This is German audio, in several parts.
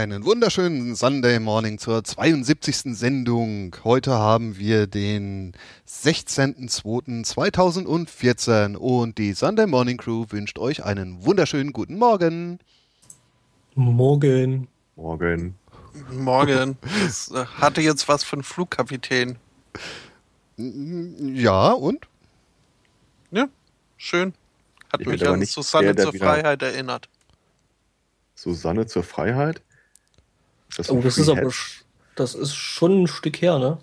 Einen wunderschönen Sunday Morning zur 72. Sendung. Heute haben wir den 16.02.2014 und die Sunday Morning Crew wünscht euch einen wunderschönen guten Morgen. Morgen. Morgen. Morgen. Das äh, hatte jetzt was von Flugkapitän. Ja, und? Ja, schön. Hat Ich mich an Susanne zur Freiheit erinnert. Susanne zur Freiheit? Das Oh, das ist aber das ist schon ein Stück her, ne?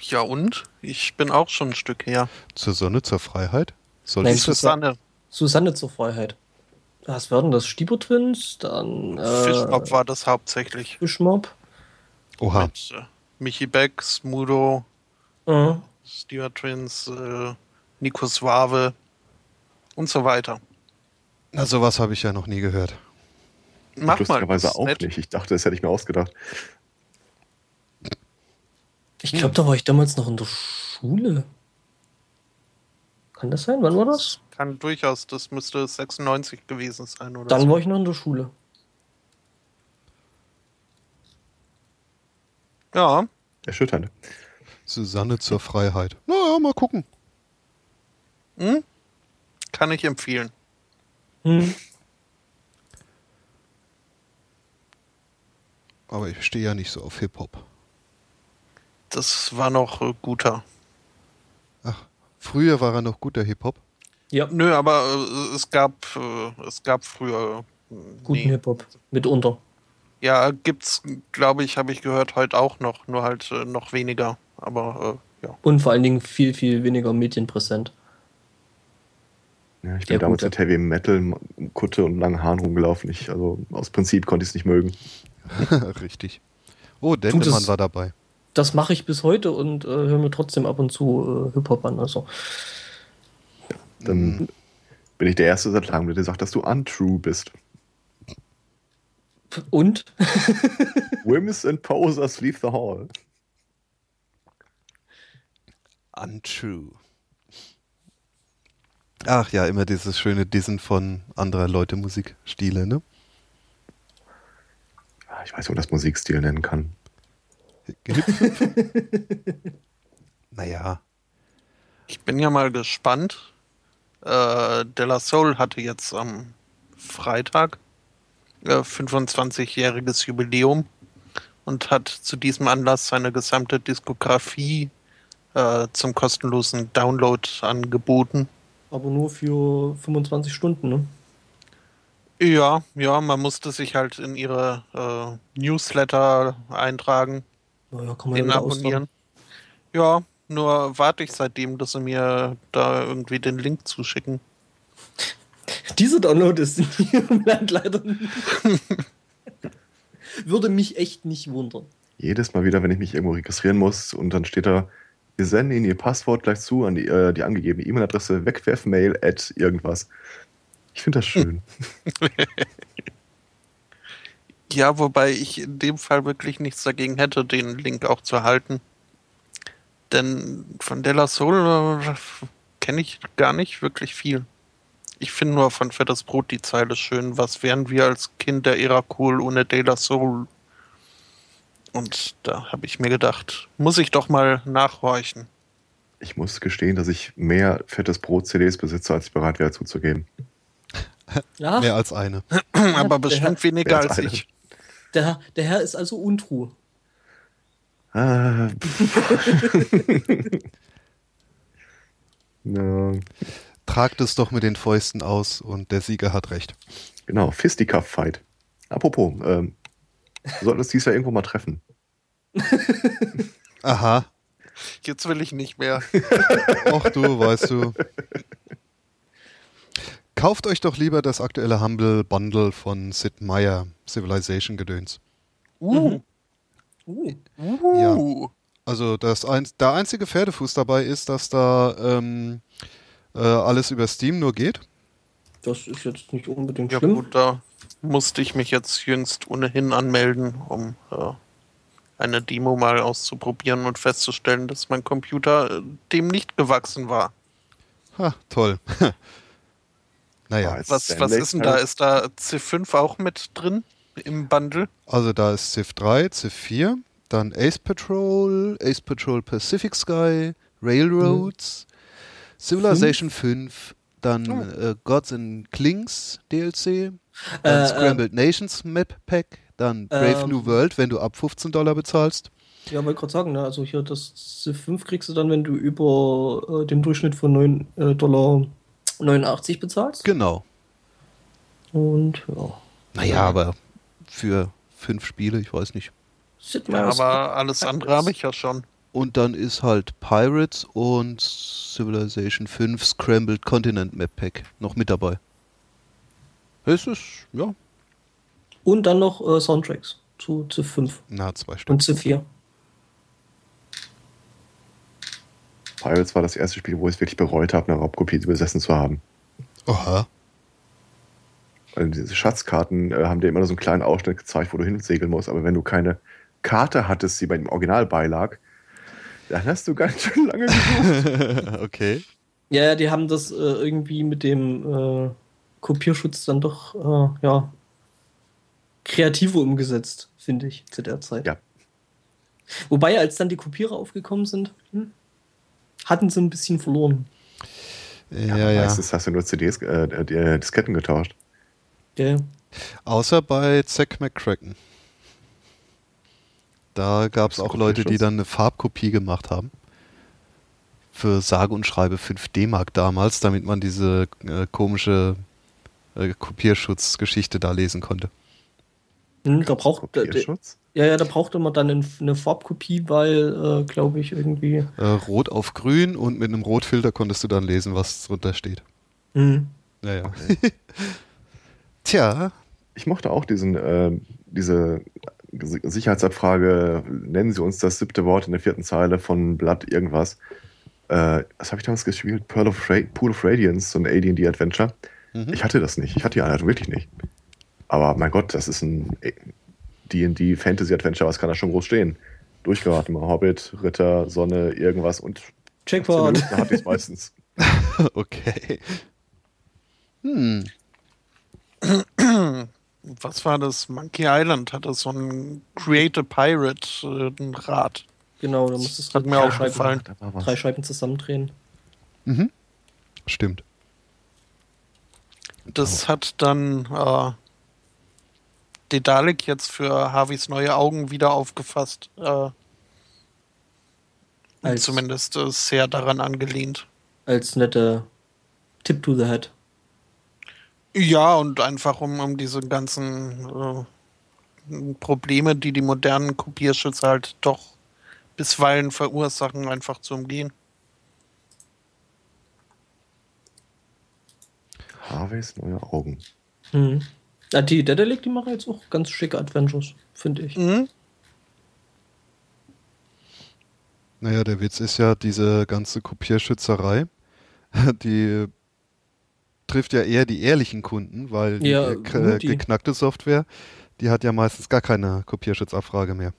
Ja und? Ich bin auch schon ein Stück her. Zur Sonne, zur Freiheit? Soll Nein, Susanne. Susanne zur Freiheit. Was werden das? Stieber Twins, dann äh, Fischmob war das hauptsächlich. Fischmob. Oha. Mit äh, Michi Beck, Smudo, Äh, Stuart Twins, äh, Nico Suave und so weiter. Na, sowas habe ich ja noch nie gehört. Mach mal. Lustigerweise das ist auch nett. nicht. Ich dachte, das hätte ich mir ausgedacht. ich glaube, da war ich damals noch in der Schule. Kann das sein? Wann war das? Kann durchaus, das müsste 96 gewesen sein oder Dann so. war ich noch in der Schule. Ja, Erschütternd. Susanne zur Freiheit. Na ja, mal gucken. hm? kann ich empfehlen. Hm. Aber ich stehe ja nicht so auf Hip-Hop. Das war noch äh, guter. Ach, früher war er noch guter Hip-Hop. Ja, Nö, aber äh, es gab äh, es gab früher äh, guten nee. Hip-Hop. Mitunter. Ja, gibt's, glaube ich, habe ich gehört, heute auch noch, nur halt äh, noch weniger. Aber äh, ja. Und vor allen Dingen viel, viel weniger medienpräsent. Ja, ich bin Ja, damals mit Heavy Metal, Kutte und langen Haaren rumgelaufen. Ich, also aus Prinzip konnte ich es nicht mögen. Richtig. Oh, Dendemann war dabei. Das mache ich bis heute und äh, höre mir trotzdem ab und zu äh, Hip-Hop an. Also. Dann Mhm. bin ich der Erste seit langem, der dir sagt, dass du untrue bist. Und? Whims and posers leave the hall. Untrue. Ach ja, immer dieses schöne Dissen von anderer Leute Musikstile, ne? Ich weiß nicht, ob man das Musikstil nennen kann. naja, Ich bin ja mal gespannt. Äh, De La Soul hatte jetzt am Freitag äh, 25-jähriges Jubiläum und hat zu diesem Anlass seine gesamte Diskografie äh, zum kostenlosen Download angeboten. Aber nur für 25 Stunden, ne? Ja, ja, man musste sich halt in ihre äh, Newsletter eintragen, Naja, kann man ja den abonnieren. Ja, nur warte ich seitdem, dass sie mir da irgendwie den Link zuschicken. Dieser Download ist in Ihrem Land leider nicht. Würde mich echt nicht wundern. Jedes Mal wieder, wenn ich mich irgendwo registrieren muss und dann steht da, wir senden Ihnen Ihr Passwort gleich zu an die, äh, die angegebene E-Mail-Adresse wegwerfmail at irgendwas. Ich finde das schön. Ja, wobei ich in dem Fall wirklich nichts dagegen hätte, den Link auch zu erhalten. Denn von Della Soul äh, kenne ich gar nicht wirklich viel. Ich finde nur von Fettes Brot die Zeile schön. Was wären wir als Kind der Ära cool ohne Della Soul? Und da habe ich mir gedacht, muss ich doch mal nachhorchen. Ich muss gestehen, dass ich mehr fettes Brot-CDs besitze, als ich bereit wäre zuzugeben. Ja, Mehr als eine. Aber bestimmt hat- weniger als eine. ich. der, der Herr ist also untrue. Ah, ja, Tragt es doch mit den Fäusten aus und der Sieger hat recht. genau, Fisticuff-Fight. Apropos, ähm, wir sollten uns dieses Jahr irgendwo mal treffen. Aha. Jetzt will ich nicht mehr. Och du, weißt du. Kauft euch doch lieber das aktuelle Humble Bundle von Sid Meier, Civilization Gedöns. Uh, Uh, uh. Also das ein, der einzige Pferdefuß dabei ist, dass da ähm, äh, alles über Steam nur geht. das ist jetzt nicht unbedingt Ja schlimm. gut, da musste ich mich jetzt jüngst ohnehin anmelden, um äh, eine Demo mal auszuprobieren und festzustellen, dass mein Computer äh, dem nicht gewachsen war. Ha, toll. naja, Was, was ist denn da? Ist da C5 auch mit drin im Bundle? also da ist Civ 3, Civ 4, dann Ace Patrol, Ace Patrol Pacific Sky, Railroads, Civilization 5, dann Oh. äh, Gods and Klings DLC, dann Äh, Scrambled Nations Map Pack, dann Brave Ähm. New World, wenn du ab 15 Dollar bezahlst. Ja, wollte gerade sagen, ne? also hier das C5 kriegst du dann, wenn du über äh, dem Durchschnitt von 9 äh, Dollar 89 bezahlst. Genau. Und ja. Naja, aber für fünf Spiele, ich weiß nicht. Ja, aber alles andere habe ich ja schon. Und dann ist halt Pirates und Civilization 5 Scrambled Continent Map Pack noch mit dabei. Es ist, ja, Und dann noch äh, Soundtracks zu C5 na, zwei Stück. und C4. Pirates war das erste Spiel, wo ich es wirklich bereut habe, eine Raubkopie besessen zu haben. Oha. Weil diese Schatzkarten äh, haben dir immer nur so einen kleinen Ausschnitt gezeigt, wo du hinsegeln musst. Aber wenn du keine Karte hattest, die bei dem Original beilag, dann hast du ganz schön lange gesucht. okay. Ja, die haben das äh, irgendwie mit dem äh, Kopierschutz dann doch äh, ja, kreativer umgesetzt, finde ich, zu der Zeit. Ja. Wobei, als dann die Kopierer aufgekommen sind, hm, hatten sie ein bisschen verloren. Ja, ja. Meistens hast du nur CDs, äh, die, äh, Disketten getauscht. Ja, ja. Außer bei Zack McCracken. Da gab es auch Leute, die dann eine Farbkopie gemacht haben. Für sage und schreibe 5 D-Mark damals, damit man diese äh, komische äh, Kopierschutzgeschichte da lesen konnte. Hm, da braucht, Kopierschutz? Ja, ja, da brauchte man dann ein- eine Farbkopie, weil, äh, glaube ich, irgendwie. Äh, rot auf grün und mit einem Rotfilter konntest du dann lesen, was drunter steht. Hm. Naja. Tja, Ich mochte auch diesen, äh, diese Sicherheitsabfrage, nennen Sie uns das siebte Wort in der vierten Zeile von Blood irgendwas. Äh, was habe ich damals gespielt? Pearl of Ra Pool of Radiance, so ein AD&D-Adventure. Mhm. Ich hatte das nicht. Ich hatte die Anleitung wirklich nicht. Aber mein Gott, das ist ein D&D Fantasy-Adventure. Was kann da schon groß stehen? Durchgeraten mal. Hobbit, Ritter, Sonne, irgendwas und Checkpoint. Minuten hatte ich es meistens. okay. Hm. Was war das? Monkey Island hatte so ein Create a Pirate äh, ein Rad. Genau, da musstest Hat du mir drei auch Scheiben. Da drei Scheiben zusammendrehen. Mhm. Stimmt. Das hat dann äh, Dedalic jetzt für Harveys neue Augen wieder aufgefasst. Äh, Als- zumindest äh, sehr daran angelehnt. Als nette Tip to the Head. Ja, und einfach um, um diese ganzen äh, Probleme, die die modernen Kopierschützer halt doch bisweilen verursachen, einfach zu umgehen. Harveys neue Augen. Hm. Ja, die Dedelic, die machen jetzt auch ganz schicke Adventures, finde ich. Mhm. Naja, der Witz ist ja, diese ganze Kopierschützerei, die trifft ja eher die ehrlichen Kunden, weil die Ja, die. geknackte Software, die hat ja meistens gar keine Kopierschutzabfrage mehr.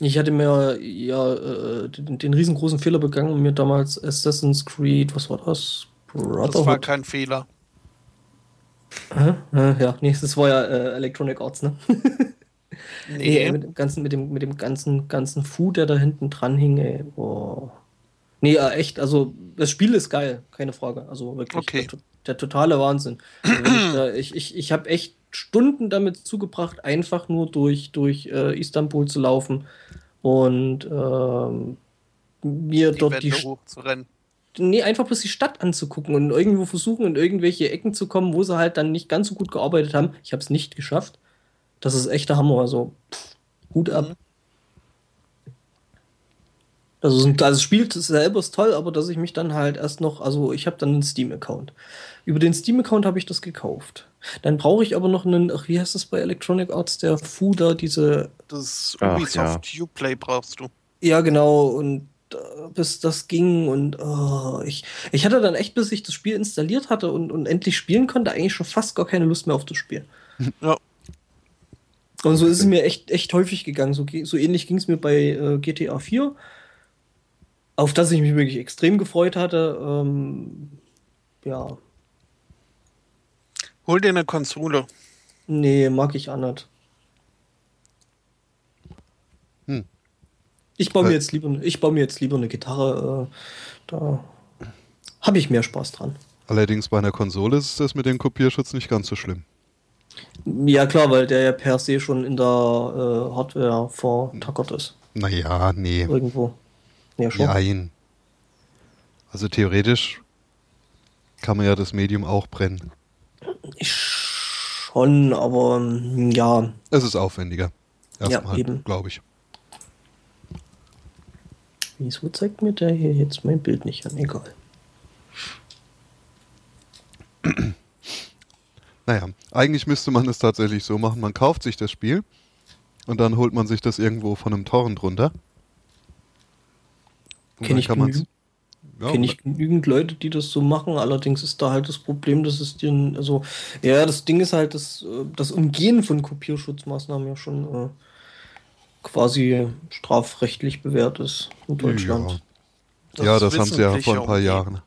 Ich hatte mir ja äh, den, den riesengroßen Fehler begangen und mir damals Assassin's Creed, was war das? Das war kein Fehler. Äh, ja, nee, das war ja äh, Electronic Arts, ne? Nee. Nee, mit dem ganzen, mit dem, mit dem ganzen, ganzen Fu, der da hinten dran hing, ey. Boah. Nee, äh, echt, also das Spiel ist geil, keine Frage. Also wirklich Okay. der, der totale Wahnsinn. Also ich ich ich, habe echt Stunden damit zugebracht, einfach nur durch, durch äh, Istanbul zu laufen und ähm, mir die dort die, Wände St- hochzurennen. Nee, einfach bloß die Stadt anzugucken und irgendwo versuchen, in irgendwelche Ecken zu kommen, wo sie halt dann nicht ganz so gut gearbeitet haben. Ich habe es nicht geschafft. Das ist echt der Hammer. Also, pff, Hut ab. Mhm. Also, es- also das Spiel selber ist toll, aber dass ich mich dann halt erst noch, also ich habe dann einen Steam-Account. Über den Steam-Account habe ich das gekauft. Dann brauche ich aber noch einen, ach, wie heißt das bei Electronic Arts, der Fuda, diese, Das Ach, Ubisoft Uplay brauchst du. ja genau, und bis das ging und oh, ich, ich hatte dann echt, bis ich das Spiel installiert hatte und, und endlich spielen konnte, eigentlich schon fast gar keine Lust mehr auf das Spiel. Ja. Und so ist es mir echt, echt häufig gegangen. So, so ähnlich ging es mir bei äh, GTA 4, auf das ich mich wirklich extrem gefreut hatte. Ähm, ja, Hol dir eine Konsole. nee, mag ich auch nicht. Ich baue mir jetzt lieber, ich baue mir jetzt lieber eine Gitarre. Äh, da habe ich mehr Spaß dran. Allerdings bei einer Konsole ist das mit dem Kopierschutz nicht ganz so schlimm. Ja klar, weil der ja per se schon in der äh, Hardware vertackert ist. Naja, nee. Irgendwo. Ja, schon. Jein. Also theoretisch kann man ja das Medium auch brennen. Ich schon, aber mm, ja, Es ist aufwendiger. Ja, Erstmal, eben. glaube ich. Wieso zeigt mir der hier jetzt mein Bild nicht an? Egal. Naja, eigentlich müsste man es tatsächlich so machen. Man kauft sich das Spiel und dann holt man sich das irgendwo von einem Torrent runter. Kenn dann ich genügend. ja, Kenne ich genügend Leute, die das so machen. Allerdings ist da halt das Problem, dass es dir, also, ja, das Ding ist halt, das, äh, das Umgehen von Kopierschutzmaßnahmen ja schon äh, quasi strafrechtlich bewährt ist in Deutschland. Ja, das haben sie ja vor ein paar Umgehen. Jahren.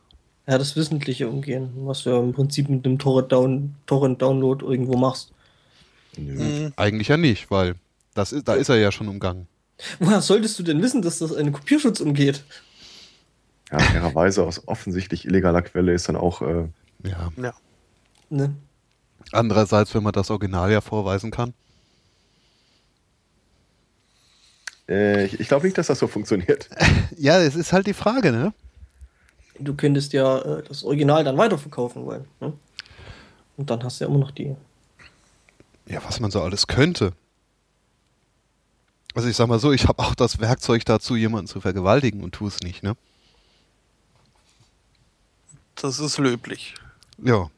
Ja, das wissentliche Umgehen, was du ja im Prinzip mit dem Torrent-Down- Torrent-Download irgendwo machst. Nö. Mhm. Eigentlich ja nicht, weil das ist, da ist er ja schon umgangen. Woher solltest du denn wissen, dass das einen Kopierschutz umgeht? Ja, fairerweise aus offensichtlich illegaler Quelle ist dann auch, äh, Ja. Ja. Ne? Andererseits, wenn man das Original ja vorweisen kann. Äh, ich, ich glaube nicht, dass das so funktioniert. Ja, es ist halt die Frage, ne? Du könntest ja äh, das Original dann weiterverkaufen wollen. Ne? Und dann hast du ja immer noch die. Ja, was man so alles könnte. Also ich sag mal so, ich habe auch das Werkzeug dazu, jemanden zu vergewaltigen und tu es nicht, ne? Das ist löblich. Ja,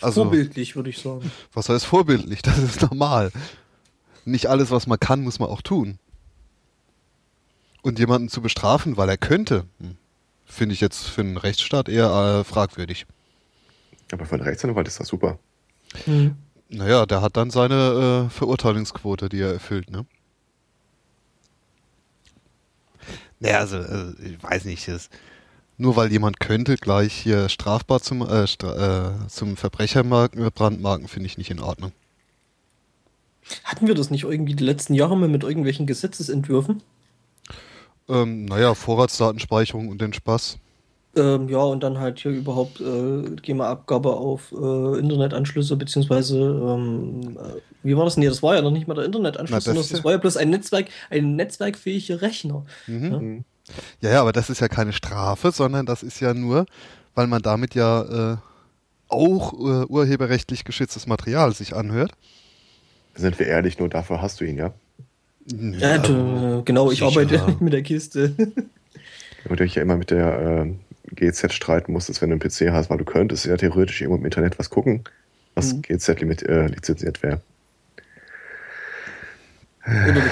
Also- Vorbildlich, würde ich sagen. was heißt vorbildlich? Das ist normal. Nicht alles, was man kann, muss man auch tun. Und jemanden zu bestrafen, weil er könnte, hm, finde ich jetzt für einen Rechtsstaat eher äh, fragwürdig. Aber für einen Rechtsanwalt ist das super. Hm. Naja, der hat dann seine äh, Verurteilungsquote, die er erfüllt, ne? Naja, also, äh, ich weiß nicht, das, nur weil jemand könnte, gleich hier strafbar zum, äh, stra äh, zum Verbrechermarken, äh, brandmarken, finde ich nicht in Ordnung. Hatten wir das nicht irgendwie die letzten Jahre mal mit irgendwelchen Gesetzesentwürfen? Ähm, naja, Vorratsdatenspeicherung und den Spaß. Ähm, ja, und dann halt hier überhaupt äh, GEMA-Abgabe auf äh, Internetanschlüsse, beziehungsweise, ähm, äh, wie war das? Nee, das war ja noch nicht mal der Na, Internetanschluss, das sondern ist das ja- war ja bloß ein Netzwerk, ein netzwerkfähiger Rechner. Mhm. Ja. Ja, ja, aber das ist ja keine Strafe, sondern das ist ja nur, weil man damit ja äh, auch äh, urheberrechtlich geschütztes Material sich anhört. Sind wir ehrlich, nur dafür hast du ihn, ja? Ja, du, äh, genau, ich sicher. arbeite mit der Kiste. Wenn du dich ja immer mit der äh, GZ streiten musstest, wenn du einen PC hast, weil du könntest ja theoretisch irgendwo im Internet was gucken, was Mhm. GZ limit, äh, lizenziert wäre.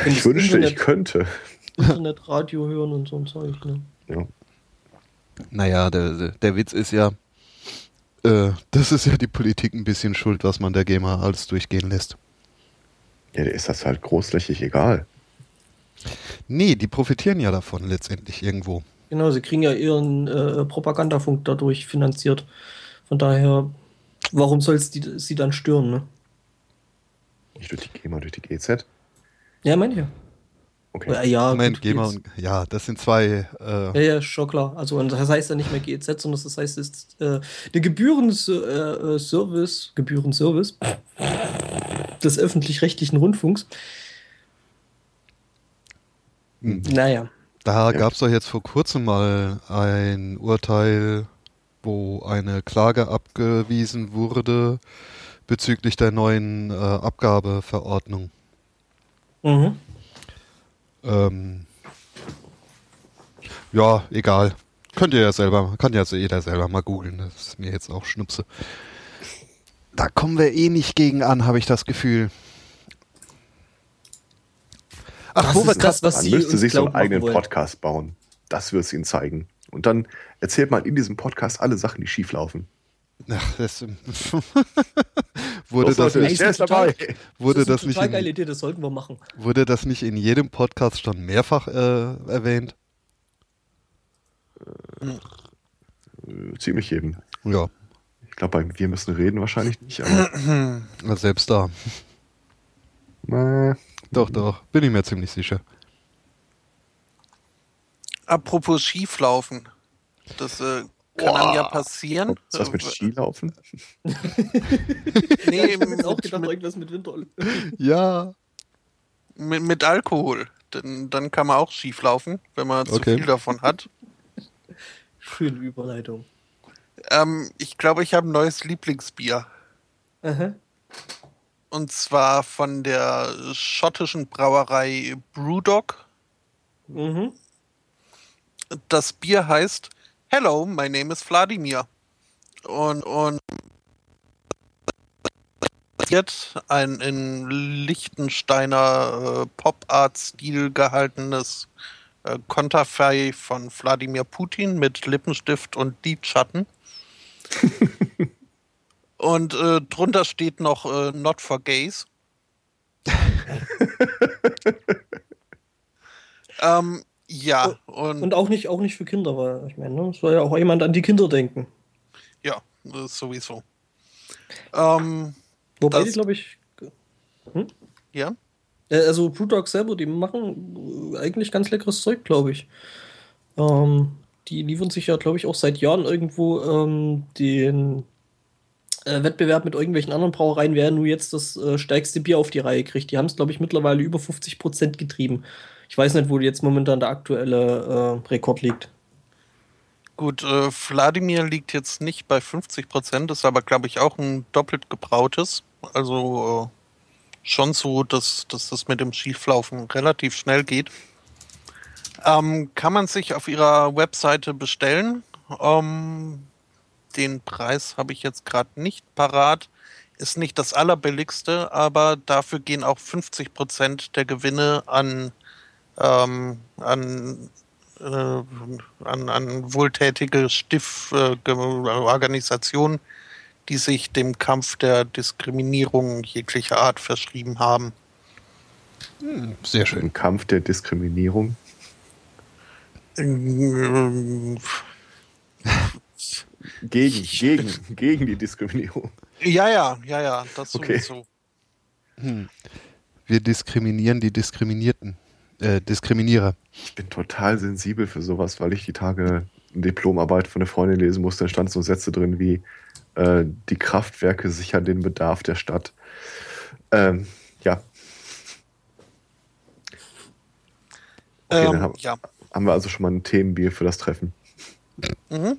Ich wünschte, ich Internet, könnte. Internetradio hören und so ein Zeug. Ne? Ja. Naja, der, der, der Witz ist ja, äh, das ist ja die Politik ein bisschen schuld, was man der GEMA alles durchgehen lässt. Ja, der ist das halt großflächig egal. Nee, die profitieren ja davon letztendlich irgendwo. Genau, sie kriegen ja ihren äh, Propagandafunk dadurch finanziert. Von daher, warum soll es sie dann stören, ne? Nicht durch die GEMA, durch die GZ? Ja, meine ich ja. Okay. Ja, ja, Moment, gut, GEMA und ja, das sind zwei. Ja, Äh, ja, schon klar. Also und das heißt ja nicht mehr GEZ, sondern das heißt es ist äh, der Gebührenservice, Gebührenservice des öffentlich-rechtlichen Rundfunks. hm. Naja. da Ja. gab es doch jetzt vor kurzem mal ein Urteil, wo eine Klage abgewiesen wurde bezüglich der neuen äh, Abgabeverordnung. Mhm. Ähm, ja, egal. Könnt ihr ja selber, kann ja jeder selber mal googeln. Das ist mir jetzt auch Schnupse. Da kommen wir eh nicht gegen an, habe ich das Gefühl. Ach, Das wo wir ist das, was Man sie müsste sich so einen eigenen wollen. Podcast bauen. Das wird es ihnen zeigen. Und dann erzählt man in diesem Podcast alle Sachen, die schief laufen. Ach, das, wurde, das Leute, nicht, ist total- dabei. wurde, das das nicht total geile in, Idee, das sollten wir machen. wurde das nicht in jedem Podcast schon mehrfach äh, erwähnt? Äh, Ziemlich jedem. Ja, Ich glaube, bei Wir müssen reden wahrscheinlich nicht, aber selbst da. äh, Doch, doch, bin ich mir ziemlich sicher. Apropos Schieflaufen. Das äh, kann einem ja passieren. ist das mit Äh, Skilaufen? Nee, ich habe jetzt auch mit, gedacht, mit, irgendwas mit Winter. Ja, mit, mit Alkohol. Denn, dann kann man auch schieflaufen, wenn man zu Okay. viel davon hat. Schöne Überleitung. Ähm, ich glaube, ich habe ein neues Lieblingsbier. Aha. Und zwar von der schottischen Brauerei Brewdog. Mhm. Das Bier heißt Hello, my name is Vladimir. Und, und ein in Liechtensteiner äh, Pop-Art-Stil gehaltenes äh, Konterfei von Wladimir Putin mit Lippenstift und Lidschatten. und äh, drunter steht noch äh, Not for Gays. ähm, ja, und, Und auch nicht, auch nicht für Kinder, weil ich meine, ne, es soll ja auch jemand an die Kinder denken. ja, sowieso. Ähm, Wobei die, glaube ich, ja. äh, also Brewdog selber, die machen äh, eigentlich ganz leckeres Zeug, glaube ich. Ähm, die liefern sich ja, glaube ich, auch seit Jahren irgendwo ähm, den äh, Wettbewerb mit irgendwelchen anderen Brauereien, wer nur jetzt das äh, stärkste Bier auf die Reihe kriegt. Die haben es, glaube ich, mittlerweile über 50 Prozent getrieben. Ich weiß nicht, wo jetzt momentan der aktuelle äh, Rekord liegt. Gut, äh, Wladimir liegt jetzt nicht bei 50 Prozent, ist aber, glaube ich, auch ein doppelt gebrautes. Also äh, schon so, dass, dass das mit dem Schieflaufen relativ schnell geht. Ähm, kann man sich auf ihrer Webseite bestellen. Ähm, den Preis habe ich jetzt gerade nicht parat. Ist nicht das allerbilligste, aber dafür gehen auch 50 Prozent der Gewinne an, ähm, an äh, an, an wohltätige Stift, äh, die sich dem Kampf der Diskriminierung jeglicher Art verschrieben haben. sehr schön. Kampf der Diskriminierung. Ähm, Gegen, gegen, gegen die Diskriminierung. Ja, ja, ja, ja, das Okay. sowieso. Hm. Wir diskriminieren die Diskriminierten. Äh, Diskriminierer. Ich bin total sensibel für sowas, weil ich die Tage eine Diplomarbeit von einer Freundin lesen musste. Da stand so Sätze drin wie äh, die Kraftwerke sichern den Bedarf der Stadt. Ähm, ja, Okay, ähm, ja. Haben wir also schon mal ein Themenbier für das Treffen. Mhm.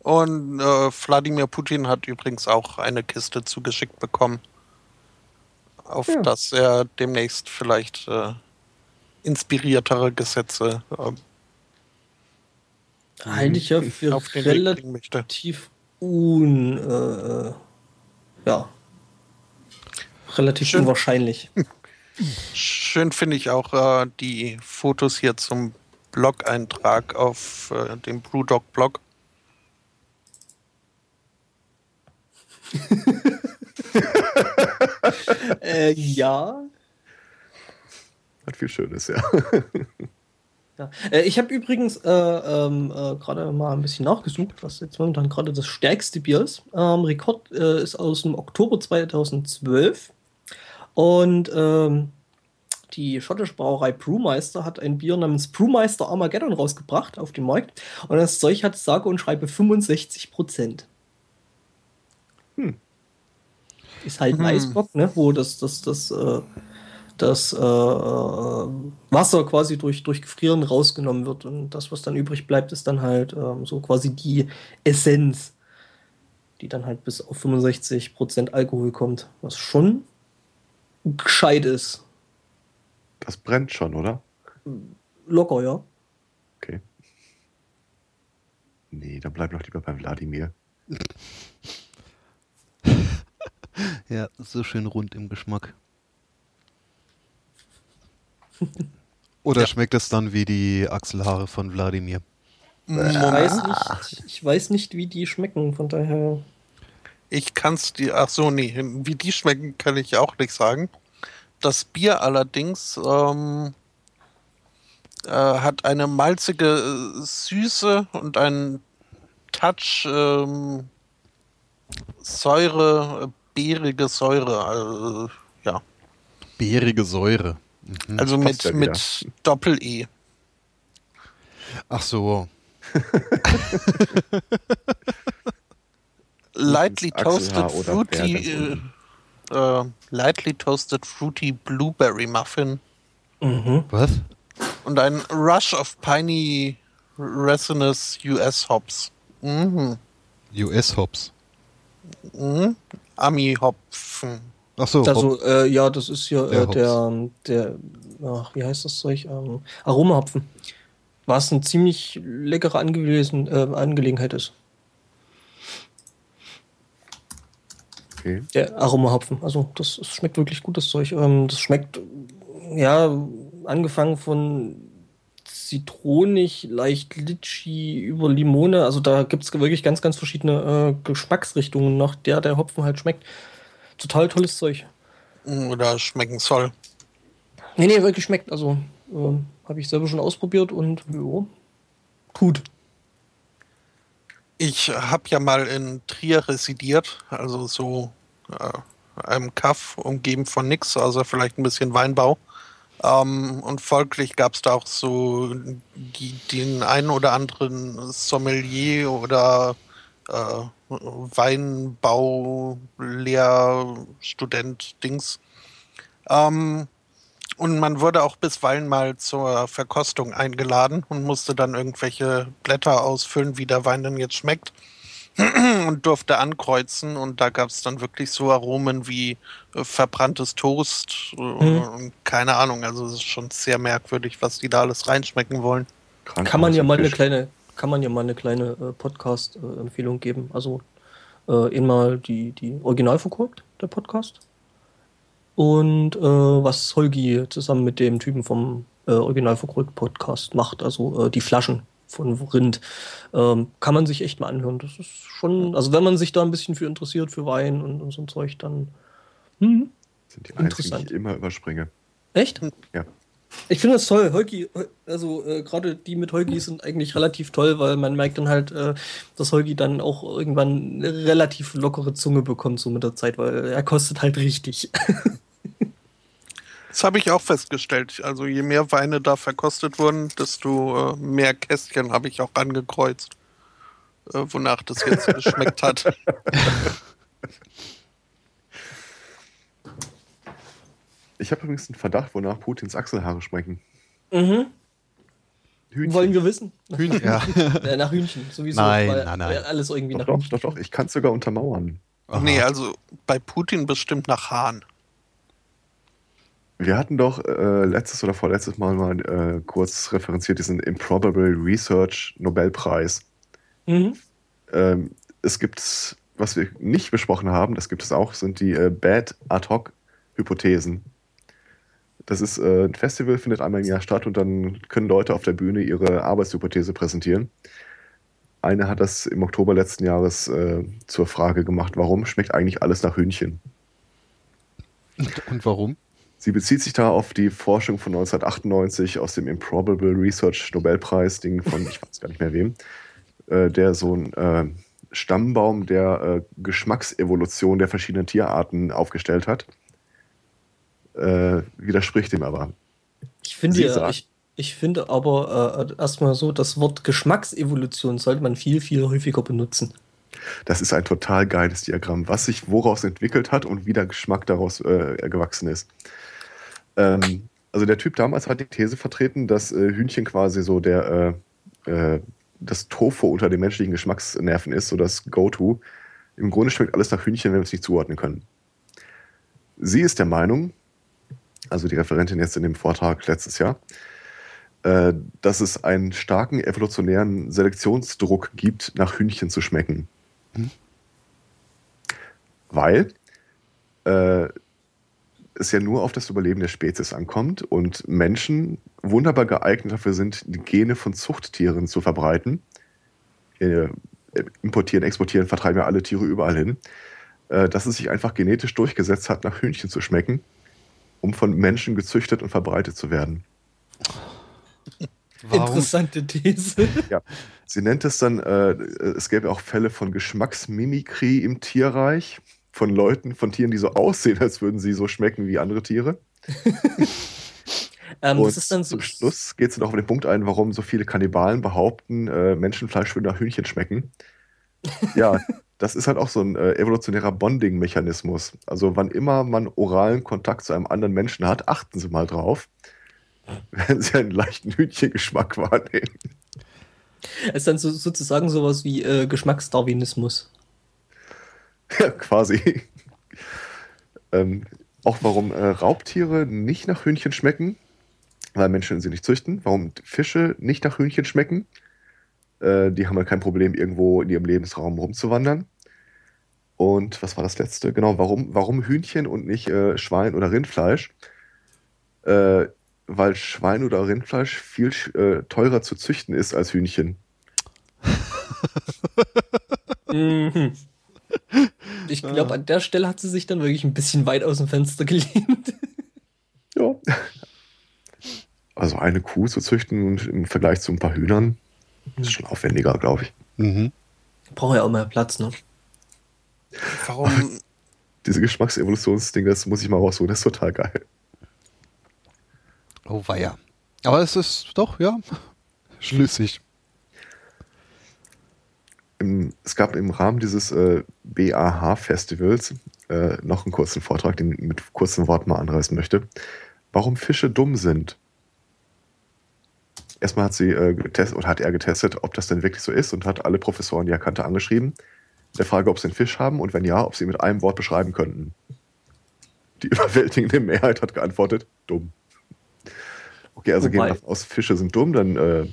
Und äh, Wladimir Putin hat übrigens auch eine Kiste zugeschickt bekommen, auf Ja. dass er demnächst vielleicht äh, inspiriertere Gesetze äh, Halte ich ja für auf den Weg relativ bringen möchte. un. Äh, ja. Relativ Schön. unwahrscheinlich. Schön finde ich auch äh, die Fotos hier zum Blog-Eintrag auf äh, dem Brewdog-Blog. äh, ja. Hat viel Schönes, ja. Ja. Äh, ich habe übrigens äh, ähm, äh, gerade mal ein bisschen nachgesucht, was jetzt momentan gerade das stärkste Bier ist. Ähm, Rekord äh, ist aus dem Oktober 2012 und ähm, die schottische Brauerei Brewmeister hat ein Bier namens Brewmeister Armageddon rausgebracht auf den Markt und das Zeug hat sage und schreibe 65 Prozent. Hm. Ist halt ein Hm. Eisbock, ne? wo das, das, das, äh, das äh, Wasser quasi durch, durch Gefrieren rausgenommen wird und das, was dann übrig bleibt, ist dann halt ähm, so quasi die Essenz, die dann halt bis auf 65% Alkohol kommt, was schon gescheit ist. Das brennt schon, oder? Locker, ja. Okay. Nee, dann bleib noch lieber bei Wladimir. Ja, so schön rund im Geschmack. Oder schmeckt es dann wie die Achselhaare von Wladimir? Ich weiß, nicht, ich weiß nicht, wie die schmecken, von daher. Ich kann's dir, ach so, nee, wie die schmecken, kann ich auch nicht sagen. Das Bier allerdings ähm, äh, hat eine malzige äh, Süße und einen Touch ähm, Säure, äh, beerige Säure. Also, ja, Beerige Säure. Mhm. also passt mit, ja mit Doppel-E. Ach so. Lightly toasted fruity, äh, äh, lightly toasted fruity blueberry muffin Mhm. Was? und ein Rush of piney resinous US Hops. Mhm. US-Hops. Mhm. Ami Hopfen. Ach so. Hop- Also, äh, ja, das ist hier Der äh, der, der, ach, wie heißt das Zeug? Ähm, Aromahopfen. Was eine ziemlich leckere Angewesen, äh, Angelegenheit ist. Okay. Der Aromahopfen. Also, das, das schmeckt wirklich gut, das Zeug. Ähm, das schmeckt, ja, angefangen von zitronig, leicht litchi über Limone. Also, da gibt es wirklich ganz, ganz verschiedene äh, Geschmacksrichtungen, nach der der Hopfen halt schmeckt. Total tolles Zeug. Oder schmecken soll. Nee, nee, wirklich schmeckt. Also, ähm, habe ich selber schon ausprobiert und jo, gut. Ich habe ja mal in Trier residiert, also so äh, einem Kaff umgeben von nix, also vielleicht ein bisschen Weinbau. Ähm, und folglich gab es da auch so die, den einen oder anderen Sommelier oder äh, Weinbau, Lehrstudent, Dings. Ähm, und man wurde auch bisweilen mal zur Verkostung eingeladen und musste dann irgendwelche Blätter ausfüllen, wie der Wein denn jetzt schmeckt. und durfte ankreuzen. Und da gab es dann wirklich so Aromen wie äh, verbranntes Toast. Äh, und Keine Ahnung, also es ist schon sehr merkwürdig, was die da alles reinschmecken wollen. Kann man ja mal eine kleine, kann man ja mal eine kleine äh, Podcast-Empfehlung geben. Also äh, einmal die, die Original verguckt, der Podcast. Und äh, was Holgi zusammen mit dem Typen vom äh, Original verguckt Podcast macht, also äh, die Flaschen von Rind, ähm, kann man sich echt mal anhören. Das ist schon, also wenn man sich da ein bisschen für interessiert, für Wein und, und so ein Zeug, dann hm, Das sind die einzigen, die Interessant. ich immer überspringe. echt? Ja. Ich finde das toll. Holgi, also äh, gerade die mit Holgi sind eigentlich relativ toll, weil man merkt dann halt, äh, dass Holgi dann auch irgendwann eine relativ lockere Zunge bekommt, so mit der Zeit, weil er kostet halt richtig. Das habe ich auch festgestellt. Also je mehr Weine da verkostet wurden, desto äh, mehr Kästchen habe ich auch angekreuzt, äh, wonach das jetzt geschmeckt hat. Ich habe übrigens einen Verdacht, wonach Putins Achselhaare schmecken. mhm. Hühnchen. Wollen wir wissen? Hühnchen. Ja. Äh, nach Hühnchen, sowieso. Nein, weil, nein, nein. Alles irgendwie Doch, nach doch, Hühnchen. doch, doch. Ich kann es sogar untermauern. Aha. Nee, also bei Putin bestimmt nach Hahn. Wir hatten doch äh, letztes oder vorletztes Mal mal äh, kurz referenziert diesen Improbable Research Nobelpreis. Mhm. Ähm, es gibt, was wir nicht besprochen haben, das gibt es auch, sind die äh, Bad Ad-Hoc-Hypothesen. Das ist äh, ein Festival, findet einmal im Jahr statt und dann können Leute auf der Bühne ihre Arbeitshypothese präsentieren. Eine hat das im Oktober letzten Jahres äh, zur Frage gemacht, warum schmeckt eigentlich alles nach Hühnchen? Und warum? Sie bezieht sich da auf die Forschung von 1998 aus dem Improbable Research Nobelpreis, Ding von, ich weiß gar nicht mehr wem, äh, der so ein äh, Stammbaum der äh, Geschmacksevolution der verschiedenen Tierarten aufgestellt hat. Äh, widerspricht dem aber. Ich finde, ja, ich, ich finde aber äh, erstmal so, das Wort Geschmacksevolution sollte man viel, viel häufiger benutzen. Das ist ein total geiles Diagramm, was sich woraus entwickelt hat und wie der Geschmack daraus gewachsen ist. Ähm, also der Typ damals hat die These vertreten, dass äh, Hühnchen quasi so der äh, äh, das Tofu unter den menschlichen Geschmacksnerven ist, so das Go-To. Im Grunde schmeckt alles nach Hühnchen, wenn wir es nicht zuordnen können. Sie ist der Meinung, also die Referentin jetzt in dem Vortrag letztes Jahr, äh, dass es einen starken evolutionären Selektionsdruck gibt, nach Hühnchen zu schmecken. Hm? Weil äh, es ja nur auf das Überleben der Spezies ankommt und Menschen wunderbar geeignet dafür sind, die Gene von Zuchttieren zu verbreiten. Äh, importieren, exportieren, vertreiben ja alle Tiere überall hin. Äh, dass es sich einfach genetisch durchgesetzt hat, nach Hühnchen zu schmecken, um von Menschen gezüchtet und verbreitet zu werden. Warum? Interessante These. Ja, sie nennt es dann, äh, es gäbe auch Fälle von Geschmacksmimikrie im Tierreich von Leuten, von Tieren, die so aussehen, als würden sie so schmecken wie andere Tiere. ähm, und so zum Schluss geht es dann auch auf den Punkt ein, warum so viele Kannibalen behaupten, äh, Menschenfleisch würde nach Hühnchen schmecken. Ja, das ist halt auch so ein äh, evolutionärer Bonding-Mechanismus. Also wann immer man oralen Kontakt zu einem anderen Menschen hat, achten Sie mal drauf, wenn Sie einen leichten Hühnchengeschmack wahrnehmen. Es ist dann so, sozusagen sowas wie äh, Geschmacksdarwinismus. Ja, quasi. ähm, auch warum äh, Raubtiere nicht nach Hühnchen schmecken, weil Menschen sie nicht züchten. Warum Fische nicht nach Hühnchen schmecken. Äh, die haben halt kein Problem, irgendwo in ihrem Lebensraum rumzuwandern. Und was war das letzte? Genau, warum, warum Hühnchen und nicht äh, Schwein oder Rindfleisch? Äh, weil Schwein oder Rindfleisch viel äh, teurer zu züchten ist als Hühnchen. mhm. Ich glaube, an der Stelle hat sie sich dann wirklich ein bisschen weit aus dem Fenster gelehnt. Ja. Also eine Kuh zu züchten im Vergleich zu ein paar Hühnern ist schon aufwendiger, glaube ich. Mhm. Braucht ja auch mehr Platz, ne? Warum? Diese Geschmacksevolutionsding, das muss ich mal rausholen, das ist total geil. Oh weia. Aber es ist doch, ja, schlüssig im, es gab im Rahmen dieses äh, BAH-Festivals äh, noch einen kurzen Vortrag, den ich mit kurzen Worten mal anreißen möchte. Warum Fische dumm sind. Erstmal hat sie äh, getestet oder hat er getestet, ob das denn wirklich so ist und hat alle Professoren, die er kannte, angeschrieben. Der Frage, ob sie einen Fisch haben und wenn ja, ob sie ihn mit einem Wort beschreiben könnten. Die überwältigende Mehrheit hat geantwortet, dumm. Okay, also Wobei. gehen wir aus, Fische sind dumm, dann äh,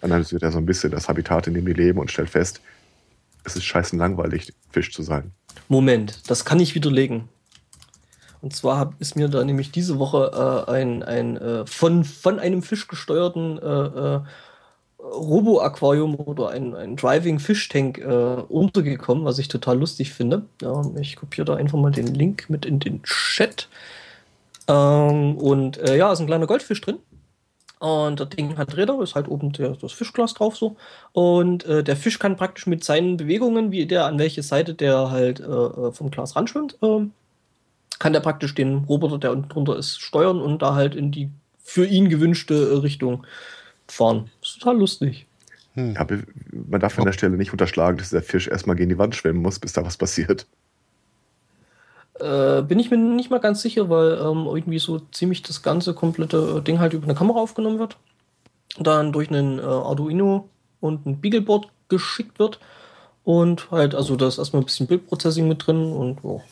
analysiert er so ein bisschen das Habitat, in dem die leben und stellt fest, es ist scheißen langweilig, Fisch zu sein. Moment, das kann ich widerlegen. Und zwar hab, ist mir da nämlich diese Woche äh, ein, ein äh, von, von einem Fisch gesteuerten äh, äh Robo-Aquarium oder ein, ein Driving Fish Tank äh, untergekommen, was ich total lustig finde. Ja, ich kopiere da einfach mal den Link mit in den Chat. Ähm, und äh, ja, ist ein kleiner Goldfisch drin. Und das Ding hat Räder, ist halt oben der, das Fischglas drauf so. Und äh, der Fisch kann praktisch mit seinen Bewegungen, wie der an welche Seite der halt äh, äh vom Glas ranschwimmt, äh, kann der praktisch den Roboter, der unten drunter ist, steuern und da halt in die für ihn gewünschte äh, Richtung fahren. Das ist total lustig. Hm. Ja, man darf an der Stelle nicht unterschlagen, dass der Fisch erstmal gegen die Wand schwimmen muss, bis da was passiert. Äh, bin ich mir nicht mal ganz sicher, weil ähm, irgendwie so ziemlich das ganze komplette Ding halt über eine Kamera aufgenommen wird. Dann durch einen äh, Arduino und ein Beagleboard geschickt wird. Und halt, also da ist erstmal ein bisschen Bildprocessing mit drin und oh.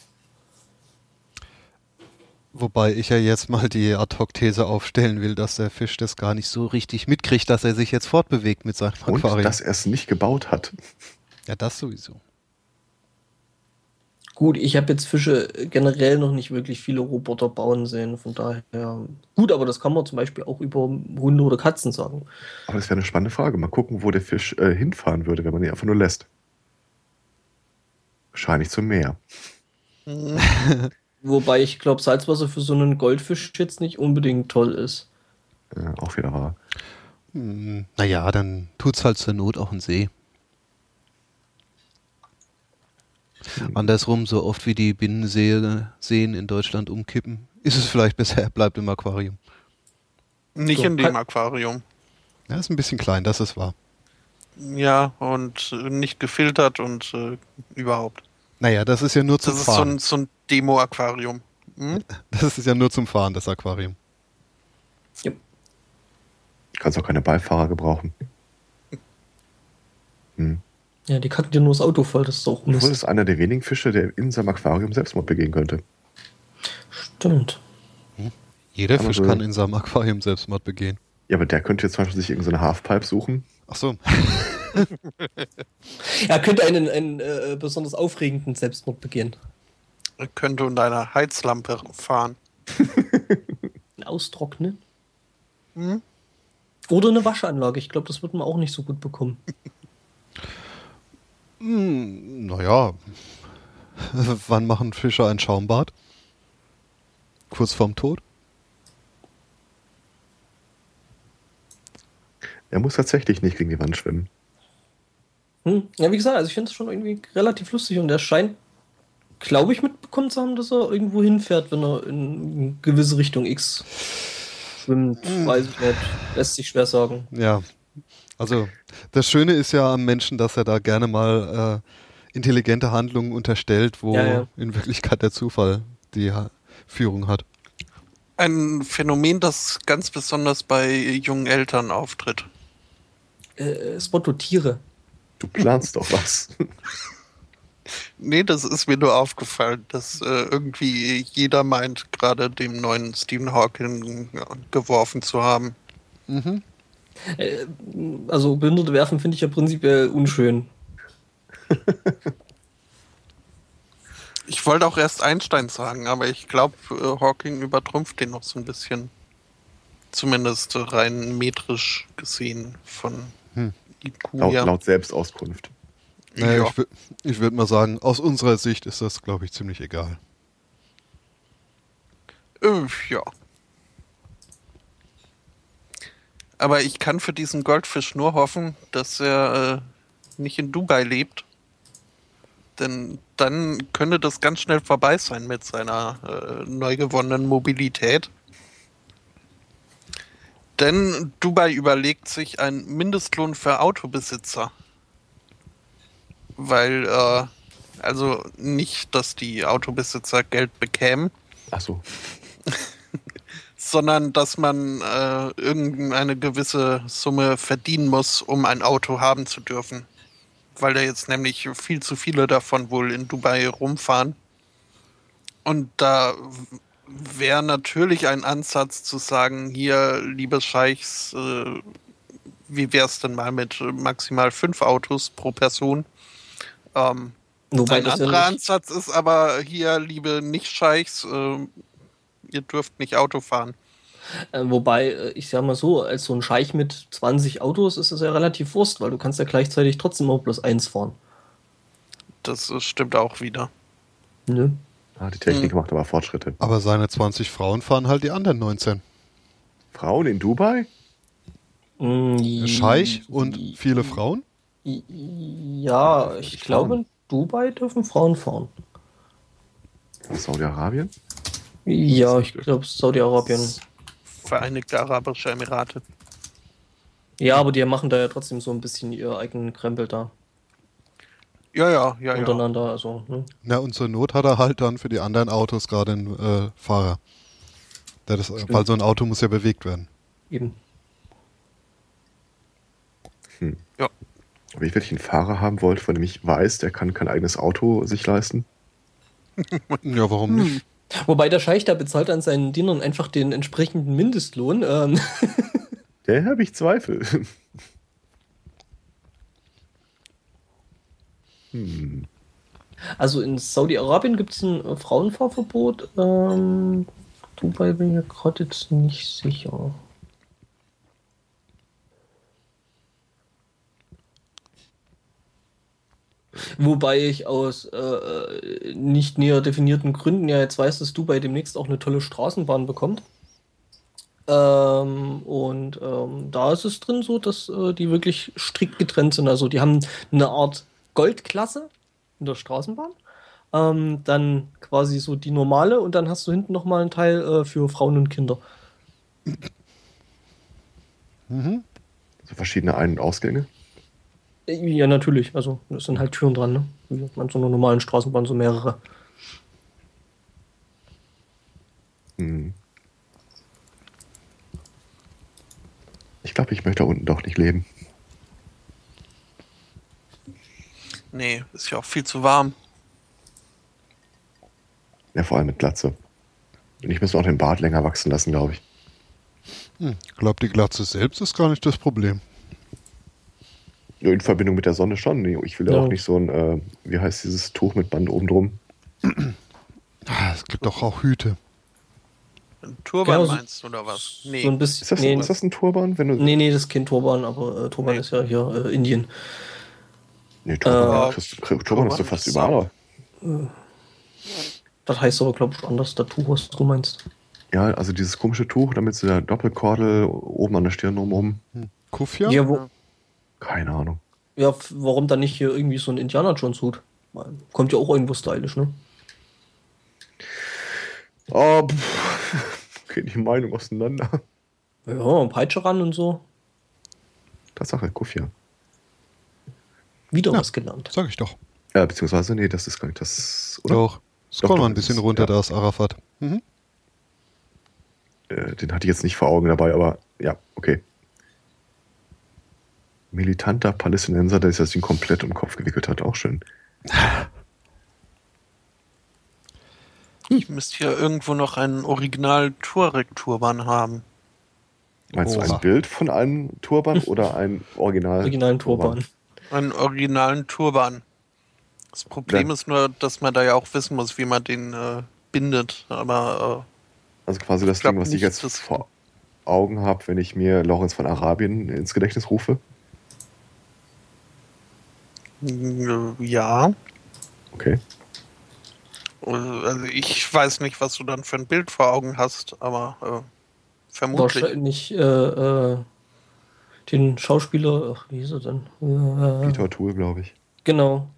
Wobei ich ja jetzt mal die Ad-Hoc-These aufstellen will, dass der Fisch das gar nicht so richtig mitkriegt, dass er sich jetzt fortbewegt mit seinem Aquarium. Und dass er es nicht gebaut hat. Ja, das sowieso. Gut, ich habe jetzt Fische generell noch nicht wirklich viele Roboter bauen sehen, von daher gut, aber das kann man zum Beispiel auch über Hunde oder Katzen sagen. Aber das wäre eine spannende Frage. Mal gucken, wo der Fisch äh, hinfahren würde, wenn man ihn einfach nur lässt. Wahrscheinlich zum Meer. Wobei ich glaube, Salzwasser für so einen Goldfisch jetzt nicht unbedingt toll ist. Ja, auch wieder wahr. Hm, naja, dann tut's halt zur Not auch ein See. Andersrum, so oft wie die Binnenseen Seen in Deutschland umkippen, ist es vielleicht besser, er bleibt im Aquarium. Nicht So, in dem halt- Aquarium. Ja, ist ein bisschen klein, das ist wahr. Ja, und äh, nicht gefiltert und äh, überhaupt. Naja, das ist ja nur zum Das ist so Fahren. ein, so ein Demo-Aquarium. Hm? Das ist ja nur zum Fahren, das Aquarium. Du kannst auch keine Beifahrer gebrauchen. Hm. Ja, die kannten dir nur das Auto voll, das ist auch Obwohl Mist. es einer der wenigen Fische, der in seinem Aquarium Selbstmord begehen könnte. Stimmt. Jeder Aber Fisch so- kann in seinem Aquarium Selbstmord begehen. Ja, aber der könnte jetzt zum Beispiel sich irgendeine Halfpipe suchen. Ach so. Er könnte einen, einen äh, besonders aufregenden Selbstmord begehen. Er könnte unter einer Heizlampe fahren. Austrocknen. Hm? Oder eine Waschanlage. Ich glaube, das wird man auch nicht so gut bekommen. Hm, naja. Wann machen Fische ein Schaumbad? Kurz vorm Tod? Er muss tatsächlich nicht gegen die Wand schwimmen. Hm? Ja, wie gesagt, also ich finde es schon irgendwie relativ lustig und er scheint, glaube ich, mitbekommen zu haben, dass er irgendwo hinfährt, wenn er in eine gewisse Richtung X schwimmt. Weiß ich nicht. Lässt sich schwer sagen. Ja. Also, das Schöne ist ja am Menschen, dass er da gerne mal äh, intelligente Handlungen unterstellt, wo Ja, ja. in Wirklichkeit der Zufall die ha Führung hat. Ein Phänomen, das ganz besonders bei jungen Eltern auftritt. Äh, Spotto Tiere. Du planst doch was. Nee, das ist mir nur aufgefallen, dass äh, irgendwie jeder meint, gerade dem neuen Stephen Hawking ja, geworfen zu haben. Mhm. Äh, also Behinderte werfen finde ich ja prinzipiell unschön. Ich wollte auch erst Einstein sagen, aber ich glaube, äh, Hawking übertrumpft den noch so ein bisschen. Zumindest rein metrisch gesehen von Hm. IQ Laut, laut Selbstauskunft. Naja, Ja. ich, ich würde mal sagen, aus unserer Sicht ist das, glaube ich, ziemlich egal. Äh, ja. Aber ich kann für diesen Goldfisch nur hoffen, dass er äh, nicht in Dubai lebt. Denn dann könnte das ganz schnell vorbei sein mit seiner äh, neu gewonnenen Mobilität. Denn Dubai überlegt sich einen Mindestlohn für Autobesitzer. Weil, äh, also nicht, dass die Autobesitzer Geld bekämen, Ach so. sondern dass man äh, irgendeine gewisse Summe verdienen muss, um ein Auto haben zu dürfen. Weil da jetzt nämlich viel zu viele davon wohl in Dubai rumfahren. Und da wäre natürlich ein Ansatz zu sagen, hier, liebe Scheichs, äh, wie wär's denn mal mit maximal fünf Autos pro Person? Ähm, Wobei ein ja anderer nicht, Ansatz ist aber hier, liebe Nicht-Scheichs, äh, ihr dürft nicht Auto fahren. äh, wobei, äh, ich sag mal so, als so ein Scheich mit 20 Autos ist es ja relativ Wurst, weil du kannst ja gleichzeitig trotzdem auch bloß eins fahren. Das äh, stimmt auch wieder. Nö. Ah, die Technik Hm. macht aber Fortschritte. Aber seine 20 Frauen fahren halt die anderen 19. Frauen in Dubai? Mm, Scheich und viele Frauen? Ja, ich glaube, in Dubai dürfen Frauen fahren. Saudi-Arabien? Ja, ich glaube, Saudi-Arabien. Vereinigte Arabische Emirate. Ja, aber die machen da ja trotzdem so ein bisschen ihr eigenen Krempel da Ja, ja, ja, ja. untereinander. Also, ne? Na, und zur Not hat er halt dann für die anderen Autos gerade einen äh, Fahrer. Der das, weil so ein Auto muss ja bewegt werden. Eben. Ja. Wenn ich wirklich einen Fahrer haben wollte, von dem ich weiß, der kann kein eigenes Auto sich leisten. Ja, warum nicht? Wobei der Scheich da bezahlt an seinen Dienern einfach den entsprechenden Mindestlohn. Ähm, Der habe ich Zweifel. hm. also in Saudi-Arabien gibt es ein Frauenfahrverbot. Ähm, Dubai bin ich mir gerade jetzt nicht sicher. Wobei ich aus äh, nicht näher definierten Gründen ja jetzt weiß, dass Dubai demnächst auch eine tolle Straßenbahn bekommt. Ähm, und ähm, da ist es drin so, dass äh, die wirklich strikt getrennt sind. Also die haben eine Art Goldklasse in der Straßenbahn. Ähm, dann quasi so die normale und dann hast du hinten nochmal einen Teil äh, für Frauen und Kinder. Mhm. So verschiedene Ein- und Ausgänge. Ja, natürlich. Also es sind halt Türen dran, ne? Wie man so einer normalen Straßenbahn so mehrere. Hm. Ich glaube, ich möchte da unten doch nicht leben. Nee, ist ja auch viel zu warm. Ja, vor allem mit Glatze. Und ich müsste auch den Bart länger wachsen lassen, glaube ich. Hm. Ich glaube, die Glatze selbst ist gar nicht das Problem. In Verbindung mit der Sonne schon. Nee, Ich will ja Ja. auch nicht so ein, äh, wie heißt dieses Tuch mit Band oben drum? Ah, Es gibt doch auch Hüte. Ein Turban Genau, meinst du oder was? Nee. So ein bisschen. Ist das, nee, ist das ein Turban? Wenn du, nee, nee, das ist kein Turban, aber äh, Turban Nee. ist ja hier äh, Indien. nee Turban, Äh, kriegst- kriegst- Turban ist doch fast ist überall. Das heißt aber, glaube ich, anders dazu, was du meinst. Ja, also dieses komische Tuch, damit so der Doppelkordel oben an der Stirn drumherum. Kufja? Ja, wo, Keine Ahnung. ja, warum dann nicht hier irgendwie so ein Indiana Jones Hut? Kommt ja auch irgendwo stylisch, ne? Oh, pff, geht die Meinung auseinander. Ja, Peitsche ran und so. Tatsache, Kufia. Wieder Ja. was gelernt. Sag ich doch. Äh, beziehungsweise, nee, das ist gar nicht das. Oder? Doch. Scroll doch, mal ein bisschen ist- runter, ja. da ist Arafat. Mhm. Äh, den hatte ich jetzt nicht vor Augen dabei, aber ja, okay. Militanter Palästinenser, der sich das Ding komplett um den Kopf gewickelt hat, auch schön. Ich müsste hier irgendwo noch einen Original-Tuareg-Turban haben. Meinst du Oha. ein Bild von einem Turban oder ein Original? Originalen Turban. Einen originalen Turban. Das Problem Ja. ist nur, dass man da ja auch wissen muss, wie man den äh, bindet. Aber Also quasi das Ich Ding, was ich nicht, jetzt dass- vor Augen habe, wenn ich mir Lorenz von Arabien ins Gedächtnis rufe. Äh, ja. Okay. Äh, Also ich weiß nicht, was du dann für ein Bild vor Augen hast, aber äh, vermutlich. Wahrscheinlich äh, äh, den Schauspieler, ach, wie hieß er denn? Äh, Peter Tool, glaube ich. Genau.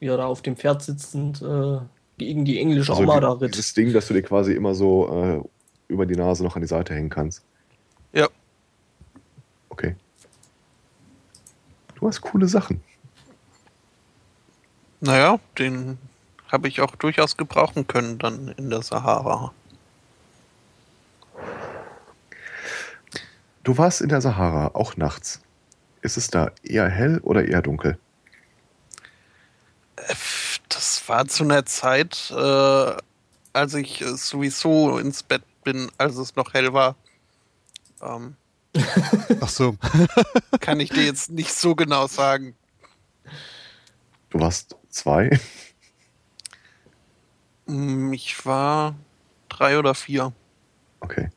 Wie er da auf dem Pferd sitzend äh, gegen die englische Also Armada ritt. dieses Ding, dass du dir quasi immer so äh, über die Nase noch an die Seite hängen kannst. Ja. Okay. Du hast coole Sachen. Naja, den habe ich auch durchaus gebrauchen können dann in der Sahara. Du warst in der Sahara, auch nachts. Ist es da eher hell oder eher dunkel? Das war zu einer Zeit, äh, als ich sowieso ins Bett bin, als es noch hell war. Ähm, Ach so. kann ich dir jetzt nicht so genau sagen. Du warst zwei. Mm, Ich war drei oder vier. Okay.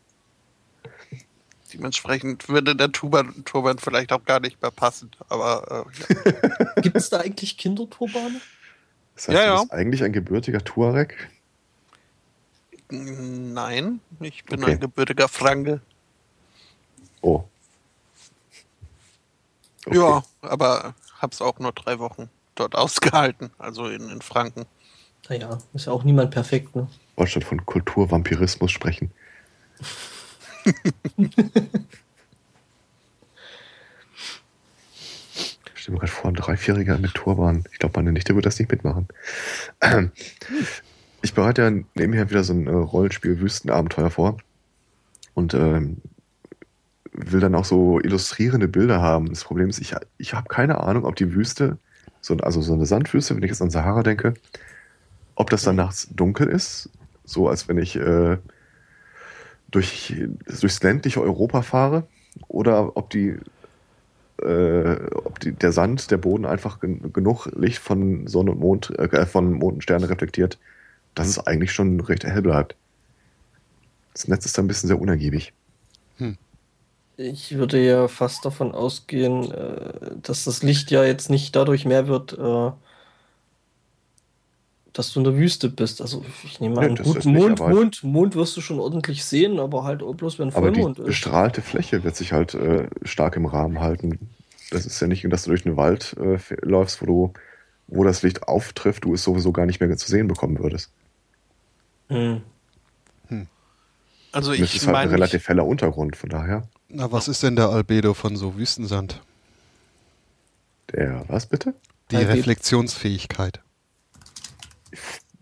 Dementsprechend würde der Turban, Turban vielleicht auch gar nicht mehr passen. Aber äh, ja. Gibt es da eigentlich Kinderturbane? Das heißt, Ja, du ja. bist eigentlich ein gebürtiger Tuareg. nein, ich bin Okay. ein gebürtiger Franke. Oh. Okay. Ja, aber hab's auch nur drei Wochen dort ausgehalten, also in, in Franken. Naja, ist ja auch niemand perfekt, ne? Wollte von Kulturvampirismus sprechen. Ich stelle mir gerade vor, ein Dreivierjähriger mit Turban. Ich glaube, meine Nichte wird das nicht mitmachen. Ich bereite ja nebenher wieder so ein äh, Rollenspiel Wüstenabenteuer vor und ähm, will dann auch so illustrierende Bilder haben. Das Problem ist, ich, ich habe keine Ahnung, ob die Wüste, so, also so eine Sandwüste, wenn ich jetzt an Sahara denke, ob das dann nachts dunkel ist, so als wenn ich äh, durch, durchs ländliche Europa fahre, oder ob die, äh, ob die, der Sand, der Boden einfach gen genug Licht von Sonne und Mond, äh, von Mond und Sterne reflektiert, dass es eigentlich schon recht hell bleibt. Das Netz ist da ein bisschen sehr unergiebig. Ich würde ja fast davon ausgehen, äh, dass das Licht ja jetzt nicht dadurch mehr wird, äh, dass du in der Wüste bist. Also ich nehme Nee, an, das gut, ist nicht, Mond, Mond, Mond wirst du schon ordentlich sehen, aber halt auch bloß, wenn Aber die Vollmond ist. bestrahlte Fläche wird sich halt äh, stark im Rahmen halten. Das ist ja nicht, dass du durch einen Wald äh, läufst, wo du, wo das Licht auftrifft, du es sowieso gar nicht mehr zu sehen bekommen würdest. Hm. Also Und es ich ist halt ein meine, relativ heller Untergrund, von daher. Na, was ist denn der Albedo von so Wüstensand? Der, was bitte? Die Albedo. Reflexionsfähigkeit.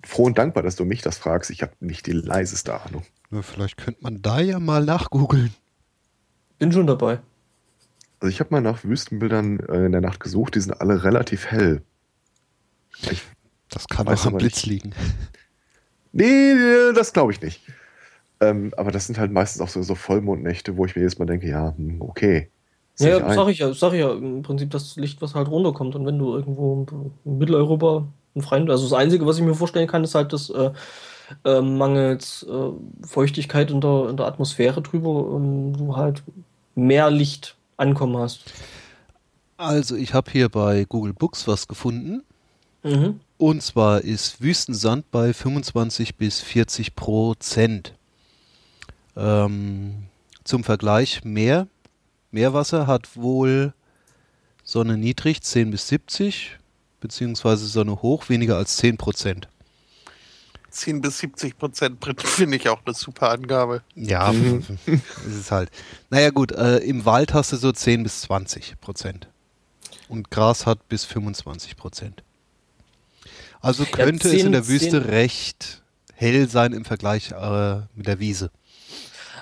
Froh und dankbar, dass du mich das fragst. Ich habe nicht die leiseste Ahnung. Na, vielleicht könnte man da ja mal nachgoogeln. Bin schon dabei. Also ich habe mal nach Wüstenbildern äh, in der Nacht gesucht, die sind alle relativ hell. Ich, Das kann auch am Blitz nicht. liegen. nee, nee, das glaube ich nicht. Ähm, aber das sind halt meistens auch so, so Vollmondnächte, wo ich mir jedes Mal denke, ja, hm, okay. Ich Ja, ein. sag ich ja, sag ich ja im Prinzip das Licht, was halt runterkommt. Und wenn du irgendwo in Mitteleuropa einen freien, also das Einzige, was ich mir vorstellen kann, ist halt, dass äh, äh, mangels äh, Feuchtigkeit in der, in der Atmosphäre drüber ähm, du halt mehr Licht ankommen hast. Also, ich habe hier bei Google Books was gefunden. Mhm. Und zwar ist Wüstensand bei 25 bis 40 Prozent. Ähm, zum Vergleich Meer. Meerwasser hat wohl Sonne niedrig 10 bis 70, beziehungsweise Sonne hoch weniger als 10 Prozent. 10 bis 70 Prozent finde ich auch eine super Angabe. Ja, ist es halt. Naja gut, äh, im Wald hast du so 10 bis 20 Prozent. Und Gras hat bis 25 Prozent. Also könnte es 10 in der Wüste 10 recht hell sein im Vergleich äh, mit der Wiese.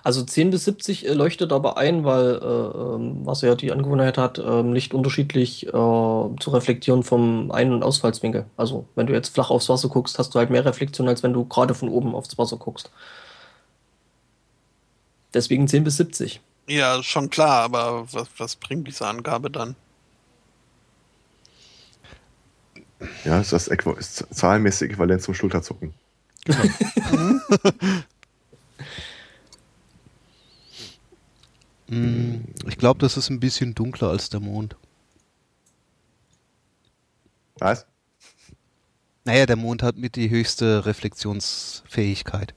Also 10 bis 70 äh, leuchtet aber ein, weil äh, ähm, Wasser ja die Angewohnheit hat, ähm, Licht unterschiedlich äh, zu reflektieren vom Ein- und Ausfallswinkel. Also wenn du jetzt flach aufs Wasser guckst, hast du halt mehr Reflexion, als wenn du gerade von oben aufs Wasser guckst. Deswegen 10 bis 70. Ja, schon klar, aber was, was bringt diese Angabe dann? Ja, ist das Äqu ist zahlenmäßig äquivalent zum Schulterzucken. Mm, Ich glaube, das ist ein bisschen dunkler als der Mond. Was? Naja, der Mond hat mit die höchste Reflexionsfähigkeit,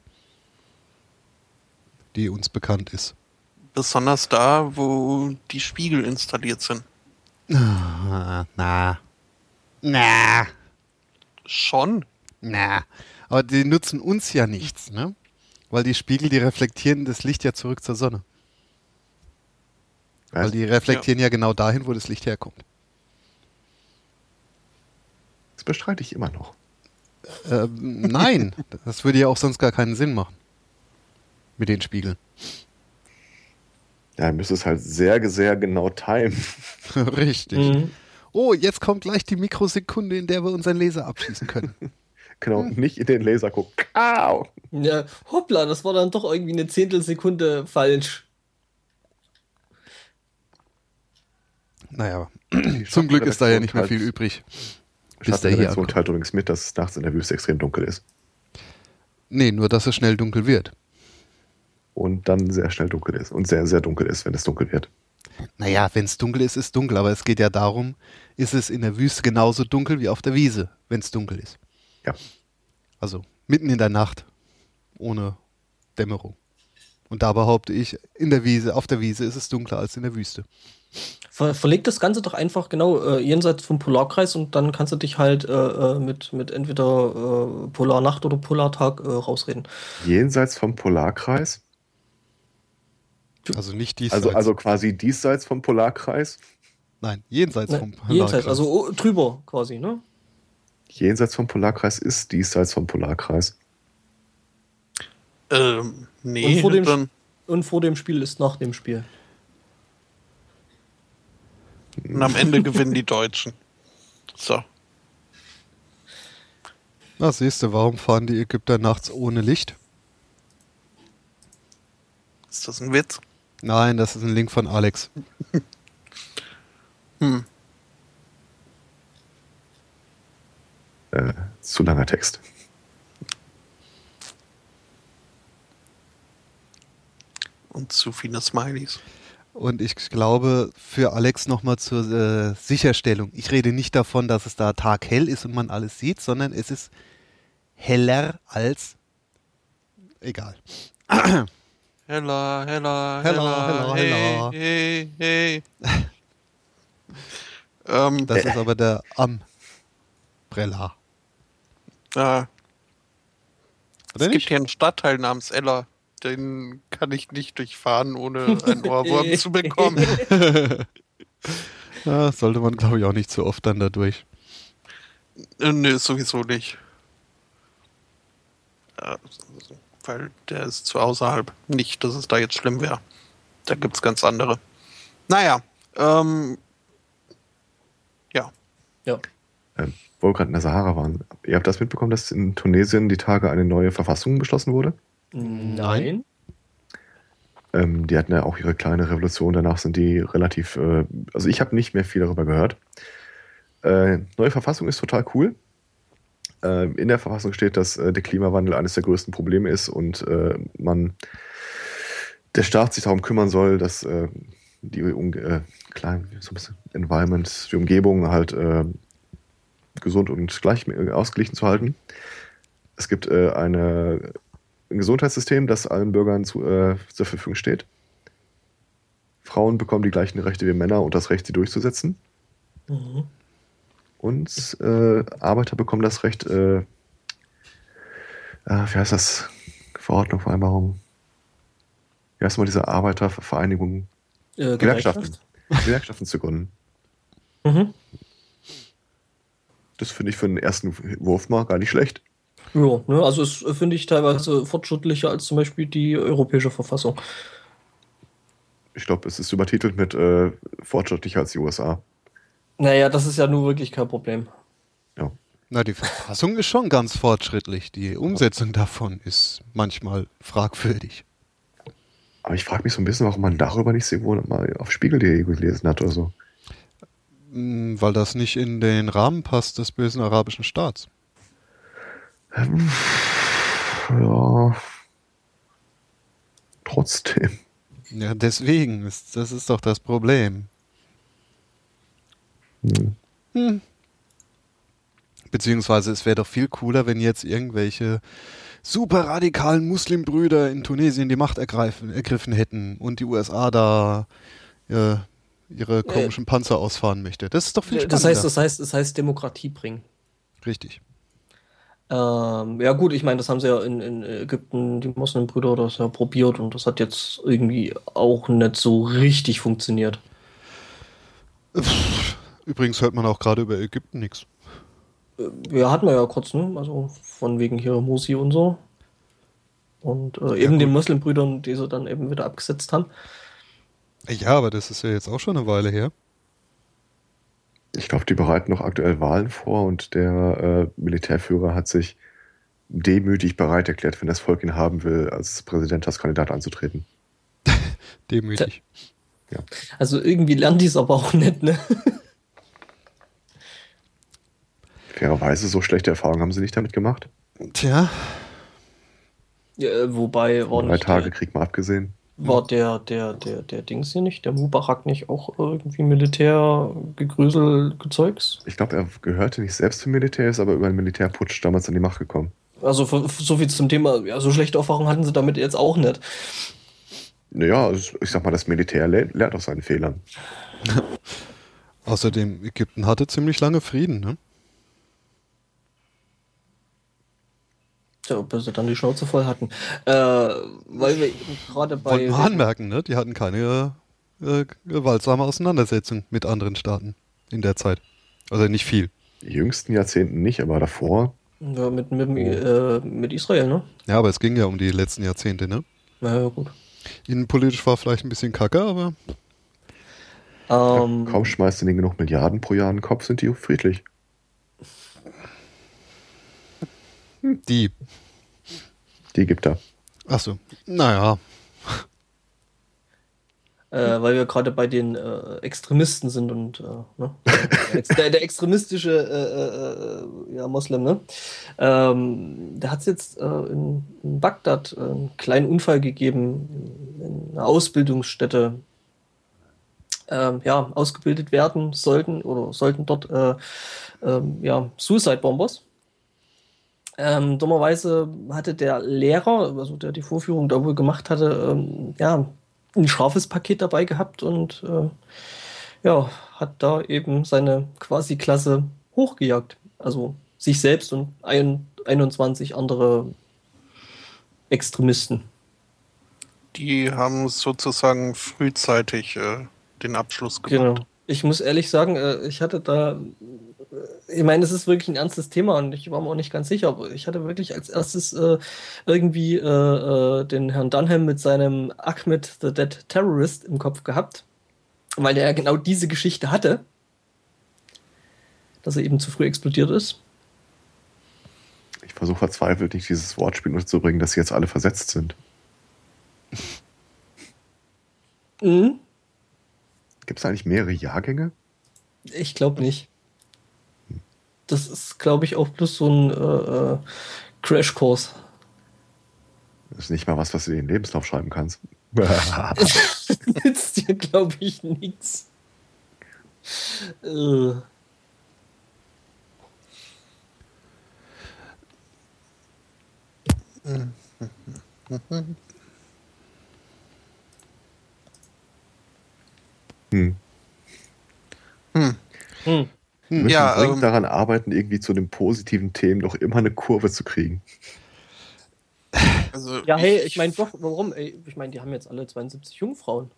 die uns bekannt ist. Besonders da, wo die Spiegel installiert sind. Ah, na. Na. Schon? Na. Aber die nutzen uns ja nichts, ne? Weil die Spiegel, die reflektieren das Licht ja zurück zur Sonne. Weil Was? die reflektieren ja. genau dahin, wo das Licht herkommt. Das bestreite ich immer noch. Ähm, nein, das würde ja auch sonst gar keinen Sinn machen. Mit den Spiegeln. Ja, ihr müsst es halt sehr, sehr genau timen. Richtig. Mhm. Oh, jetzt kommt gleich die Mikrosekunde, in der wir unseren Laser abschießen können. Genau, nicht in den Laser gucken. Au! Ja, hoppla, das war dann doch irgendwie eine Zehntelsekunde falsch. Naja, zum Glück ist da ja nicht mehr viel übrig. Bis der hier ankommt. teilt übrigens mit, dass es nachts in der Wüste extrem dunkel ist. Nee, nur dass es schnell dunkel wird. Und dann sehr schnell dunkel ist. Und sehr, sehr dunkel ist, wenn es dunkel wird. Naja, wenn es dunkel ist, ist dunkel, aber es geht ja darum, ist es in der Wüste genauso dunkel wie auf der Wiese, wenn es dunkel ist. Ja. Also mitten in der Nacht, ohne Dämmerung. Und da behaupte ich, in der Wiese, auf der Wiese ist es dunkler als in der Wüste. Ver verleg das Ganze doch einfach genau äh, jenseits vom Polarkreis und dann kannst du dich halt äh, äh, mit, mit entweder äh, Polarnacht oder Polartag äh, rausreden. Jenseits vom Polarkreis, Also nicht diesseits. also, also quasi diesseits vom Polarkreis, Nein, jenseits Ne, vom jenseits, Polarkreis. also oh, drüber quasi, ne? jenseits vom Polarkreis ist diesseits vom Polarkreis. Ähm, nee, Und vor dem dann, Und vor dem Spiel ist nach dem Spiel. Und am Ende gewinnen die Deutschen. So. Na, siehst du, warum fahren die Ägypter nachts ohne Licht? Ist das ein Witz? Nein, das ist ein Link von Alex. Hm. Äh, zu langer Text. Und zu viele Smileys. Und ich glaube, für Alex nochmal zur äh, Sicherstellung. Ich rede nicht davon, dass es da taghell ist und man alles sieht, sondern es ist heller als. Egal. Heller, heller, heller, Heller, heller, hey, hey, hey. ähm, Das ist aber der Umbrella. äh, Oder es gibt nicht? hier einen Stadtteil namens Eller. Den kann ich nicht durchfahren, ohne einen Ohrwurm zu bekommen. Ja, sollte man, glaube ich, auch nicht so oft dann dadurch. Äh, Nö, sowieso nicht. Weil der ist zu außerhalb. Nicht, dass es da jetzt schlimm wäre. Da gibt es ganz andere. Naja, ähm, ja. Ja. Ähm, wo wir gerade in der Sahara waren. Ihr habt das mitbekommen, dass in Tunesien die Tage eine neue Verfassung beschlossen wurde? Nein. Ähm, die hatten ja auch ihre kleine Revolution. Danach sind die relativ. Äh, also, ich habe nicht mehr viel darüber gehört. Äh, neue Verfassung ist total cool. Äh, in der Verfassung steht, dass äh, der Klimawandel eines der größten Probleme ist und äh, man der Staat sich darum kümmern soll, dass äh, die um, äh, klein, so ein bisschen Environment, die Umgebung halt äh, gesund und gleich ausgeglichen zu halten. Es gibt äh, eine, ein Gesundheitssystem, das allen Bürgern zu, äh, zur Verfügung steht. Frauen bekommen die gleichen Rechte wie Männer und das Recht, sie durchzusetzen. Mhm. Und äh, Arbeiter bekommen das Recht, äh, äh, wie heißt das? Verordnung, Vereinbarung. Wie heißt mal diese Arbeitervereinigung? Äh, Gewerkschaften. Gewerkschaft? Gewerkschaften zu gründen. Mhm. Das finde ich für den ersten Wurf mal gar nicht schlecht. Ja, ne, also es äh, finde ich teilweise fortschrittlicher als zum Beispiel die europäische Verfassung. Ich glaube, es ist übertitelt mit äh, fortschrittlicher als die USA. Naja, das ist ja nur wirklich kein Problem. Na, die Verfassung ist schon ganz fortschrittlich. Die Umsetzung davon ist manchmal fragwürdig. Aber ich frage mich so ein bisschen, warum man darüber nicht irgendwo mal auf Spiegel.de gelesen hat oder so. Mm, Weil das nicht in den Rahmen passt des bösen arabischen Staats. Ja. Trotzdem. Ja, deswegen ist das ist doch das Problem. Hm. Hm. Beziehungsweise es wäre doch viel cooler, wenn jetzt irgendwelche super radikalen Muslimbrüder in Tunesien die Macht ergreifen, ergriffen hätten und die USA da äh, ihre komischen Panzer ausfahren möchte. Das ist doch viel spannender. Das heißt, das heißt, das heißt Demokratie bringen. Richtig. Ähm, ja gut, ich meine, das haben sie ja in, in Ägypten, die Muslimbrüder, das ja probiert und das hat jetzt irgendwie auch nicht so richtig funktioniert. Übrigens hört man auch gerade über Ägypten nichts. Ja, hatten wir ja kurz, ne? Also von wegen hier Musi und so. Und äh, eben den Muslimbrüdern, die sie dann eben wieder abgesetzt haben. Ja, aber das ist ja jetzt auch schon eine Weile her. Ich glaube, die bereiten noch aktuell Wahlen vor und der äh, Militärführer hat sich demütig bereit erklärt, wenn das Volk ihn haben will, als Präsidentschaftskandidat anzutreten. Demütig. Also irgendwie lernen die es aber auch nicht, ne? Fairerweise, so schlechte Erfahrungen haben sie nicht damit gemacht. Tja, Ja, wobei war, Drei Tage der, Krieg mal abgesehen. War der, der, der, der Dings hier nicht, der Mubarak nicht auch irgendwie Militärgegrüsel gezeugs? Ich glaube, er gehörte nicht selbst zum Militär, ist aber über einen Militärputsch damals an die Macht gekommen. Also so viel zum Thema, ja, so schlechte Erfahrungen hatten sie damit jetzt auch nicht. Naja, also ich sag mal, das Militär lernt, lernt aus seinen Fehlern. außerdem Ägypten hatte ziemlich lange Frieden, ne? Tja, bis sie dann die Schnauze voll hatten. Äh, weil wir eben gerade bei. Wollten wir anmerken, ne? Die hatten keine äh, gewaltsame Auseinandersetzung mit anderen Staaten in der Zeit. Also nicht viel. Die jüngsten Jahrzehnten nicht, aber davor. Ja, mit, mit, äh, mit Israel, ne? Ja, aber es ging ja um die letzten Jahrzehnte, ne? Na ja, gut. Innenpolitisch war vielleicht ein bisschen kacke, aber Ähm, Kaum schmeißt du denen genug Milliarden pro Jahr in den Kopf, sind die friedlich. die. Die gibt er. Achso, naja. äh, weil wir gerade bei den äh, Extremisten sind und äh, ne? Der, der extremistische äh, äh, ja, Moslem, ne? Ähm, da hat es jetzt äh, in, in Bagdad äh, einen kleinen Unfall gegeben in, in einer Ausbildungsstätte äh, ja, ausgebildet werden sollten oder sollten dort äh, ähm, ja, Suicide Bombers. Ähm, dummerweise hatte der Lehrer, also der die Vorführung da wohl gemacht hatte, ähm, ja, ein scharfes Paket dabei gehabt und äh, ja, hat da eben seine Quasi-Klasse hochgejagt. Also sich selbst und ein, 21 andere Extremisten. Die haben sozusagen frühzeitig äh, den Abschluss gemacht. Genau. Ich muss ehrlich sagen, äh, ich hatte da, ich meine, es ist wirklich ein ernstes Thema und ich war mir auch nicht ganz sicher, aber ich hatte wirklich als erstes äh, irgendwie äh, äh, den Herrn Dunham mit seinem Ahmed the Dead Terrorist im Kopf gehabt, weil der ja genau diese Geschichte hatte, dass er eben zu früh explodiert ist. Ich versuche verzweifelt nicht dieses Wortspiel unterzubringen, dass sie jetzt alle versetzt sind. Mhm. Gibt es eigentlich mehrere Jahrgänge? Ich glaube nicht. Das ist, glaube ich, auch bloß so ein äh, äh, Crashkurs. Das ist nicht mal was, was du in den Lebenslauf schreiben kannst. Nützt dir, glaube ich, nichts. Äh. Hm. Hm. Hm. Wir müssen Ja, dringend ähm, daran arbeiten, irgendwie zu den positiven Themen noch immer eine Kurve zu kriegen. Also Ja, hey, ich meine doch, warum? Ey, ich meine, die haben jetzt alle 72 Jungfrauen.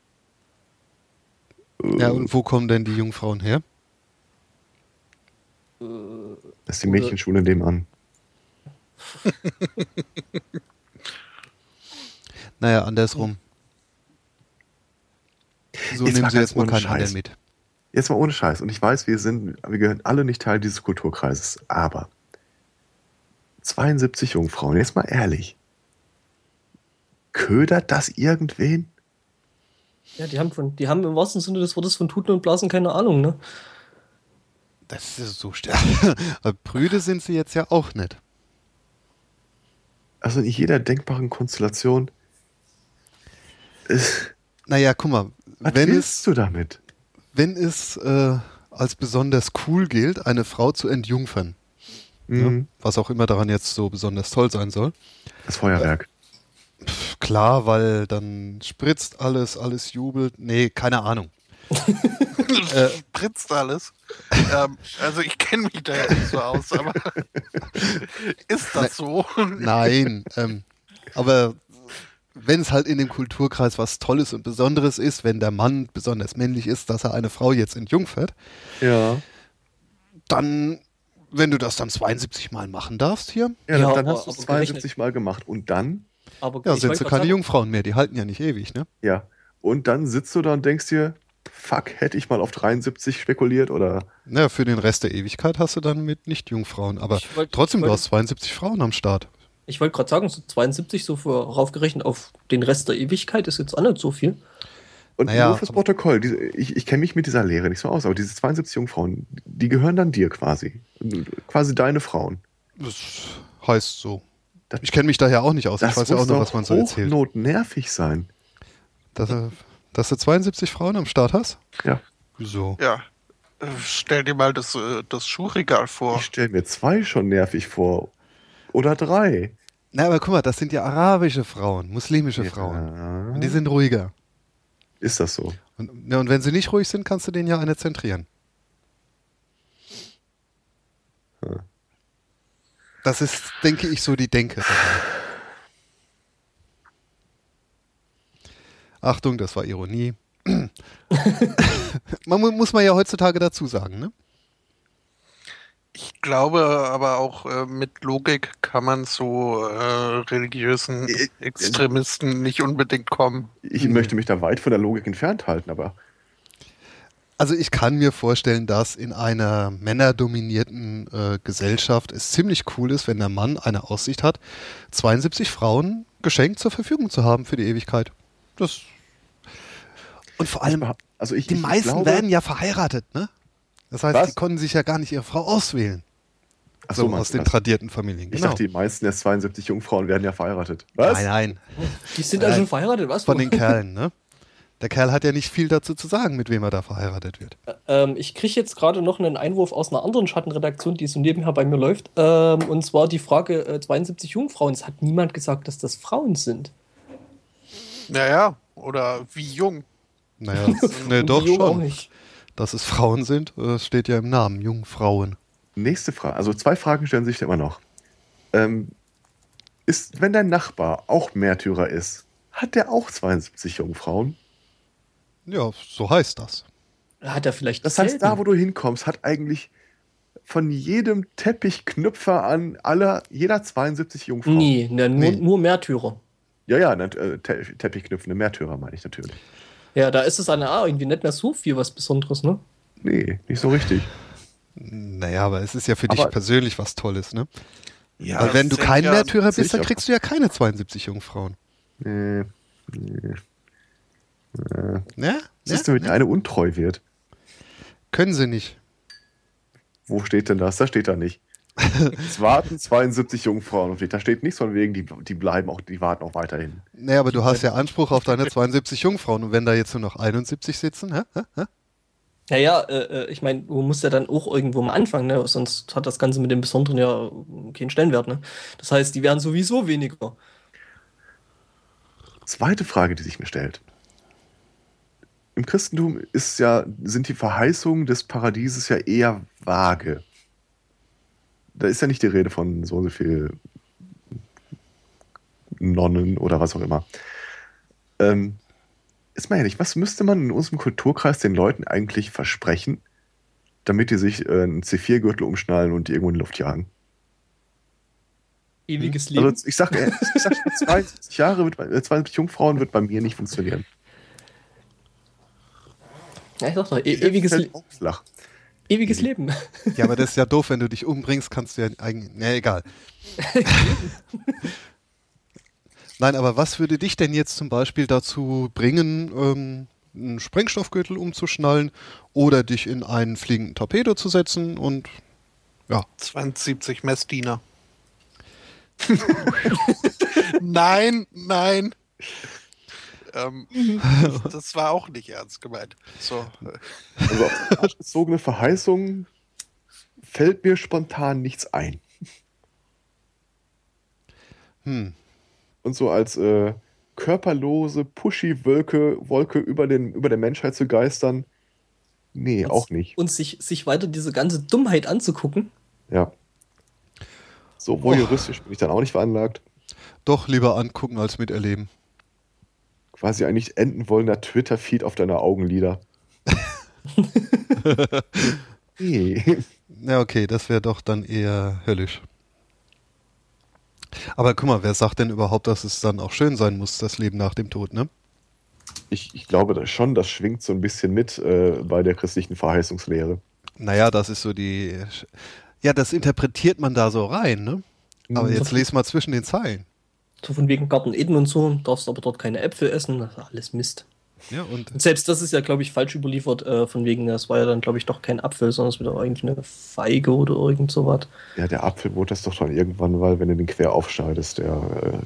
Ja, und wo kommen denn die Jungfrauen her? Äh, Das ist die Mädchenschule nebenan. Naja, andersrum. So Jetzt nehmen sie jetzt mal keinen Scheiß. anderen mit. Jetzt mal ohne Scheiß. Und ich weiß, wir sind, wir gehören alle nicht Teil dieses Kulturkreises. Aber 72 Jungfrauen, jetzt mal ehrlich. Ködert das irgendwen? ja, die haben von, die haben im wahrsten Sinne des Wortes von Tuten und Blasen keine Ahnung, ne? Das ist so stark. Aber Brüde sind sie jetzt ja auch nicht. Also in jeder denkbaren Konstellation. Naja, guck mal, Was wenn willst es, du damit? Wenn es äh, als besonders cool gilt, eine Frau zu entjungfern, Mhm. ne, was auch immer daran jetzt so besonders toll sein soll, Das Feuerwerk. pf, klar, weil dann spritzt alles, alles jubelt. Nee, keine Ahnung. äh, spritzt alles. ähm, also ich kenne mich da ja nicht so aus, aber ist das so? Nein, ähm, aber wenn es halt in dem Kulturkreis was Tolles und Besonderes ist, wenn der Mann besonders männlich ist, dass er eine Frau jetzt entjungfert, Ja. dann, wenn du das dann 72 Mal machen darfst hier, Ja, Ja, dann hast du es aber 72 Mal gemacht. Und dann, Aber ja, sind sie keine sagen, Jungfrauen mehr, die halten ja nicht ewig, ne? ja. Und dann sitzt du da und denkst dir, fuck, hätte ich mal auf 73 spekuliert oder. Ja, für den Rest der Ewigkeit hast du dann mit Nicht-Jungfrauen, aber wollt- trotzdem, du hast 72 Frauen am Start. Ich wollte gerade sagen, so 72 so für raufgerechnet auf den Rest der Ewigkeit ist jetzt auch nicht so viel. Und Naja, nur fürs Protokoll, diese, ich, ich kenne mich mit dieser Lehre nicht so aus, aber diese 72 Jungfrauen, die gehören dann dir quasi. Quasi deine Frauen. Das heißt so. Das- Ich kenne mich daher auch nicht aus. ich weiß ja auch nur, doch was man so erzählt. hochnotnervig sein. Dass, du- dass du 72 Frauen am Start hast? Ja. Wieso? Ja. Äh, Stell dir mal das, äh, das Schuhregal vor. Ich stelle mir zwei schon nervig vor. Oder drei. Na, aber guck mal, das sind ja arabische Frauen, muslimische Frauen. Ja. Und die sind ruhiger. Ist das so? Und, ja, und wenn sie nicht ruhig sind, kannst du denen ja eine zentrieren. Hm. Das ist, denke ich, so die Denke. dabei. Achtung, das war Ironie. man mu- muss man ja heutzutage dazu sagen, ne? Ich glaube aber auch äh, mit Logik kann man zu äh, religiösen Extremisten nicht unbedingt kommen. Ich möchte mich da weit von der Logik entfernt halten, aber Also ich kann mir vorstellen, dass in einer männerdominierten äh, Gesellschaft es ziemlich cool ist, wenn der Mann eine Aussicht hat, 72 Frauen geschenkt zur Verfügung zu haben für die Ewigkeit. Das und vor allem, also ich, die ich meisten glaube, werden ja verheiratet, ne? Das heißt, Was? die konnten sich ja gar nicht ihre Frau auswählen. Ach so so, aus den das? tradierten Familien. Ich Genau. dachte, die meisten der 72 Jungfrauen werden ja verheiratet. Was? Nein, nein. Die sind Äh, also schon verheiratet, was? Von den Kerlen, ne? Der Kerl hat ja nicht viel dazu zu sagen, mit wem er da verheiratet wird. Ähm, ich kriege jetzt gerade noch einen Einwurf aus einer anderen Schattenredaktion, die so nebenher bei mir läuft. Ähm, und zwar die Frage: äh, 72 Jungfrauen. Es hat niemand gesagt, dass das Frauen sind. Naja, oder wie jung. Naja, ne, doch Jungen auch schon. nicht. Dass es Frauen sind, äh, steht ja im Namen, Jungfrauen. Nächste Frage. Also zwei Fragen stellen sich da immer noch. Ähm, ist, wenn dein Nachbar auch Märtyrer ist, hat der auch 72 Jungfrauen? Ja, so heißt das. Hat er vielleicht. Das heißt, selten. da wo du hinkommst, hat eigentlich von jedem Teppichknüpfer an aller, jeder 72 Jungfrauen. Nee, ne, nur, Nee. nur Märtyrer. Ja, ja, nat- äh, Te Teppichknüpfende Märtyrer meine ich natürlich. Ja, da ist es eine A, irgendwie nicht mehr so viel was Besonderes, ne? Nee, nicht so richtig. Naja, aber es ist ja für dich Aber- persönlich was Tolles, ne? Ja, Weil wenn du kein Märtyrer bist, dann kriegst du ja keine 72 Jungfrauen. nee, nee. Äh, Ne? Ist denn, wenn der eine untreu wird? Können sie nicht. Wo steht denn das? Da steht da nicht. Es warten 72 Jungfrauen auf dich. Da steht nichts von wegen, die, die bleiben auch, die warten auch weiterhin. Naja, aber du hast ja Anspruch auf deine 72 Jungfrauen. Und wenn da jetzt nur noch 71 sitzen, hä? Hä? Naja, äh, äh, ich meine, du musst ja dann auch irgendwo mal anfangen, ne? Sonst hat das Ganze mit dem Besonderen ja keinen Stellenwert, ne? Das heißt, die werden sowieso weniger. Zweite Frage, die sich mir stellt. Im Christentum ist ja, sind die Verheißungen des Paradieses ja eher vage. Da ist ja nicht die Rede von so und so viel Nonnen oder was auch immer. Ähm, ist mal ehrlich, was müsste man in unserem Kulturkreis den Leuten eigentlich versprechen, damit die sich äh, einen C4-Gürtel umschnallen und die irgendwo in die Luft jagen? Ewiges Leben. Also ich sag, äh, ich sag schon, 72 Jahre, wird bei, äh, 72 Jungfrauen wird bei mir nicht funktionieren. ja, ich sag doch, e ewiges, Le Fällt auch flach. Ewiges Leben. Ja, aber das ist ja doof, wenn du dich umbringst, kannst du ja eigentlich. Ne, egal. Nein, aber was würde dich denn jetzt zum Beispiel dazu bringen, ähm, einen Sprengstoffgürtel umzuschnallen oder dich in einen fliegenden Torpedo zu setzen und ja, 72 Messdiener. nein, nein. Ähm, das war auch nicht ernst gemeint. So, Also auf arschgezogene Verheißungen fällt mir spontan nichts ein. hm, Und so als äh, körperlose, pushy Wolke, über, den, über der Menschheit zu geistern, nee, auch nicht. Und sich, sich weiter diese ganze Dummheit anzugucken. Ja. So voyeuristisch bin ich dann auch nicht veranlagt. doch lieber angucken als miterleben. Quasi ein nicht enden wollender Twitter-Feed auf deiner Augenlider. nee. Ja, okay, das wäre doch dann eher höllisch. Aber guck mal, wer sagt denn überhaupt, dass es dann auch schön sein muss, das Leben nach dem Tod, ne? Ich, ich glaube das schon, das schwingt so ein bisschen mit äh, bei der christlichen Verheißungslehre. Naja, das ist so die. Ja, das interpretiert man da so rein, ne? Aber Mhm. jetzt les mal zwischen den Zeilen. So von wegen Garten Eden und so, darfst aber dort keine Äpfel essen. Das ist alles Mist. Ja, und Und selbst das ist ja, glaube ich, falsch überliefert, äh, von wegen, das war ja dann, glaube ich, doch kein Apfel, sondern es wieder irgendwie eine Feige oder irgend sowas. Ja, der Apfel wurde das doch dann irgendwann, weil wenn du den quer aufschneidest, der. Äh,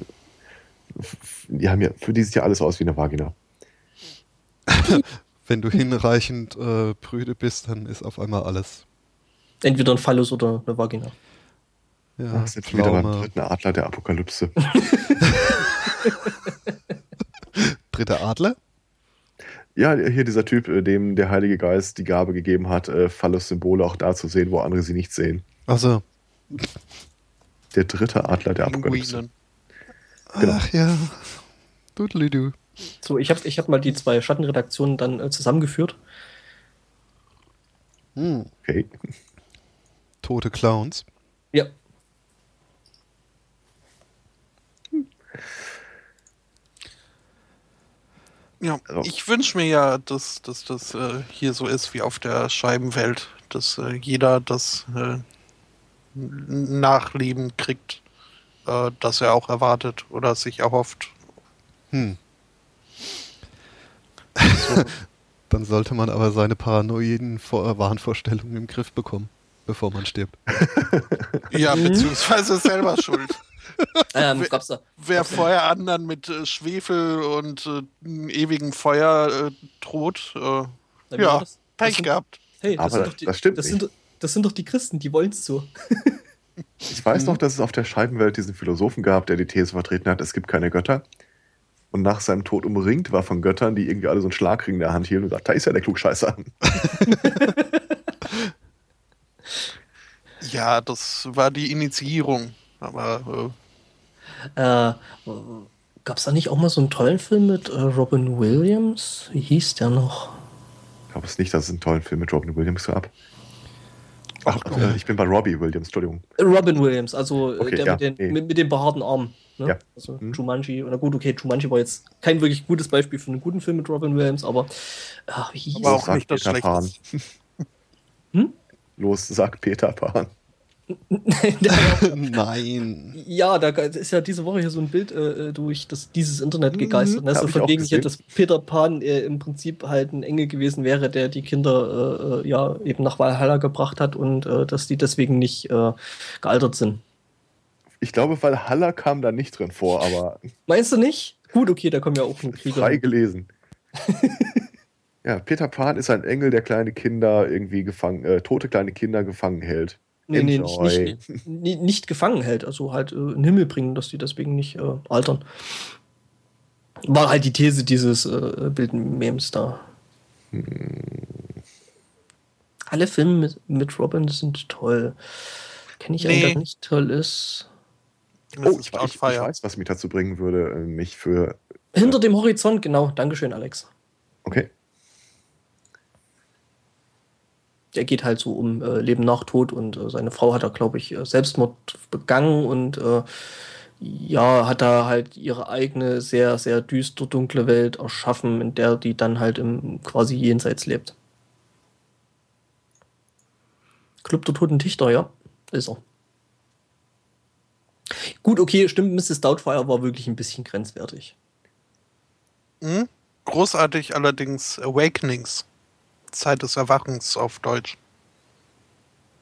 die haben ja, für die sieht ja alles aus wie eine Vagina. wenn du hinreichend äh, prüde bist, dann ist auf einmal alles. Entweder ein Phallus oder eine Vagina. Ja, Ach, sind wieder beim dritten Adler der Apokalypse. dritter Adler. ja, hier dieser Typ, äh, dem der Heilige Geist die Gabe gegeben hat, äh, Phallus-Symbole auch da zu sehen, wo andere sie nicht sehen. Also, Der dritte Adler der Apokalypse. Genau. ach ja. Dudelidu. So, ich habe ich hab mal die zwei Schattenredaktionen dann äh, zusammengeführt. Hm. Okay. Tote Clowns. Ja. Ja, Also- ich wünsche mir ja, dass, dass das äh, hier so ist wie auf der Scheibenwelt, dass äh, jeder das äh, Nachleben kriegt, äh, das er auch erwartet oder sich erhofft. Hm. Dann sollte man aber seine paranoiden Vor Wahnvorstellungen im Griff bekommen, bevor man stirbt. Ja, beziehungsweise selber schuld. Ähm, Wer- gab's da. Wer vorher anderen mit äh, Schwefel und äh, ewigen Feuer äh, droht, äh, ja, das? Das Pech sind- gehabt. Hey, das, Aber sind doch die, das stimmt das nicht. sind, das sind doch die Christen, die wollen's so. Ich weiß noch, dass es auf der Scheibenwelt diesen Philosophen gab, der die These vertreten hat, es gibt keine Götter. Und nach seinem Tod umringt war von Göttern, die irgendwie alle so einen Schlagring in der Hand hielten und sagt, da ist ja der Klugscheißer. Ja, das war die Initiierung. Aber Äh, gab's da nicht auch mal so einen tollen Film mit äh, Robin Williams? Wie hieß der noch? Ich glaube es nicht, dass es einen tollen Film mit Robin Williams gab. Ach, Ach, äh, ich bin bei Robbie Williams, Entschuldigung. Robin Williams, also äh, Okay, der ja, mit, den, nee. mit, mit den behaarten Armen. Ne? Ja. Also Hm. Jumanji. Oder gut, okay, Jumanji war jetzt kein wirklich gutes Beispiel für einen guten Film mit Robin Williams, aber ach, wie hieß Aber auch nicht das Peter Pan. Schlechteste. Hm? Los, sag Peter Pan. Nein. Ja, da ist ja diese Woche hier so ein Bild äh, durch das, dieses Internet Mhm, gegeistert. Ne? So von wegen hier, dass Peter Pan äh, im Prinzip halt ein Engel gewesen wäre, der die Kinder äh, äh, ja eben nach Valhalla gebracht hat und äh, dass die deswegen nicht äh, gealtert sind. Ich glaube, weil Haller kam da nicht drin vor, aber Meinst du nicht? Gut, okay, da kommen ja auch nur Krieger. frei gelesen. ja, Peter Pan ist ein Engel, der kleine Kinder irgendwie gefangen, äh, tote kleine Kinder gefangen hält. Nee, nee, nicht, nicht, nicht, gefangen hält, also halt äh, in den Himmel bringen, dass die deswegen nicht äh, altern. War halt die These dieses äh, Bild-Memes da. Alle Filme mit, mit Robin sind toll. Kenne ich einen, Nee. der nicht toll ist? Oh, ich, ich, ich weiß, was mich dazu bringen würde, äh, mich für. Hinter dem Horizont, genau. Dankeschön, Alex. Okay. Der geht halt so um äh, Leben nach Tod und äh, seine Frau hat da, glaube ich, äh, Selbstmord begangen und äh, ja, hat da halt ihre eigene sehr, sehr düster, dunkle Welt erschaffen, in der die dann halt im quasi Jenseits lebt. Club der Toten Dichter, ja, ist er. Gut, okay, stimmt, Mrs. Doubtfire war wirklich ein bisschen grenzwertig. Hm? Großartig allerdings Awakenings. Zeit des Erwachens auf Deutsch.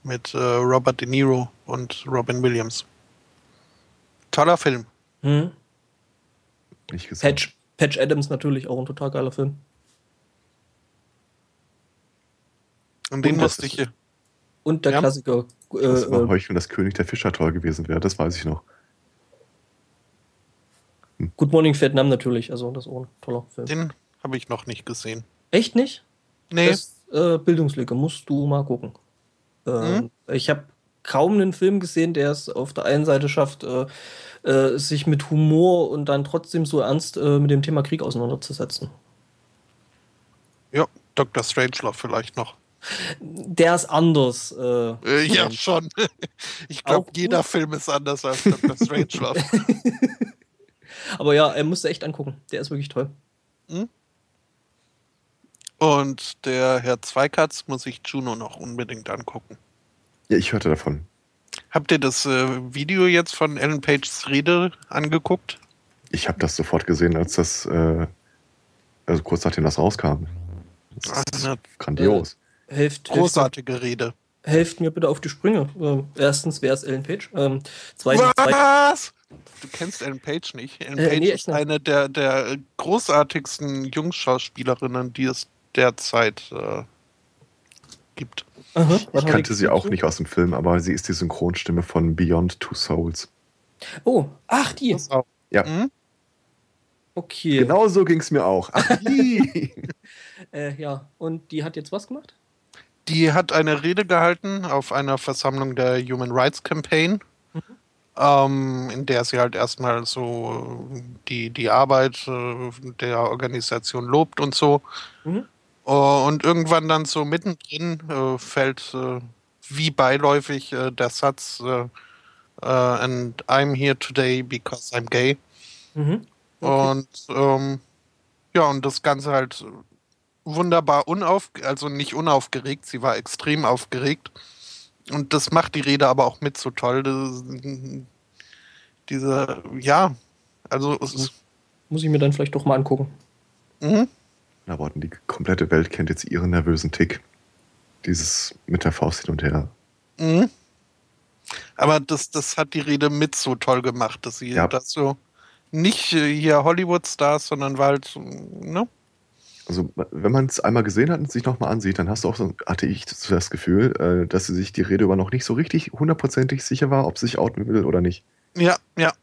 Mit äh, Robert De Niro und Robin Williams. Toller Film. Hm? Nicht gesehen. Patch, Patch Adams natürlich auch ein total geiler Film. Und den Und musste ist- ich. Und der Ja. Klassiker. Äh, Das war äh, Heucheln, dass König der Fischer toll gewesen wäre, das weiß ich noch. Good Morning Vietnam natürlich, also das ist auch ein toller Film. Den habe ich noch nicht gesehen. Echt nicht? Nee, Das äh, Bildungslücke, musst du mal gucken. Ähm, Ich habe kaum einen Film gesehen, der es auf der einen Seite schafft, äh, äh, sich mit Humor und dann trotzdem so ernst äh, mit dem Thema Krieg auseinanderzusetzen. ja, Dr. Strangelove vielleicht noch. Der ist anders. Äh, Äh, ja, schon. Ich glaube, jeder Film ist anders als Dr. Strangelove. aber ja, er musste echt angucken. Der ist wirklich toll. Und der Herr Zweikatz muss sich Juno noch unbedingt angucken. Ja, ich hörte davon. Habt ihr das äh, Video jetzt von Ellen Pages Rede angeguckt? Ich habe das sofort gesehen, als das, äh, also kurz nachdem das rauskam. Das ist Also, grandios. Helft, helft, großartige Rede. helft mir bitte auf die Sprünge. Ähm, erstens, wer ist Ellen Page? Ähm, zweitens, zweit- Was? Du kennst Ellen Page nicht. Ellen Äh, Page nee, ist nicht. eine der, der großartigsten Jungschauspielerinnen, die es derzeit äh, gibt. Aha, Ich kannte sie auch nicht aus dem Film, aber sie ist die Synchronstimme von Beyond Two Souls. Oh, ach, die. Das auch. Ja. Mhm. Okay. Genau so ging es mir auch. Ach, die. Äh, ja, und die hat jetzt was gemacht? Die hat eine Rede gehalten auf einer Versammlung der Human Rights Campaign, Mhm. ähm, in der sie halt erstmal so die, die Arbeit äh, der Organisation lobt und so. Mhm. Äh, und irgendwann dann so mittendrin äh, fällt äh, wie beiläufig äh, der Satz And I'm here today because I'm gay. Mhm. Okay. Und ähm, ja, und das Ganze halt wunderbar unauf, also nicht unaufgeregt, sie war extrem aufgeregt. Und das macht die Rede aber auch mit so toll. Das, diese, ja, also es ist, Muss ich mir dann vielleicht doch mal angucken. mhm, Na, Worten, die komplette Welt kennt jetzt ihren nervösen Tick. Dieses mit der Faust hin und her. mhm. Aber das, das hat die Rede mit so toll gemacht, dass sie Ja. das so nicht äh, hier Hollywood-Stars, sondern war halt, so, ne? Also, wenn man es einmal gesehen hat und sich nochmal ansieht, dann hast du auch so, hatte ich so das Gefühl, äh, dass sie sich die Rede über noch nicht so richtig hundertprozentig sicher war, ob sie sich outen will oder nicht. Ja, ja.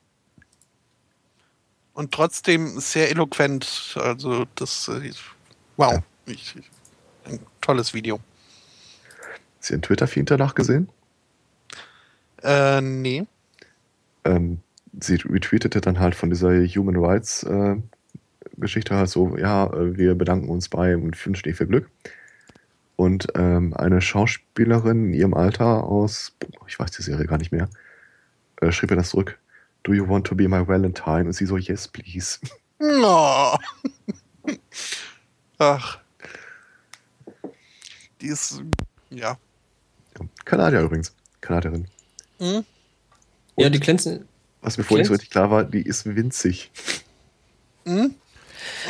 Und trotzdem sehr eloquent. Also, das, äh, wow. Ich, ein tolles Video. Hast du ihren Twitter-Feed danach gesehen? Äh, nee. ähm, sie retweetete dann halt von dieser Human Rights äh, Geschichte halt so, ja, äh, wir bedanken uns bei und wünschen ihr viel Glück. Und ähm, eine Schauspielerin in ihrem Alter aus, ich weiß die Serie gar nicht mehr, äh, schrieb ihr das zurück. Do you want to be my Valentine? Und sie so, yes, please. Oh. Ach. Die ist, ja. Kanadier übrigens. Kanadierin. Hm? Ja, die glänzen. Was mir vorhin nicht so richtig klar war, die ist winzig. Hm?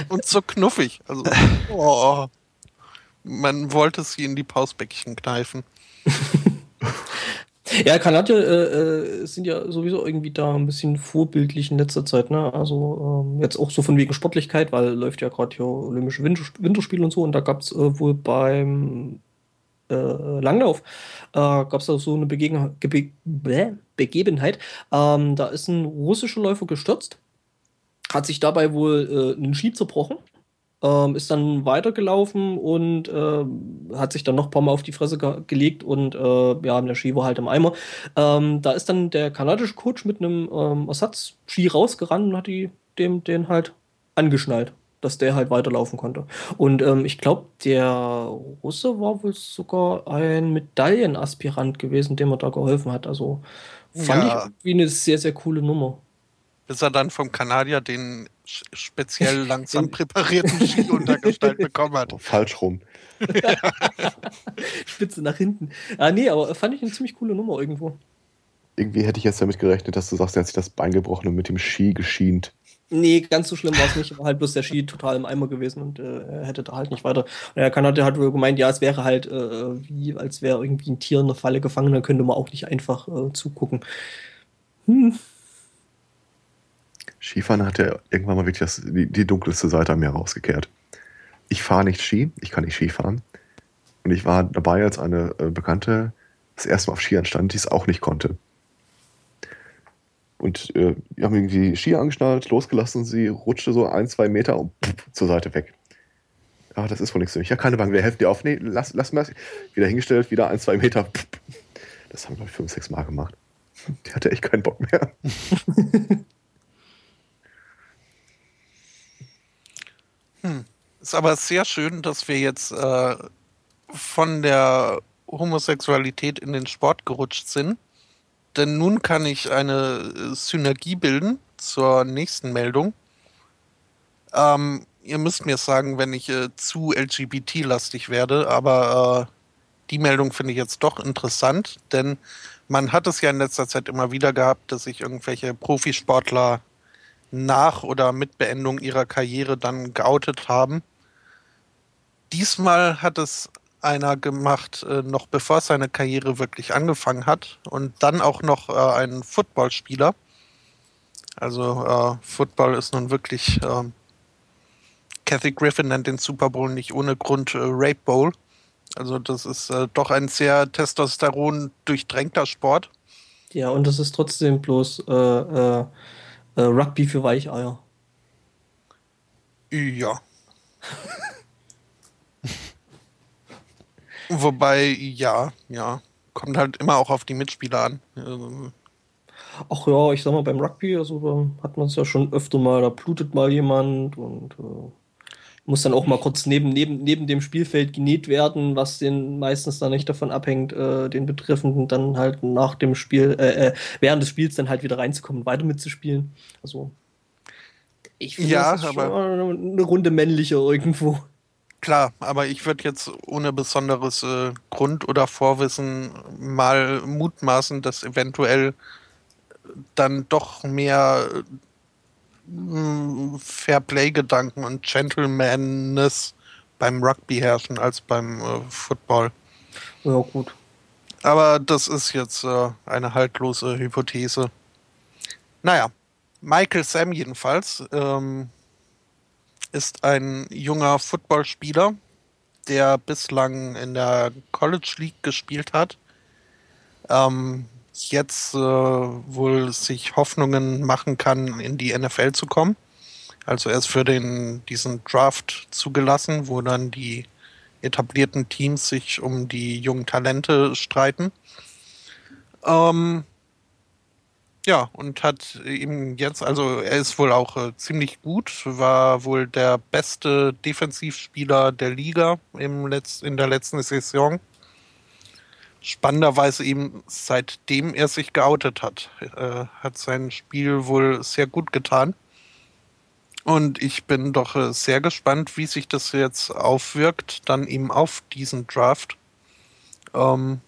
Und so knuffig. Also, oh. Man wollte sie in die Pausbäckchen kneifen. Ja, Kanadier äh, äh, sind ja sowieso irgendwie da ein bisschen vorbildlich in letzter Zeit, ne? Also ähm, jetzt auch so von wegen Sportlichkeit, weil läuft ja gerade hier Olympische Winter Winterspiele und so und da gab es äh, wohl beim äh, Langlauf äh, gab es da so eine Begegen Gebe Bäh, Begebenheit. Ähm, da ist ein russischer Läufer gestürzt, hat sich dabei wohl äh, einen Ski zerbrochen ähm, ist dann weitergelaufen und ähm, hat sich dann noch ein paar Mal auf die Fresse ge gelegt und äh, ja, der Ski war halt im Eimer. Ähm, da ist dann der kanadische Coach mit einem ähm, Ersatzski rausgerannt und hat die, dem den halt angeschnallt, dass der halt weiterlaufen konnte. Und ähm, ich glaube, der Russe war wohl sogar ein Medaillenaspirant gewesen, dem er da geholfen hat. Also fand Ja. ich wie eine sehr, sehr coole Nummer. Bis er dann vom Kanadier den speziell langsam präparierten Ski untergestellt bekommen hat. Falsch rum. Spitze nach hinten. Ah, nee, aber fand ich eine ziemlich coole Nummer irgendwo. Irgendwie hätte ich jetzt damit gerechnet, dass du sagst, er hat sich das Bein gebrochen und mit dem Ski geschient. Nee, ganz so schlimm war es nicht. War halt bloß der Ski total im Eimer gewesen und äh, er hätte da halt nicht weiter. Und der Kanadier hat wohl gemeint, ja, es wäre halt äh, wie, als wäre irgendwie ein Tier in der Falle gefangen, da könnte man auch nicht einfach äh, zugucken. Hm. Skifahren hat er irgendwann mal wirklich das, die, die dunkelste Seite an mir rausgekehrt. Ich fahre nicht Ski, ich kann nicht Skifahren. Und ich war dabei, als eine äh, Bekannte das erste Mal auf Skiern stand, die es auch nicht konnte. Und äh, wir haben irgendwie Ski angeschnallt, losgelassen und sie rutschte so ein, zwei Meter und pff, zur Seite weg. Ah, das ist wohl nichts für mich. Ja, keine Bank, wir helfen dir auf. Nee, lass, lass mal. Wieder hingestellt, wieder ein, zwei Meter. Pff. Das haben wir, glaube ich, fünf, sechs Mal gemacht. Die hatte echt keinen Bock mehr. Ist aber sehr schön, dass wir jetzt äh, von der Homosexualität in den Sport gerutscht sind. Denn nun kann ich eine Synergie bilden zur nächsten Meldung. Ähm, ihr müsst mir sagen, wenn ich äh, zu LGBT-lastig werde, aber äh, die Meldung finde ich jetzt doch interessant, denn man hat es ja in letzter Zeit immer wieder gehabt, dass sich irgendwelche Profisportler nach oder mit Beendung ihrer Karriere dann geoutet haben. Diesmal hat es einer gemacht, äh, noch bevor seine Karriere wirklich angefangen hat und dann auch noch äh, ein Footballspieler. Also äh, Football ist nun wirklich, ähm, Kathy Griffin nennt den Super Bowl nicht ohne Grund äh, Rape Bowl. Also das ist äh, doch ein sehr Testosteron durchtränkter Sport. Ja, und das ist trotzdem bloß äh, Rugby für Weicheier. Ja. Wobei, ja, ja. Kommt halt immer auch auf die Mitspieler an. Also, Ach ja, ich sag mal, beim Rugby, also hat man es ja schon öfter mal, da blutet mal jemand und äh, muss dann auch mal kurz neben, neben, neben dem Spielfeld genäht werden, was den meistens dann nicht davon abhängt, äh, den Betreffenden dann halt nach dem Spiel, äh, äh, während des Spiels dann halt wieder reinzukommen und weiter mitzuspielen. Also ich finde, Ja, das ist aber- schon eine Runde männlicher irgendwo. Klar, aber ich würde jetzt ohne besonderes äh, Grund- oder Vorwissen mal mutmaßen, dass eventuell dann doch mehr Fairplay-Gedanken und Gentlemanness beim Rugby herrschen als beim äh, Football. Ja, gut. Aber das ist jetzt äh, eine haltlose Hypothese. Naja, Michael Sam jedenfalls ähm, ist ein junger Footballspieler, der bislang in der College League gespielt hat. Ähm, jetzt äh, wohl sich Hoffnungen machen kann, in die NFL zu kommen. Also er ist für den, diesen Draft zugelassen, wo dann die etablierten Teams sich um die jungen Talente streiten. Ähm, ja, und hat ihm jetzt, also er ist wohl auch äh, ziemlich gut, war wohl der beste Defensivspieler der Liga im Letz-, in der letzten Saison. Spannenderweise eben seitdem er sich geoutet hat, äh, hat sein Spiel wohl sehr gut getan. Und ich bin doch äh, sehr gespannt, wie sich das jetzt aufwirkt, dann eben auf diesen Draft. Ähm,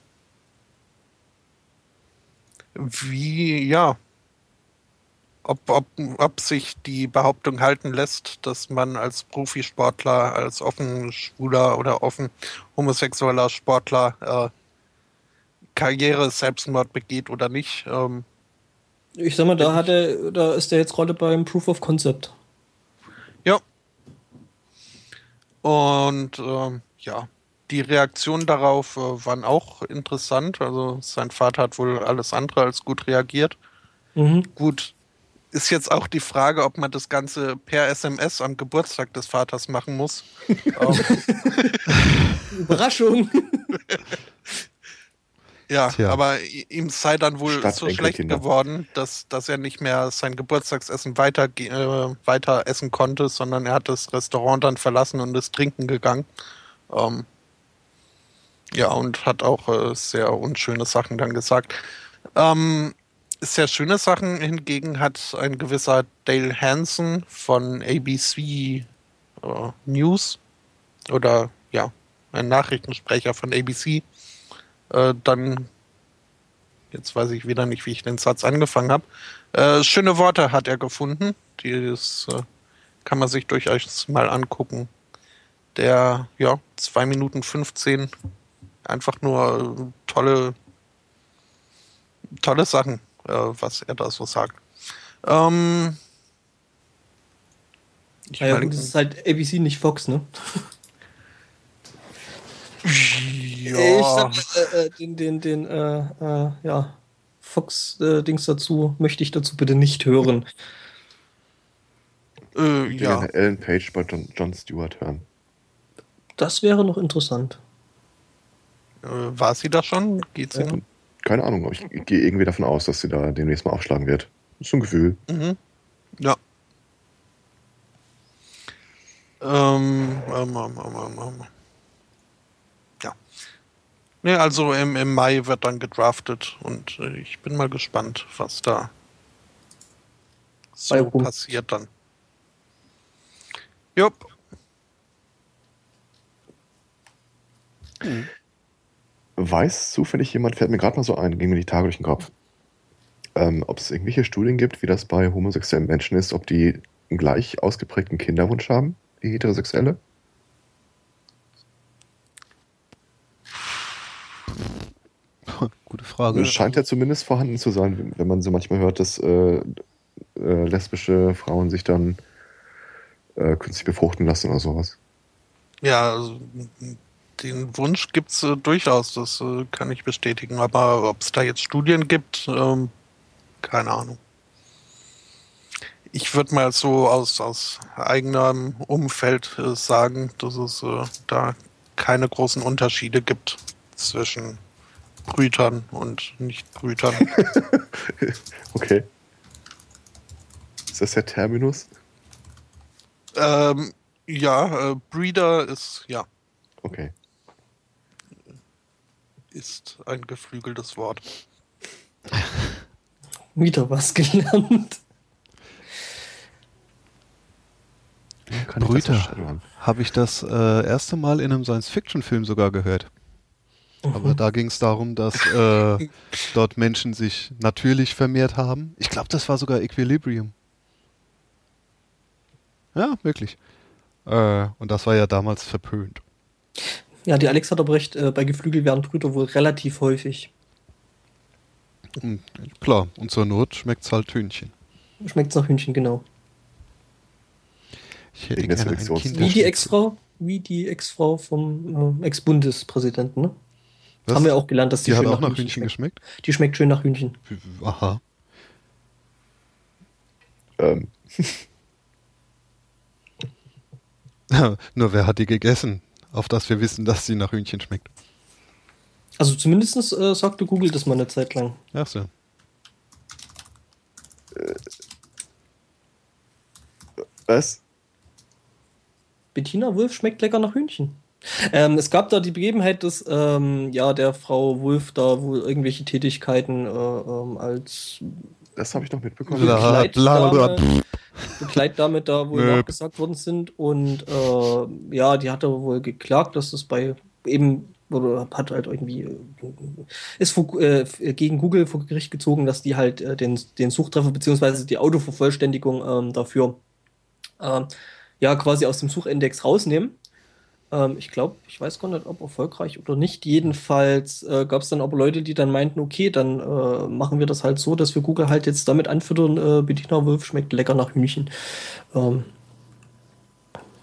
wie, ja, ob, ob, ob sich die Behauptung halten lässt, dass man als Profisportler, als offen schwuler oder offen homosexueller Sportler äh, Karriere Selbstmord begeht oder nicht. Ähm, ich sag mal, da hat er, da ist er jetzt gerade beim Proof of Concept. Ja. Und ähm, ja, die Reaktionen darauf äh, waren auch interessant. Also sein Vater hat wohl alles andere als gut reagiert. Mhm. Gut, ist jetzt auch die Frage, ob man das Ganze per SMS am Geburtstag des Vaters machen muss. Überraschung. ja, Tja. aber ihm sei dann wohl so schlecht geworden, dass, dass er nicht mehr sein Geburtstagsessen weiter, äh, weiter essen konnte, sondern er hat das Restaurant dann verlassen und ist trinken gegangen. Ähm, ja, und hat auch äh, sehr unschöne Sachen dann gesagt. Ähm, sehr schöne Sachen hingegen hat ein gewisser Dale Hansen von ABC äh, News oder ja, ein Nachrichtensprecher von ABC äh, dann jetzt weiß ich wieder nicht, wie ich den Satz angefangen habe. Äh, schöne Worte hat er gefunden. Das äh, kann man sich durchaus mal angucken. Der, ja, 2 Minuten 15 einfach nur tolle, tolle Sachen, äh, was er da so sagt. Ähm, ich ja, mein, das ist halt ABC, nicht Fox, ne? ja. Ich sag, äh, äh, den, den, den, äh, äh, ja, Fox-Dings dazu möchte ich dazu bitte nicht hören. Äh, ja. Ellen Page bei John, John Stewart hören. Das wäre noch interessant. Äh, war sie da schon? Geht sie noch? Keine Ahnung, aber ich, ich gehe irgendwie davon aus, dass sie da demnächst mal aufschlagen wird. Ist so ein Gefühl. Mhm. Ja. Ähm, ähm, ähm, ähm, ähm. Ne, also im, im Mai wird dann gedraftet und äh, ich bin mal gespannt, was da so passiert dann. Jupp. Hm. Weiß zufällig jemand, fällt mir gerade mal so ein, ging mir die Tage durch den Kopf, ähm, ob es irgendwelche Studien gibt, wie das bei homosexuellen Menschen ist, ob die einen gleich ausgeprägten Kinderwunsch haben, wie Heterosexuelle? Gute Frage. Es scheint ja zumindest vorhanden zu sein, wenn man so manchmal hört, dass äh, äh, lesbische Frauen sich dann äh, künstlich befruchten lassen oder sowas. Ja, also den Wunsch gibt es äh, durchaus, das äh, kann ich bestätigen. Aber ob es da jetzt Studien gibt, ähm, keine Ahnung. Ich würde mal so aus, aus eigenem Umfeld äh, sagen, dass es äh, da keine großen Unterschiede gibt zwischen Brütern und Nicht-Brütern. okay. Ist das der Terminus? Ähm, ja, äh, Breeder ist, ja. Okay ist ein geflügeltes Wort. Wieder was gelernt. Brüter. Habe ich das äh, erste Mal in einem Science-Fiction-Film sogar gehört. Aber mhm. da ging es darum, dass äh, dort Menschen sich natürlich vermehrt haben. Ich glaube, das war sogar Equilibrium. Ja, wirklich. Äh, und das war ja damals verpönt. Ja, die Alex hat aber recht, äh, bei Geflügel werden Brüder wohl relativ häufig. Hm, klar, und zur Not schmeckt es halt Hühnchen. Schmeckt nach Hühnchen, genau. Ich hätte gerne ein Wie die. Ex-Frau, wie die Ex-Frau vom äh, Ex-Bundespräsidenten, ne? Was? Haben wir auch gelernt, dass die, Die hat schön auch nach Hühnchen schmeckt. geschmeckt? Die schmeckt schön nach Hühnchen. Aha. Ähm, Nur wer hat die gegessen? Auf dass wir wissen, dass sie nach Hühnchen schmeckt. Also zumindest äh, sagte Google das mal eine Zeit lang. Ach so. was? Bettina Wulff schmeckt lecker nach Hühnchen. Ähm, es gab da die Begebenheit, dass ähm, ja der Frau Wulff da wohl irgendwelche Tätigkeiten äh, ähm, als Das habe ich noch mitbekommen. Begleitdame, Begleitdame da wohl Nö. nachgesagt worden sind und äh, ja, die hatte wohl geklagt, dass das bei eben oder hat halt irgendwie äh, ist vor, äh, gegen Google vor Gericht gezogen, dass die halt äh, den, den Suchtreffer beziehungsweise die Autovervollständigung ähm, dafür ähm, ja quasi aus dem Suchindex rausnehmen. Ähm, ich glaube, ich weiß gar nicht, ob erfolgreich oder nicht. Jedenfalls äh, gab es dann aber Leute, die dann meinten, okay, dann äh, machen wir das halt so, dass wir Google halt jetzt damit anfüttern, äh, Bettina Wolf schmeckt lecker nach Hühnchen. Ähm,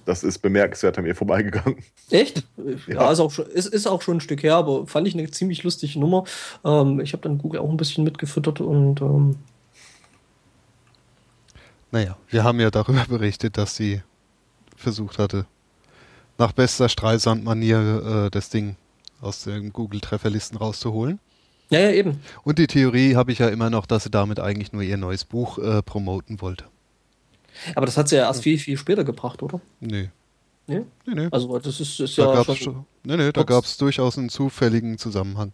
Das ist bemerkenswert an mir vorbeigegangen. echt? Ja, Ja. ist, auch schon, ist, ist auch schon ein Stück her, aber fand ich eine ziemlich lustige Nummer. Ähm, ich habe dann Google auch ein bisschen mitgefüttert und ähm, Naja, wir haben ja darüber berichtet, dass sie versucht hatte, nach bester Streisand-Manier äh, das Ding aus den Google-Trefferlisten rauszuholen. ja, ja, eben. Und die Theorie habe ich ja immer noch, dass sie damit eigentlich nur ihr neues Buch äh, promoten wollte. Aber das hat sie ja erst viel, viel später gebracht, oder? Nee. Nee? Nee, nee. Also das ist, ist da ja gab's schon. nee, nee, da gab es durchaus einen zufälligen Zusammenhang,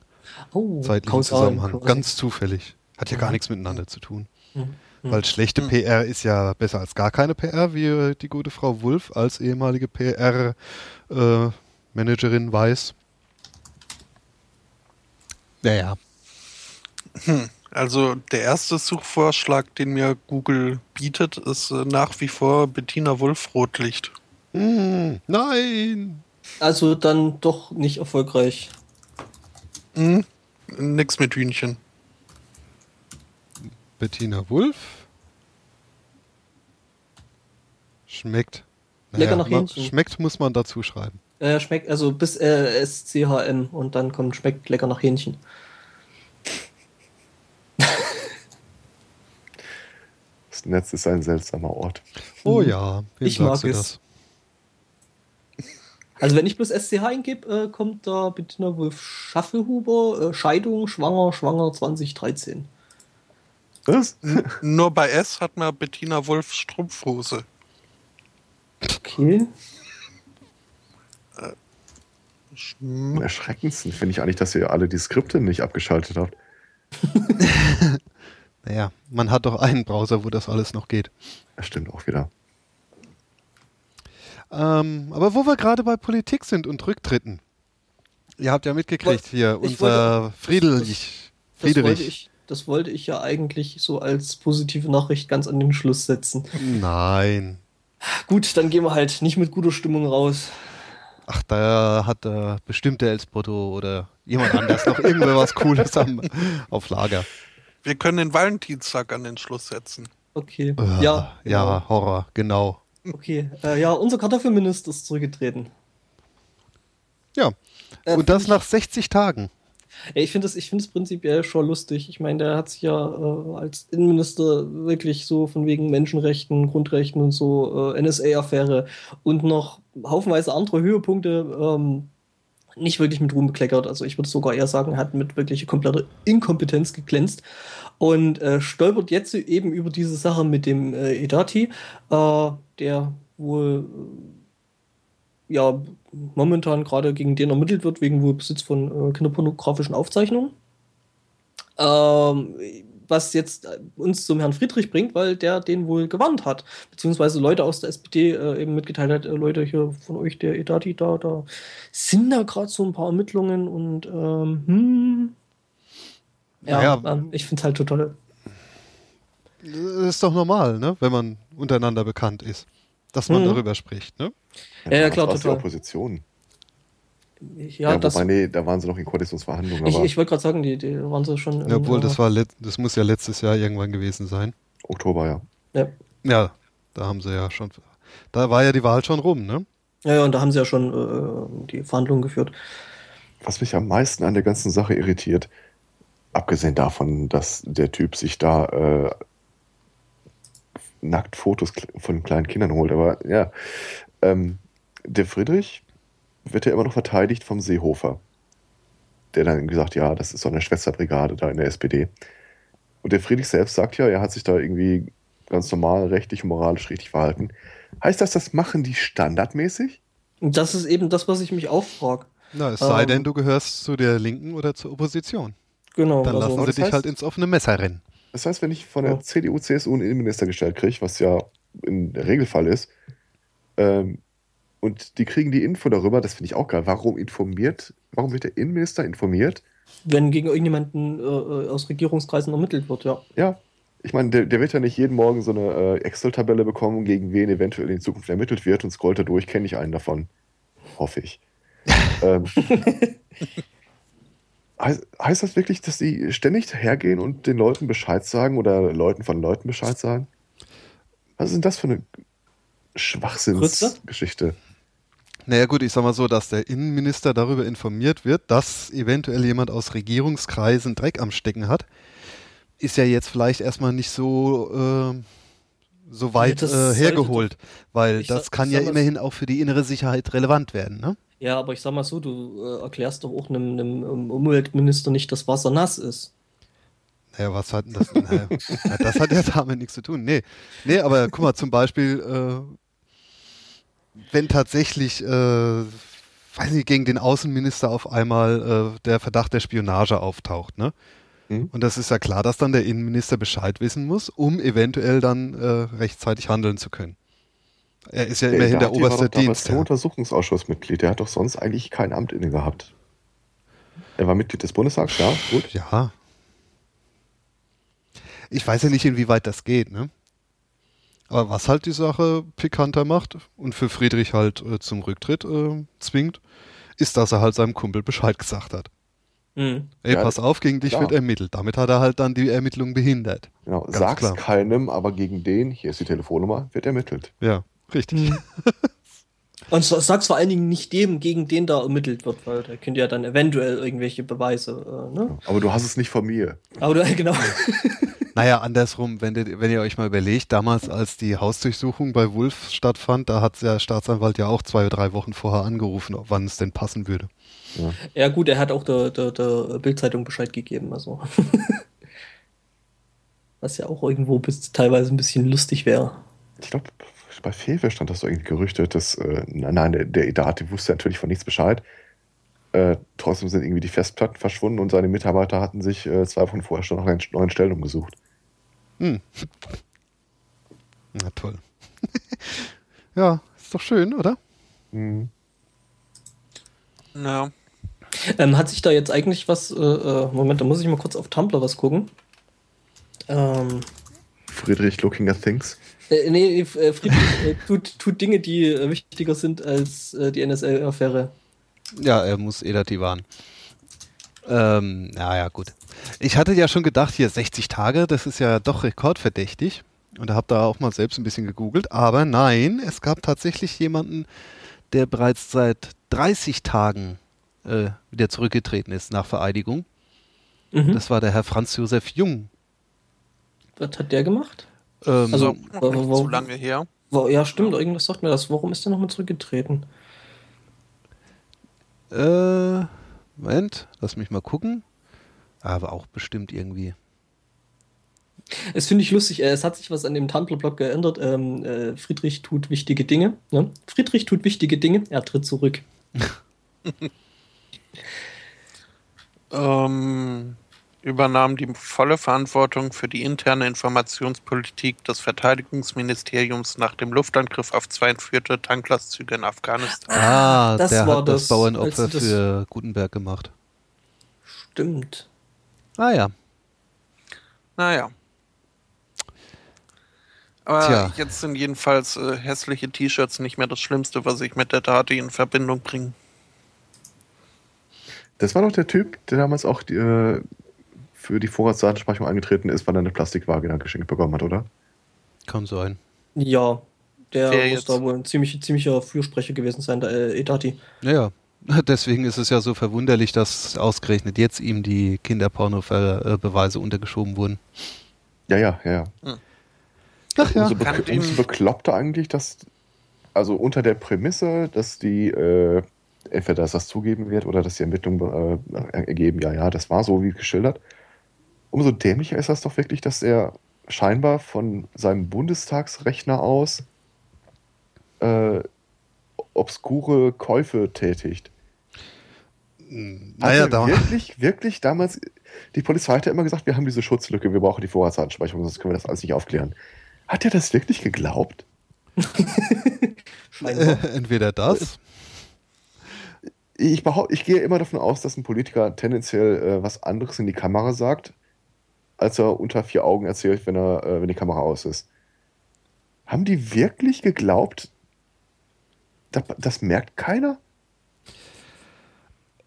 Oh, zeitlichen Zusammenhang. quasi. Ganz zufällig. Hat ja gar Mhm. nichts miteinander zu tun. Mhm. Weil schlechte PR ist ja besser als gar keine PR, wie äh, die gute Frau Wulff als ehemalige PR-Managerin weiß. Naja, Also der erste Suchvorschlag, den mir Google bietet, ist äh, nach wie vor Bettina Wulff Rotlicht. Hm, nein! Also dann doch nicht erfolgreich. Hm? Nix mit Hühnchen. Bettina Wulff schmeckt. Lecker nach Hähnchen. schmeckt muss man dazu schreiben. Äh, schmeckt, also bis äh, SCHM und dann kommt schmeckt lecker nach Hähnchen. Das Netz ist ein seltsamer Ort. Oh ja, wem Ich sagst mag du es. das? Also wenn ich bloß SCH eingebe, äh, kommt da Bettina Wolf Schaffelhuber, äh, Scheidung, schwanger, schwanger 2013. Was? Nur bei S hat man Bettina Wulff Strumpfhose. Okay. Am erschreckendsten finde ich eigentlich, dass ihr alle die Skripte nicht abgeschaltet habt. Naja, man hat doch einen Browser, wo das alles noch geht. Das stimmt auch wieder. Ähm, aber wo wir gerade bei Politik sind und Rücktritten. Ihr habt ja mitgekriegt hier, unser wollte- Friedrich. Das wollte, Friedrich. Das wollte ich ja eigentlich so als positive Nachricht ganz an den Schluss setzen. Nein. Gut, dann gehen wir halt nicht mit guter Stimmung raus. Ach, da hat äh, bestimmt der Elspoto oder jemand anders noch irgendwer was Cooles am, auf Lager. Wir können den Valentinstag an den Schluss setzen. Okay. Äh, ja, ja, Horror, genau. genau. Okay. Äh, ja, unser Kartoffelminister ist zurückgetreten. Ja. Äh, Und das nach 60 Tagen. Ich finde es find prinzipiell schon lustig. Ich meine, der hat sich ja äh, als Innenminister wirklich so von wegen Menschenrechten, Grundrechten und so, äh, NSA-Affäre und noch haufenweise andere Höhepunkte ähm, nicht wirklich mit Ruhm bekleckert. Also ich würde sogar eher sagen, hat mit wirklich kompletter Inkompetenz geglänzt und äh, stolpert jetzt eben über diese Sache mit dem äh, Edati, äh, der wohl äh, ja momentan gerade gegen den ermittelt wird, wegen Besitz von äh, kinderpornografischen Aufzeichnungen. Ähm, was jetzt äh, uns zum Herrn Friedrich bringt, weil der den wohl gewarnt hat, beziehungsweise Leute aus der SPD äh, eben mitgeteilt hat, äh, Leute hier von euch, der Edati, da, da sind da gerade so ein paar Ermittlungen und ähm, hm. Ja, Naja. ähm, ich finde es halt total. Das ist doch normal, ne? wenn man untereinander bekannt ist, dass man Mhm. darüber spricht. Ne? Ja, ja, klar, was war die total. Opposition. Ja, Ja, das, wobei, nee, da waren sie noch in Koalitionsverhandlungen. ich, ich wollte gerade sagen, die, die waren so schon. Ja, obwohl, äh, das war let das muss ja letztes Jahr irgendwann gewesen sein. Oktober, ja. Ja. Ja, da haben sie ja schon. Da war ja die Wahl schon rum, ne? ja, ja, und da haben sie ja schon äh, die Verhandlungen geführt. Was mich am meisten an der ganzen Sache irritiert, abgesehen davon, dass der Typ sich da äh, nackt Fotos von kleinen Kindern holt, aber ja, ähm, der Friedrich wird ja immer noch verteidigt vom Seehofer, der dann gesagt, ja, das ist so eine Schwesterbrigade da in der SPD. Und der Friedrich selbst sagt ja, er hat sich da irgendwie ganz normal, rechtlich und moralisch richtig verhalten. Heißt das, das machen die standardmäßig? Und das ist eben das, was ich mich auch frage. Na, es sei Ähm. denn, du gehörst zu der Linken oder zur Opposition. Genau. Dann also, lassen sie das dich heißt- halt ins offene Messer rennen. Das heißt, wenn ich von der Ja. CDU, CSU einen Innenminister gestellt kriege, was ja in der Regelfall ist, ähm, und die kriegen die Info darüber, das finde ich auch geil. Warum informiert, warum wird der Innenminister informiert? wenn gegen irgendjemanden äh, äh, aus Regierungskreisen ermittelt wird, ja. Ja, ich meine, der, der wird ja nicht jeden Morgen so eine äh, Excel-Tabelle bekommen, gegen wen eventuell in Zukunft ermittelt wird und scrollt da durch, kenne ich einen davon. Hoffe ich. ähm, heißt, heißt das wirklich, dass die ständig hergehen und den Leuten Bescheid sagen oder Leuten von Leuten Bescheid sagen? Was ist denn das für eine Schwachsinnsgeschichte? Naja gut, ich sag mal so, dass der Innenminister darüber informiert wird, dass eventuell jemand aus Regierungskreisen Dreck am Stecken hat, ist ja jetzt vielleicht erstmal nicht so, äh, so weit das äh, hergeholt, weil das sag- kann ja immerhin auch für die innere Sicherheit relevant werden, ne? Ja, aber ich sag mal so, du äh, erklärst doch auch einem, einem Umweltminister nicht, dass Wasser nass ist. Naja, was hat denn das? naja, ja, das hat ja damit nichts zu tun. Nee. Nee, aber guck mal, zum Beispiel, äh, wenn tatsächlich, äh, weiß nicht, gegen den Außenminister auf einmal äh, der Verdacht der Spionage auftaucht, ne? Hm? Und das ist ja klar, dass dann der Innenminister Bescheid wissen muss, um eventuell dann äh, rechtzeitig handeln zu können. Er ist ja immerhin der war oberste doch damals Dienst. Der Untersuchungsausschussmitglied, der hat doch sonst eigentlich kein Amt inne gehabt. Er war Mitglied des Bundestags, ja, gut. Ja. Ich weiß ja nicht, inwieweit das geht, ne? Aber was halt die Sache pikanter macht und für Friedrich halt äh, zum Rücktritt äh, zwingt, ist, dass er halt seinem Kumpel Bescheid gesagt hat. Mhm. Ey, Ja, pass auf, gegen dich klar. wird ermittelt. Damit hat er halt dann die Ermittlung behindert. Genau. Ganz Sag's klar. keinem, aber gegen den, hier ist die Telefonnummer, wird ermittelt. Ja, richtig. Und so- sag's vor allen Dingen nicht dem, gegen den da ermittelt wird, weil der könnte ja dann eventuell irgendwelche Beweise, äh, ne? Aber du hast es nicht von mir. Aber du, genau. Naja, andersrum, wenn, ihr- wenn ihr euch mal überlegt, damals als die Hausdurchsuchung bei Wulf stattfand, da hat der Staatsanwalt ja auch zwei oder drei Wochen vorher angerufen, ob wann es denn passen würde. Ja, gut, er hat auch der, der, der Bildzeitung Bescheid gegeben, also. Was ja auch irgendwo bis teilweise ein bisschen lustig wäre. Ich glaube, bei Fewe stand das so irgendwie gerüchtet, dass, äh, nein, der, der Edati wusste natürlich von nichts Bescheid. Äh, trotzdem sind irgendwie die Festplatten verschwunden und seine Mitarbeiter hatten sich äh, zwei Wochen vorher schon nach einer neuen Stellung gesucht. Hm. Na toll. ja, ist doch schön, oder? Mhm. Ja. Ähm, hat sich da jetzt eigentlich was, äh, äh, Moment, da muss ich mal kurz auf Tumblr was gucken. Ähm, Friedrich Looking at Things. Äh, nee, äh, Friedrich äh, tut, tut Dinge, die äh, wichtiger sind als die NSA-Affäre. Ja, er muss Edati warnen. Ähm, naja, gut. Ich hatte ja schon gedacht, hier 60 Tage, das ist ja doch rekordverdächtig. Und habe da auch mal selbst ein bisschen gegoogelt. Aber nein, es gab tatsächlich jemanden, der bereits seit 30 Tagen äh, wieder zurückgetreten ist nach Vereidigung. Mhm. Das war der Herr Franz Josef Jung. Was hat der gemacht? Ähm, Also- Wo- so lange her. Wo, ja, stimmt, irgendwas sagt mir das. Warum ist der nochmal zurückgetreten? Äh, Moment, lass mich mal gucken. Aber auch bestimmt irgendwie. Es finde ich lustig, äh, es hat sich was an dem Tumblr-Blog geändert. Ähm, äh, Friedrich tut wichtige Dinge. Ne? Friedrich tut wichtige Dinge, er tritt zurück. Ähm, übernahm die volle Verantwortung für die interne Informationspolitik des Verteidigungsministeriums nach dem Luftangriff auf zwei entführte Tanklastzüge in Afghanistan. Ah, das der war hat das, das, Bauernopfer das- für Gutenberg gemacht. Stimmt. Ah ja. Naja. Aber Tja. jetzt sind jedenfalls äh, hässliche T-Shirts nicht mehr das Schlimmste, was ich mit der Dati in Verbindung bringe. Das war doch der Typ, der damals auch die, äh, für die Vorratsdatenspeicherung angetreten ist, weil er eine Plastikwaage dann geschenkt bekommen hat, oder? Kann sein. Ja, der Wer muss jetzt? da wohl ein ziemlich, ziemlicher Fürsprecher gewesen sein, der äh, Edati. Naja, deswegen ist es ja so verwunderlich, dass ausgerechnet jetzt ihm die Kinderporno-Beweise untergeschoben wurden. Ja, ja, ja, ja. Ach ja. Umso, ihm- umso bekloppter eigentlich, dass, also unter der Prämisse, dass die, äh, entweder dass das zugeben wird oder dass die Ermittlungen äh, ergeben, ja, ja, das war so wie geschildert. Umso dämlicher ist das doch wirklich, dass er scheinbar von seinem Bundestagsrechner aus äh, obskure Käufe tätigt. Hat Naja, er da, wirklich, wirklich damals, die Polizei hat ja immer gesagt, wir haben diese Schutzlücke, wir brauchen die Vorratsdatenspeicherung, sonst können wir das alles nicht aufklären. Hat er das wirklich geglaubt? Scheinbar. entweder das. Ich, behaupt, ich gehe immer davon aus, dass ein Politiker tendenziell äh, was anderes in die Kamera sagt, als er unter vier Augen erzählt, wenn, er, äh, wenn die Kamera aus ist. Haben die wirklich geglaubt, das, das merkt keiner?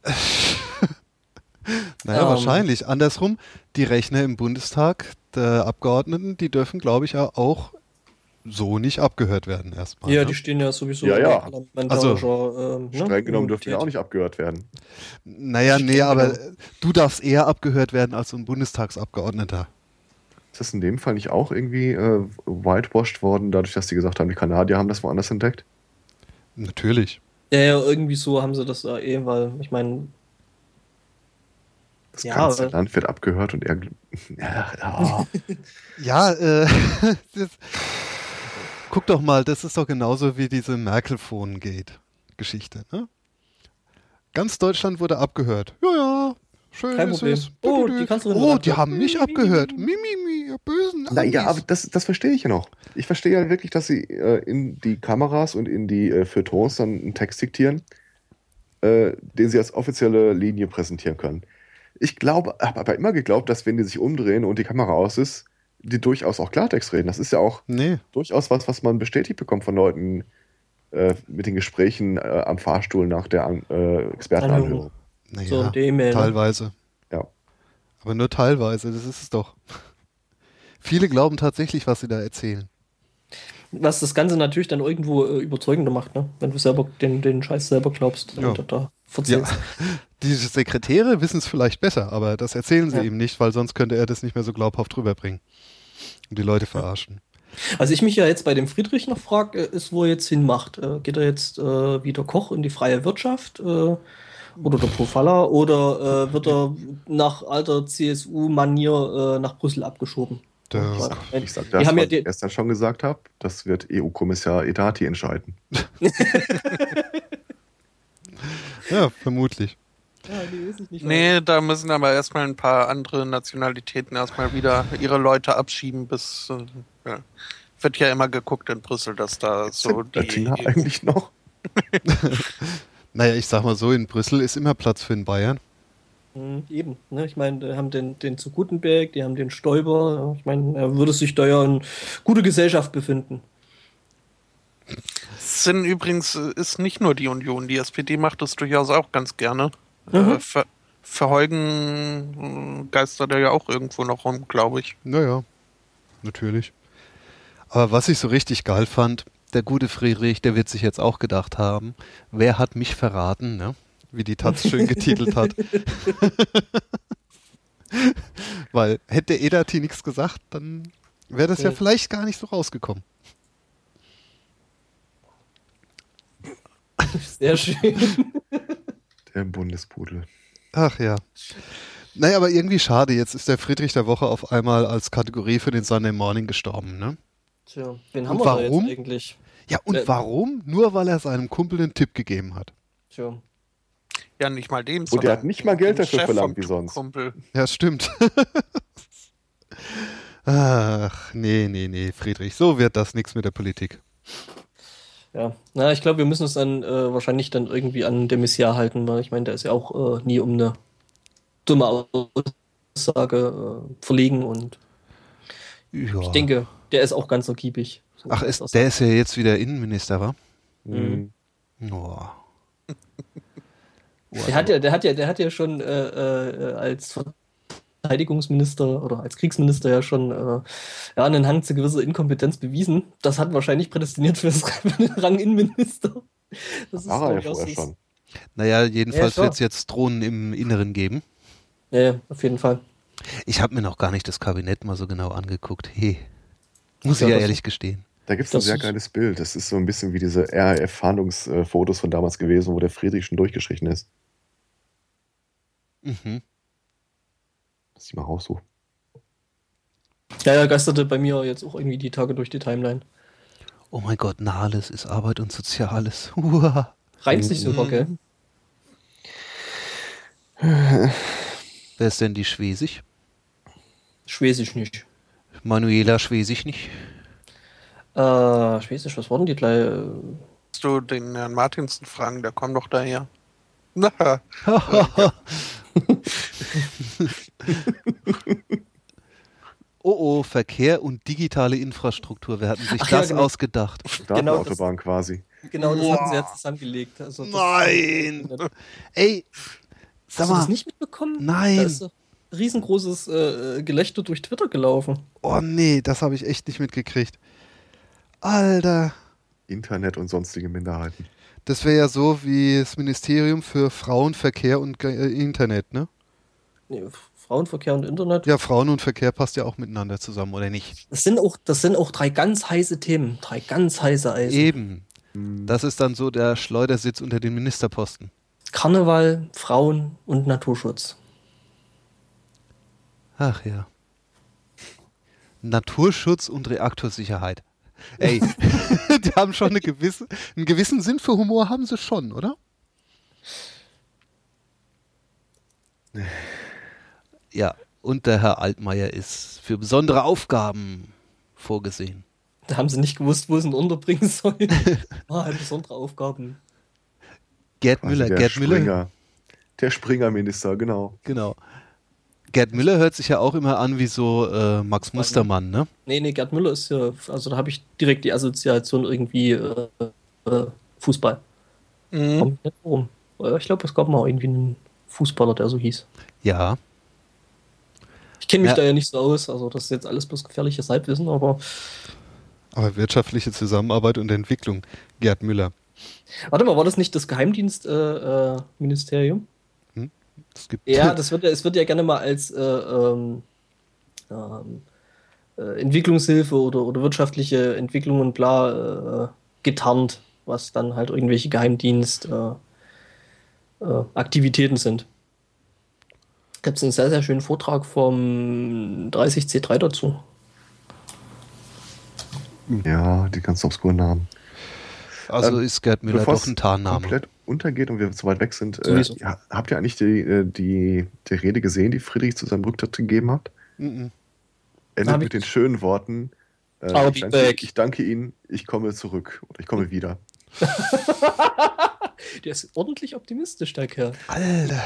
Naja, Ähm. wahrscheinlich. Andersrum, die Rechner im Bundestag der Abgeordneten, die dürfen, glaube ich, auch so nicht abgehört werden erstmal. ja, ne? die stehen ja sowieso Ja, ja. parlamentarischer, ähm, ne, Streng genommen dürfen die auch nicht abgehört werden. Naja, nee, Stimmt, aber genau. äh, du darfst eher abgehört werden als so ein Bundestagsabgeordneter. Ist das in dem Fall nicht auch irgendwie äh, whitewashed worden, dadurch, dass die gesagt haben, die Kanadier haben das woanders entdeckt? Natürlich. Ja, ja, irgendwie so haben sie das äh, eh, weil ich meine, Das Ja, ganze aber- Land wird abgehört und er. Ja, ja. Ja, äh, das, guck doch mal, das ist doch genauso wie diese Merkel-Phone-Gate-Geschichte. Ne? Ganz Deutschland wurde abgehört. Ja, ja, schön Kein Problem. Oh, die Kanzlerin Oh, die haben mich abgehört. Mimi, mi, ihr bösen Naja, Amis. aber das, das verstehe ich ja noch. Ich verstehe ja wirklich, dass sie äh, in die Kameras und in die äh, Feuilletons dann einen Text diktieren, äh, den sie als offizielle Linie präsentieren können. Ich glaube, habe aber immer geglaubt, dass wenn die sich umdrehen und die Kamera aus ist, die durchaus auch Klartext reden. Das ist ja auch Nee, durchaus was, was man bestätigt bekommt von Leuten äh, mit den Gesprächen äh, am Fahrstuhl nach der äh, Expertenanhörung. naja, so ne? teilweise. Ja. Aber nur teilweise, das ist es doch. Viele glauben tatsächlich, was sie da erzählen. Was das Ganze natürlich dann irgendwo äh, überzeugender macht, ne? wenn du selber den, den Scheiß selber glaubst, Ja. da Ja. verzählst. Die Sekretäre wissen es vielleicht besser, aber das erzählen sie Ja. ihm nicht, weil sonst könnte er das nicht mehr so glaubhaft rüberbringen. Und die Leute verarschen. Was ich mich ja jetzt bei dem Friedrich noch frage, äh, ist, wo er jetzt hinmacht. Äh, geht er jetzt äh, wieder Koch in die freie Wirtschaft äh, oder der Profalla oder äh, wird er nach alter CSU-Manier äh, nach Brüssel abgeschoben? Weil- Ich sag das, haben was ja ich gestern schon gesagt habe, das wird EU-Kommissar Edati entscheiden. ja, vermutlich. Ja, nee, weiß ich nicht. Nee, da müssen aber erstmal ein paar andere Nationalitäten erstmal wieder ihre Leute abschieben, bis. Äh, ja. Wird ja immer geguckt in Brüssel, dass da so Sind Oettinger die. eigentlich noch? Naja, ich sag mal so, in Brüssel ist immer Platz für den Bayern. Mhm, eben. Ne? Ich meine, die haben den, den zu Gutenberg, die haben den Stoiber. Ich meine, er würde sich da ja in gute Gesellschaft befinden. Es sind übrigens äh, ist nicht nur die Union, die SPD macht das durchaus auch ganz gerne. Mhm. Äh, Ver Verheugen äh, geistert er ja auch irgendwo noch rum, glaube ich. Naja, natürlich. Aber was ich so richtig geil fand, der gute Friedrich, der wird sich jetzt auch gedacht haben, wer hat mich verraten, ne? Wie die Taz schön getitelt hat. Weil hätte Edati nichts gesagt, dann wäre das ja Ja. vielleicht gar nicht so rausgekommen. Sehr schön. Der Bundespudel. Ach ja. Naja, aber irgendwie schade. Jetzt ist der Friedrich der Woche auf einmal als Kategorie für den Sunday Morning gestorben, ne? Tja, wen Und haben wir da warum? jetzt eigentlich? Ja, und Äh, warum? Nur weil er seinem Kumpel einen Tipp gegeben hat. Tja. Ja, nicht mal dem. Und der sondern hat nicht mal Geld dafür verlangt wie sonst. Kumpel. Ja, stimmt. Ach, nee, nee, nee, Friedrich, so wird das nichts mit der Politik. Ja, na, ich glaube, wir müssen uns dann äh, wahrscheinlich dann irgendwie an de Maizière halten, weil ich meine, der ist ja auch äh, nie um eine dumme Aussage äh, verlegen und Ja. ich denke, der ist auch ganz ergiebig. So Ach, ist, der ist ja jetzt wieder Innenminister, wa? Mhm. Oh. Der hat ja, der hat ja, der hat ja schon äh, äh, als Verteidigungsminister oder als Kriegsminister ja schon äh, ja, einen Hang zu gewisser Inkompetenz bewiesen. Das hat wahrscheinlich prädestiniert für, das, für den Rang Innenminister. Das War er ja vorher so- schon. Naja, jedenfalls Ja, wird es jetzt Drohnen im Inneren geben. Ja, ja, auf jeden Fall. Ich habe mir noch gar nicht das Kabinett mal so genau angeguckt. Hey. Muss Ja, ich ja ehrlich gestehen. Da gibt es ein sehr ist- geiles Bild. Das ist so ein bisschen wie diese RAF-Fahndungsfotos von damals gewesen, wo der Friedrich schon durchgestrichen ist. Mhm. Muss ich mal raussuchen. Ja, ja, geisterte bei mir jetzt auch irgendwie die Tage durch die Timeline. Oh mein Gott, Nahles ist Arbeit und Soziales. Uah. Reimt sich sogar, gell? Wer ist denn die Schwesig? Schwesisch nicht. Manuela Schwesig nicht? Äh, Schwesisch, was waren die gleich? äh, Musst du den Herrn Martinsen fragen, der kommt doch daher. Na, Oh oh, Verkehr und digitale Infrastruktur. Wer hat denn sich Ach ja, das genau. ausgedacht? Startautobahn quasi. Genau, das Boah. hatten sie jetzt zusammengelegt. Also Nein! Ey, sag Hast du das mal. nicht mitbekommen? Nein. Da ist ein riesengroßes äh, Gelächter durch Twitter gelaufen. Oh nee, das habe ich echt nicht mitgekriegt. Alter. Internet und sonstige Minderheiten. Das wäre ja so wie das Ministerium für Frauen, Verkehr und äh, Internet, ne? Nee, Frauenverkehr und Internet. Ja, Frauen und Verkehr passt ja auch miteinander zusammen, oder nicht? Das sind auch, das sind auch drei ganz heiße Themen. Drei ganz heiße Eisen. Eben. Das ist dann so der Schleudersitz unter den Ministerposten. Karneval, Frauen und Naturschutz. Ach ja. Naturschutz und Reaktorsicherheit. Ey, die haben schon eine gewisse, einen gewissen Sinn für Humor haben sie schon, oder? Ja, und der Herr Altmaier ist für besondere Aufgaben vorgesehen. Da haben sie nicht gewusst, wo sie ihn unterbringen sollen. ah, besondere Aufgaben. Gerd Müller, der Gerd Müller, Springer. Der Springerminister, genau. genau. Gerd Müller hört sich ja auch immer an wie so äh, Max Mustermann, ne? Nee, nee, Gerd Müller ist ja, also da habe ich direkt die Assoziation irgendwie äh, äh, Fußball. mhm. Kommt nicht rum. Äh, Ich glaube, es gab mal irgendwie einen Fußballer, der so hieß. Ja. Ich kenne mich Ja. da ja nicht so aus, also das ist jetzt alles bloß gefährliches Halbwissen, aber Aber wirtschaftliche Zusammenarbeit und Entwicklung, Gerd Müller. warte mal, war das nicht das Geheimdienstministerium? Äh, Ministerium? Es gibt ja, das wird ja, es wird ja gerne mal als äh, ähm, ähm, äh, Entwicklungshilfe oder, oder wirtschaftliche Entwicklung und bla äh, getarnt, was dann halt irgendwelche Geheimdienst äh, äh, sind. Gibt es einen sehr, sehr schönen Vortrag vom 30C3 dazu. Ja, die ganz obskuren Namen. also Ähm, ist Gerd Müller doch ein Tarnname. komplett untergeht und wir zu weit weg sind, äh, habt ihr eigentlich die, äh, die, die Rede gesehen, die Friedrich zu seinem Rücktritt gegeben hat? Mhm. Endet mit ich den schönen Worten. Äh, ich, danke, ich danke Ihnen, ich komme zurück oder ich komme wieder. Der ist ordentlich optimistisch, der Kerl. Alter.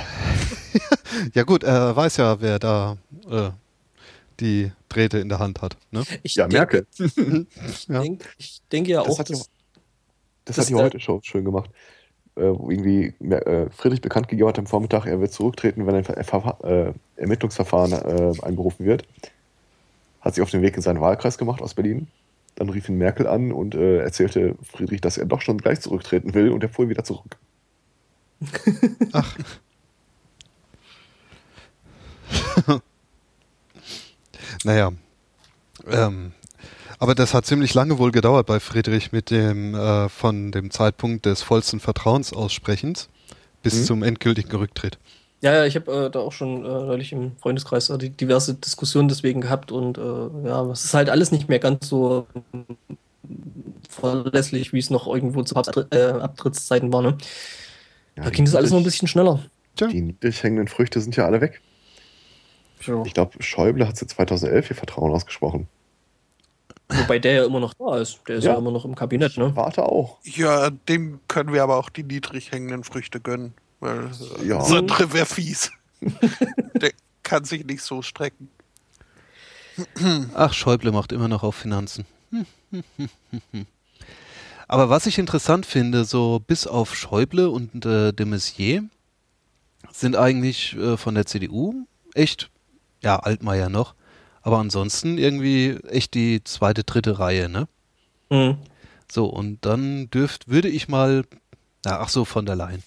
ja gut, er weiß ja, wer da äh, die Drähte in der Hand hat. Ne? Ich Ja, denke, Merkel. Ich, Ja. denk, ich denke ja Das auch, hat dass, Das, Das hat die ist, äh, heute-Show schön gemacht. Äh, wo irgendwie äh, Friedrich bekannt gegeben hat am Vormittag, er wird zurücktreten, wenn ein Ver Ver äh, Ermittlungsverfahren äh, einberufen wird. Hat sich auf den Weg in seinen Wahlkreis gemacht aus Berlin. Dann rief ihn Merkel an und äh, erzählte Friedrich, dass er doch schon gleich zurücktreten will und er fuhr wieder zurück. Ach. naja. Ähm, aber das hat ziemlich lange wohl gedauert bei Friedrich mit dem äh, von dem Zeitpunkt des vollsten Vertrauensaussprechens bis Mhm. zum endgültigen Rücktritt. Ja, ja, ich habe äh, da auch schon äh, neulich im Freundeskreis äh, diverse Diskussionen deswegen gehabt und äh, ja, es ist halt alles nicht mehr ganz so ähm, verlässlich, wie es noch irgendwo zu Papst- äh, Abtrittszeiten war. Ne? Ja, Da ging das alles noch ein bisschen schneller. Tja. Die niedrig hängenden Früchte sind ja alle weg. Ja. Ich glaube, Schäuble hat seit 2011 ihr Vertrauen ausgesprochen. Wobei der ja immer noch da ist. Der ist ja, Ja. immer noch im Kabinett, ne? Warte auch. Ja, dem können wir aber auch die niedrig hängenden Früchte gönnen. Weil Ja. das andere wäre fies. Der kann sich nicht so strecken. Ach, Schäuble macht immer noch auf Finanzen. Aber was ich interessant finde, so bis auf Schäuble und äh, de Maizière, sind eigentlich äh, von der CDU echt, ja, Altmaier noch, aber ansonsten irgendwie echt die zweite, dritte Reihe, ne? Mhm. So, und dann dürft, würde ich mal, na, ach so, von der Leyen.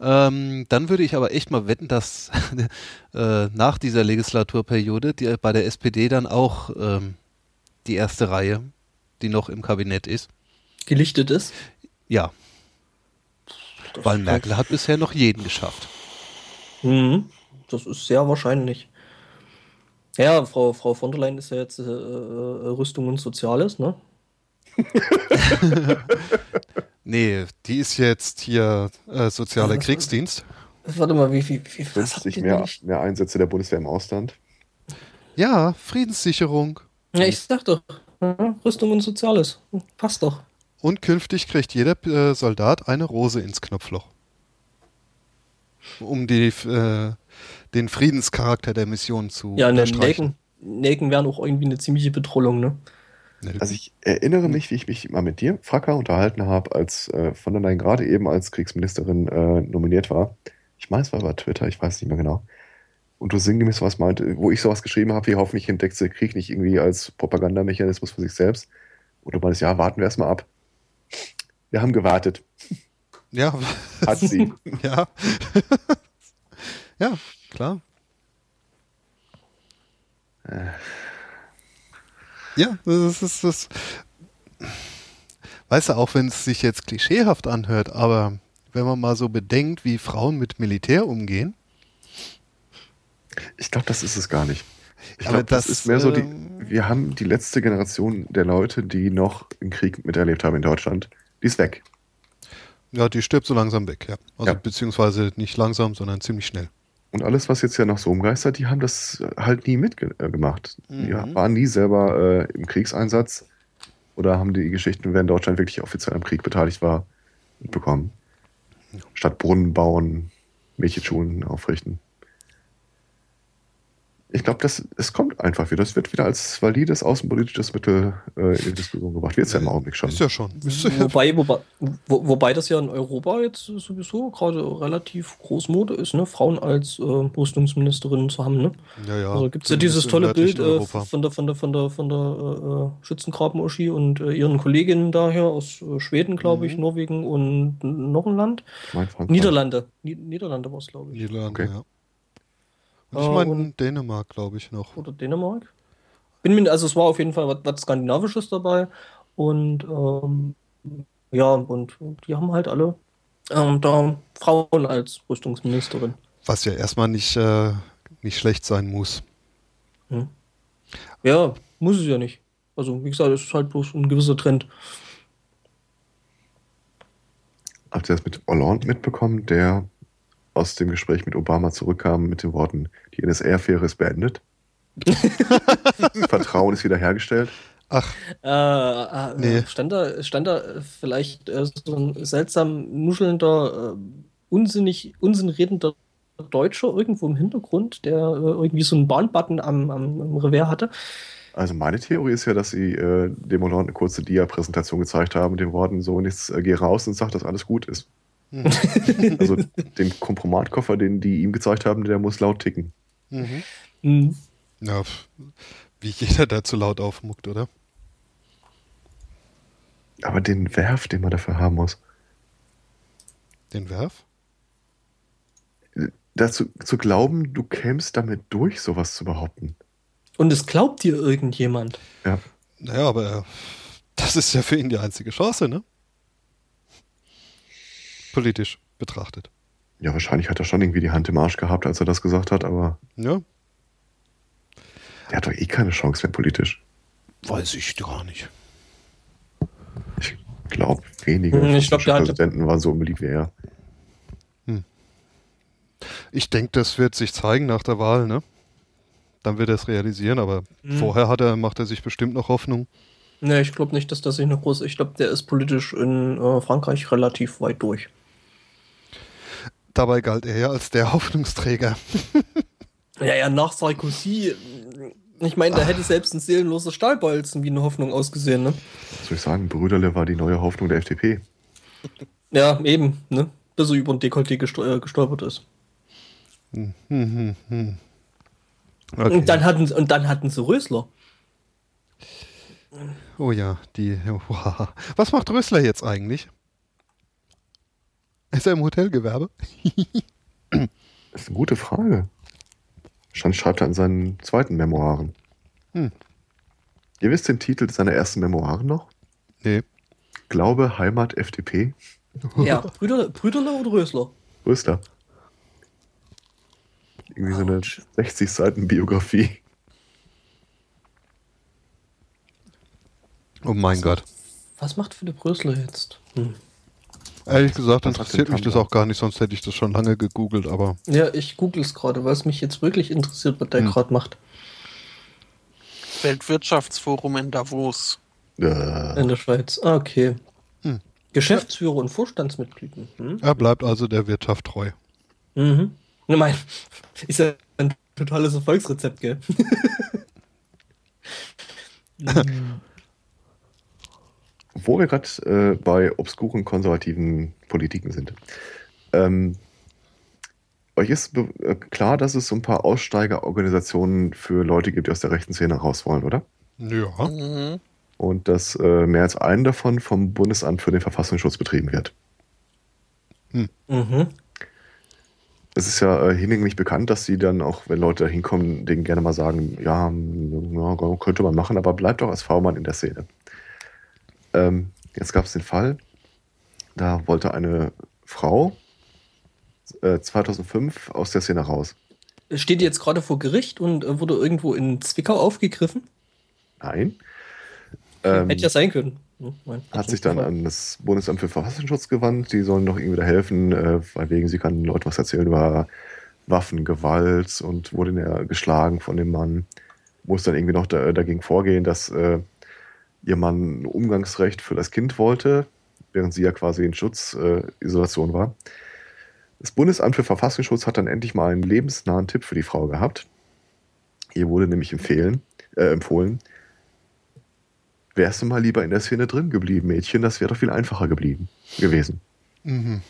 Ähm, dann würde ich aber echt mal wetten, dass äh, nach dieser Legislaturperiode die, bei der SPD dann auch ähm, die erste Reihe, die noch im Kabinett ist. Gelichtet ist. Ja, Das weil Merkel hat bisher noch jeden geschafft. Mhm. Das ist sehr wahrscheinlich. Ja, Frau, Frau von der Leyen ist ja jetzt äh, äh, Rüstung und Soziales, ne? Nee, die ist jetzt hier äh, sozialer Ja, Kriegsdienst. Warte mal, wie viel. Wie, was hat Günstig die mehr, eigentlich? mehr Einsätze der Bundeswehr im Ausland. Ja, Friedenssicherung. Ja, ich sag doch. ja, Rüstung und Soziales. Passt doch. Und künftig kriegt jeder äh, Soldat eine Rose ins Knopfloch. Um die, äh, den Friedenscharakter der Mission zu Ja, ne, unterstreichen. Nelken, Nelken wären auch irgendwie eine ziemliche Betrollung, ne? Also ich erinnere mich, wie ich mich mal mit dir, Fracker, unterhalten habe, als äh, von der Leyen gerade eben als Kriegsministerin äh, nominiert war. Ich meine, es war bei Twitter, ich weiß nicht mehr genau. Und du sinngemäß sowas meinte, wo ich sowas geschrieben habe, wie hoffentlich entdeckt sie Krieg nicht irgendwie als Propagandamechanismus für sich selbst. Und du meinst, ja, warten wir erstmal ab. Wir haben gewartet. ja, Hat sie. ja. ja, klar. Ja, das ist das. Weißt du, auch wenn es sich jetzt klischeehaft anhört, aber wenn man mal so bedenkt, wie Frauen mit Militär umgehen, Ich glaube, das ist es gar nicht. Ich glaube, das, das, ist mehr so die. ähm, Wir haben die letzte Generation der Leute, die noch einen Krieg miterlebt haben in Deutschland. Die ist weg. ja, die stirbt so langsam weg, ja. Also Ja. beziehungsweise nicht langsam, sondern ziemlich schnell. Und alles, was jetzt ja noch so umgeistert, die haben das halt nie mitgemacht. Die Mhm. waren nie selber äh, im Kriegseinsatz oder haben die Geschichten, wer in Deutschland wirklich offiziell am Krieg beteiligt war, mitbekommen. Statt Brunnen bauen, Mädchenschulen aufrichten. Ich glaube, es kommt einfach wieder. Das wird wieder als valides außenpolitisches Mittel äh, in die Diskussion gebracht. Wird es ja im Augenblick schon. Ist ja schon. Ist ja Wobei, wobei, wo, wobei das ja in Europa jetzt sowieso gerade relativ Großmode ist, ne? Frauen als äh, Rüstungsministerinnen zu haben, ne? Ja, ja. also gibt es ja dieses tolle Bild äh, von der von der von der von der äh, äh, Schützengraben-Uschi und äh, ihren Kolleginnen daher aus äh, Schweden, glaube ich, Mhm. Norwegen und noch ein Land. Niederlande. Ni Niederlande war es, glaube ich. Niederlande, Okay. ja. Ich Äh, meine Dänemark, glaube ich, noch. Oder Dänemark. Bin mir, also es war auf jeden Fall was, was Skandinavisches dabei. Und ähm, ja, und die haben halt alle ähm, da Frauen als Rüstungsministerin. Was ja erstmal nicht, äh, nicht schlecht sein muss. Hm. Ja, muss es ja nicht. Also, wie gesagt, es ist halt bloß ein gewisser Trend. Habt ihr das mit Hollande mitbekommen, der aus dem Gespräch mit Obama zurückkam mit den Worten, die NSA-Affäre ist beendet? Vertrauen ist wiederhergestellt. Ach, Äh, äh, Nee. stand, da, stand da vielleicht äh, so ein seltsam nuschelnder, äh, unsinnig, unsinnredender Deutscher irgendwo im Hintergrund, der äh, irgendwie so einen Bahnbutton am, am, am Revers hatte? Also meine Theorie ist ja, dass sie äh, dem Hollande eine kurze Dia-Präsentation gezeigt haben mit den Worten, so, jetzt äh, geh raus und sag, dass alles gut ist. Also den Kompromatkoffer, den die ihm gezeigt haben, der muss laut ticken. mhm. Hm. ja, wie jeder da zu laut aufmuckt, oder? Aber den Werf, den man dafür haben muss, Den Werf? dazu zu glauben, du kämst damit durch, sowas zu behaupten. Und es glaubt dir irgendjemand. Ja. Naja, aber äh, das ist ja für ihn die einzige Chance, ne? Politisch betrachtet. Ja, wahrscheinlich hat er schon irgendwie die Hand im Arsch gehabt, als er das gesagt hat, aber Ja, der hat doch eh keine Chance mehr politisch. weiß ich gar nicht. Ich glaube, wenige Hm, ich glaub, der Präsidenten waren so unbeliebt wie er. Ich denke, das wird sich zeigen nach der Wahl, ne? Dann wird er es realisieren, aber Hm. vorher hat er, macht er sich bestimmt noch Hoffnung. Ne, ich glaube nicht, dass das sich noch groß. Ich glaube, der ist politisch in äh, Frankreich relativ weit durch. Dabei galt er ja als der Hoffnungsträger. Ja, ja, nach Sarkozy. Ich meine, da hätte selbst ein seelenloser Stahlbolzen wie eine Hoffnung ausgesehen, ne? Was soll ich sagen? Brüderle war die neue Hoffnung der FDP. Ja, eben, ne? Bis er über ein Dekolleté gestol äh, gestolpert ist. Hm, hm, hm. Okay. Und, dann hatten, und dann hatten sie Rösler. Oh ja, die. Wow. Was macht Rösler jetzt eigentlich? Ist er im Hotelgewerbe? Das ist eine gute Frage. Stand schreibt er in seinen zweiten Memoiren. Hm. Ihr wisst den Titel seiner ersten Memoiren noch? Nee. Glaube, Heimat, FDP. Ja, Brüder, Brüderle oder Rösler? Röster. Irgendwie so eine 60 Seiten Biografie. Oh mein Gott. Was macht Philipp Rösler jetzt? Hm. Ehrlich gesagt interessiert mich das auch gar nicht, sonst hätte ich das schon lange gegoogelt, aber Ja, ich google es gerade, weil es mich jetzt wirklich interessiert, was der Hm. gerade macht Weltwirtschaftsforum in Davos. Äh, in der Schweiz. Ah, okay. Hm. Geschäftsführer und Vorstandsmitglied. Hm? er bleibt also der Wirtschaft treu. Mhm. Ich mein, ist ja ein totales Erfolgsrezept, gell? wo wir gerade äh, bei obskuren konservativen Politiken sind. Ähm, euch ist äh, klar, dass es so ein paar Aussteigerorganisationen für Leute gibt, die aus der rechten Szene raus wollen, oder? Ja. Mhm. Und dass äh, mehr als einen davon vom Bundesamt für den Verfassungsschutz betrieben wird. Mhm. Es ist ja äh, hinlänglich bekannt, dass sie dann auch, wenn Leute da hinkommen, denen gerne mal sagen, ja, hm, ja, könnte man machen, aber bleibt doch als V-Mann in der Szene. Ähm, jetzt gab es den Fall, da wollte eine Frau äh, 2005 aus der Szene raus. Steht die jetzt gerade vor Gericht und äh, wurde irgendwo in Zwickau aufgegriffen? Nein. Ähm, Hätte ja sein können. Hm, mein, hat sich dann an das Bundesamt für Verfassungsschutz gewandt. Die sollen doch irgendwie da helfen, äh, weil wegen sie kann Leuten was erzählen über Waffengewalt und wurde geschlagen von dem Mann. Muss dann irgendwie noch da, dagegen vorgehen, dass äh, ihr Mann ein Umgangsrecht für das Kind wollte, während sie ja quasi in Schutzisolation äh, war. Das Bundesamt für Verfassungsschutz hat dann endlich mal einen lebensnahen Tipp für die Frau gehabt. Ihr wurde nämlich empfehlen, äh, empfohlen, wärst du mal lieber in der Szene drin geblieben, Mädchen, das wäre doch viel einfacher geblieben gewesen. Mhm.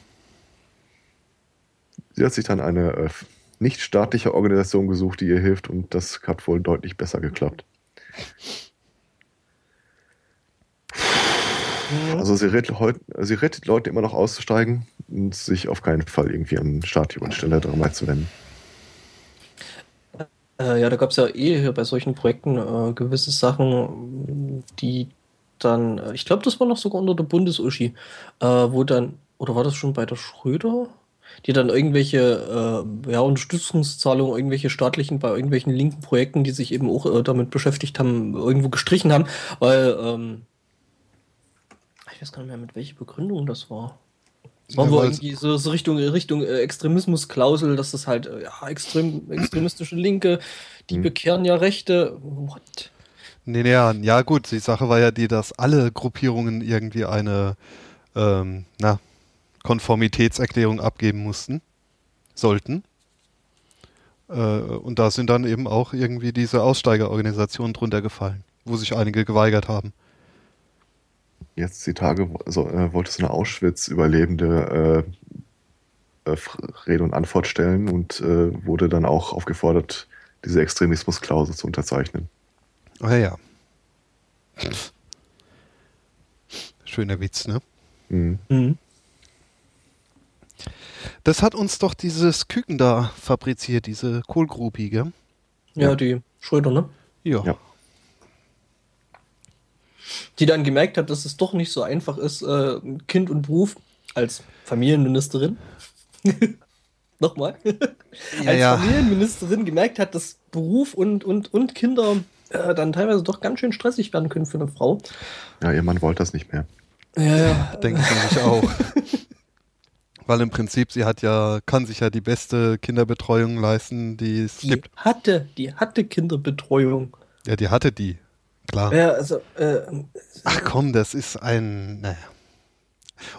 Sie hat sich dann eine äh, nichtstaatliche Organisation gesucht, die ihr hilft und das hat wohl deutlich besser geklappt. Mhm. Also sie rettet, sie rettet Leute immer noch auszusteigen und sich auf keinen Fall irgendwie an Statik und Stelle dran zu wenden. Äh, ja, da gab es ja eh hier bei solchen Projekten äh, gewisse Sachen, die dann, äh, ich glaube, das war noch sogar unter der Bundes-Uschi, äh, wo dann, oder war das schon bei der Schröder? Die dann irgendwelche äh, ja, Unterstützungszahlungen, irgendwelche staatlichen, bei irgendwelchen linken Projekten, die sich eben auch äh, damit beschäftigt haben, irgendwo gestrichen haben, weil, ähm, ich weiß gar nicht mehr, mit welcher Begründung das war. Es war Ja, wohl irgendwie so, so Richtung, Richtung äh, Extremismusklausel, dass das halt, äh, ja, extrem, extremistische Linke, die Hm. bekehren ja Rechte. What? Nee, nee, ja, ja gut, die Sache war ja die, dass alle Gruppierungen irgendwie eine ähm, na, Konformitätserklärung abgeben mussten, sollten. Äh, und da sind dann eben auch irgendwie diese Aussteigerorganisationen drunter gefallen, wo sich einige geweigert haben. Jetzt die Tage so, äh, wollte so eine Auschwitz-Überlebende äh, äh, Rede und Antwort stellen und äh, wurde dann auch aufgefordert, diese Extremismusklausel zu unterzeichnen. Ah ja. Schöner Witz, ne? Mhm. Mhm. Das hat uns doch dieses Küken da fabriziert, diese Kohlgrupi, gell? Ja, Ja. die Schröder, ne? Ja. Ja. Die dann gemerkt hat, dass es doch nicht so einfach ist, äh, Kind und Beruf als Familienministerin. Nochmal. Ja, als ja. Familienministerin gemerkt hat, dass Beruf und, und, und Kinder äh, dann teilweise doch ganz schön stressig werden können für eine Frau. Ja, ihr Mann wollte das nicht mehr. Ja, ja. Denke ich auch. Weil im Prinzip, sie hat ja, kann sich ja die beste Kinderbetreuung leisten, die es Die gibt. hatte, die hatte Kinderbetreuung. Ja, die hatte die. Klar. Ja, also, äh, Ach komm, das ist ein. Naja.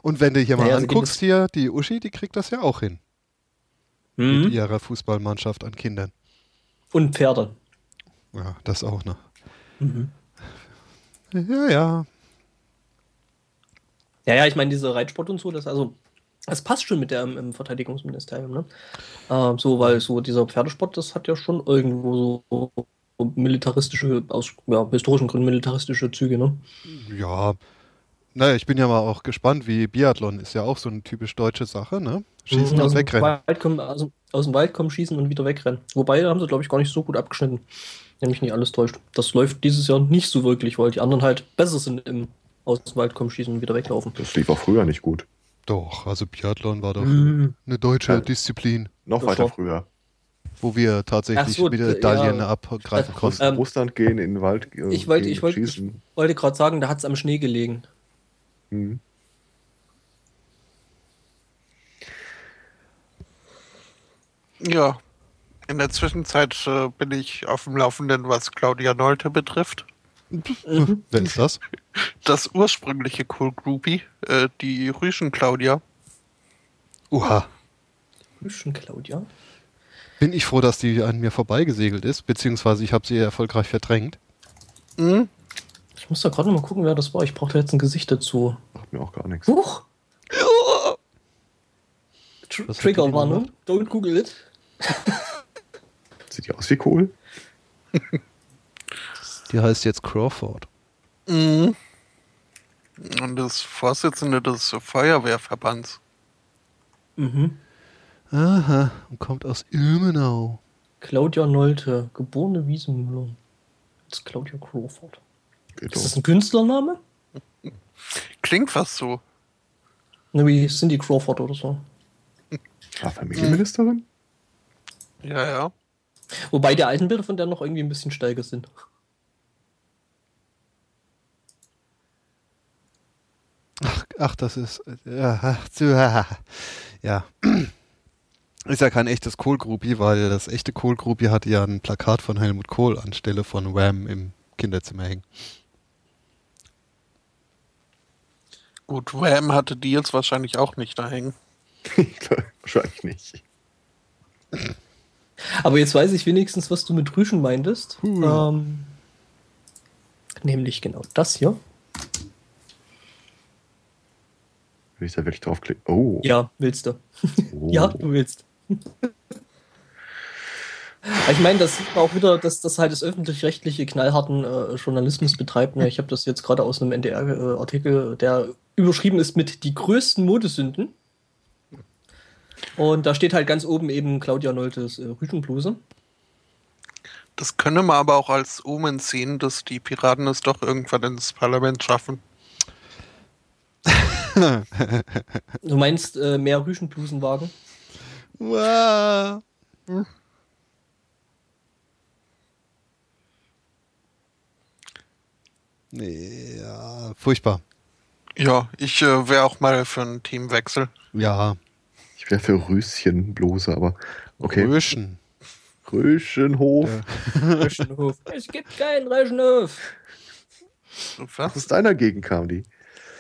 Und wenn du hier mal Naja, also die anguckst, hier, die Uschi, die kriegt das ja auch hin. Mit hm? ihrer Fußballmannschaft an Kindern. und Pferde. Ja, das auch noch. Mhm. Ja, ja. Ja, ja, ich meine, diese Reitsport und so, das also, Das passt schon mit der im, im Verteidigungsministerium, ne? Äh, so, weil so dieser Pferdesport, das hat ja schon irgendwo so militaristische, aus ja, historischen Gründen militaristische Züge, ne? Ja. Naja, ich bin ja mal auch gespannt, wie Biathlon ist ja auch so eine typisch deutsche Sache, ne? Schießen aus und dem wegrennen. Wald kommen, also aus dem Wald kommen, schießen und wieder wegrennen. Wobei, da haben sie, glaube ich, gar nicht so gut abgeschnitten. Wenn mich nicht alles täuscht. Das läuft dieses Jahr nicht so wirklich, weil die anderen halt besser sind im aus dem Wald kommen, schießen und wieder weglaufen. Das lief auch früher nicht gut. Doch, also Biathlon war doch Mhm. eine deutsche Ja. Disziplin, Noch Das weiter war- früher. Wo wir tatsächlich so, Medaillen ja. abgreifen Äh, konnten. Ähm, Russland gehen, in den Wald äh, Ich wollte, gehen, ich wollte, ich schießen. wollte gerade sagen, da hat es am Schnee gelegen. Mhm. Ja. In der Zwischenzeit äh, bin ich auf dem Laufenden, was Claudia Nolte betrifft. Wer ist das? Das ursprüngliche Cool Groupie, äh, die Rüschen Claudia. Uha. Rüschen, Claudia. Bin ich froh, dass die an mir vorbeigesegelt ist, beziehungsweise ich habe sie erfolgreich verdrängt. Hm? Ich muss da gerade noch mal gucken, wer das war. Ich brauchte jetzt ein Gesicht dazu. Macht mir auch gar nichts. Huch! Tr Was hat Trigger Warnung. Don't Google it. Sieht die aus wie Kohl? Die heißt jetzt Crawford. Mhm. Und das Vorsitzende des Feuerwehrverbands. Mhm. Aha, und kommt aus Ilmenau. Claudia Nolte, geborene Wiesenmüller. Das ist Claudia Crawford. Geht Ist das ein Künstlername? Klingt fast so. Ne, wie Cindy Crawford oder so. Ah, Familienministerin? Ja, ja. Wobei die alten Bilder von der noch irgendwie ein bisschen steiger sind. Ach, ach das ist. äh, Ja, ja. Ist ja kein echtes Kohl-Groupie, weil das echte Kohl-Groupie hatte ja ein Plakat von Helmut Kohl anstelle von Wham im Kinderzimmer hängen. Gut, Wham hatte die jetzt wahrscheinlich auch nicht da hängen. Wahrscheinlich nicht. Aber jetzt weiß ich wenigstens, was du mit Rüschen meintest. Hm. Ähm, nämlich genau das hier. Wenn ich da wirklich draufklicke. Oh. Ja, willst du. oh. Ja, du willst. Ich meine, das sieht man auch wieder, dass das halt das öffentlich-rechtliche knallharten äh, Journalismus betreibt. Ne? Ich habe das jetzt gerade aus einem NDR-Artikel, der überschrieben ist mit die größten Modesünden. Und da steht halt ganz oben eben Claudia Noltes äh, Rüschenbluse. Das könne man aber auch als Omen sehen, dass die Piraten es doch irgendwann ins Parlament schaffen. Du meinst äh, mehr Rüschenblusenwagen? Wow. Nee, ja, furchtbar. Ja, ich äh, wäre auch mal für einen Teamwechsel. Ja, Ich wäre für Rüschenbluse, aber okay. Röschen. Röschenhof. Ja. Rüschenhof. es gibt keinen Rüschenhof. Was? Aus deiner Gegend kam die.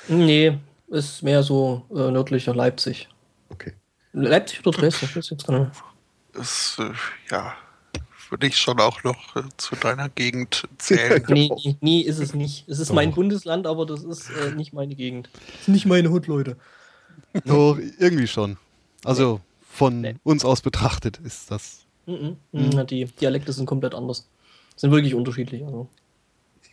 Nee, ist mehr so äh, nördlicher Leipzig. Okay. Leipzig oder Dresden? Ich weiß jetzt nicht. Ist, äh, ja, würde ich schon auch noch äh, zu deiner Gegend zählen. Nee, nee, nee, ist es nicht. Es ist Doch. mein Bundesland, aber das ist äh, nicht meine Gegend. Das ist nicht meine Hut, Leute. Doch, irgendwie schon. Also von Nee. uns aus betrachtet ist das. Mhm. Mhm. Die Dialekte sind komplett anders. Sind wirklich unterschiedlich. Also.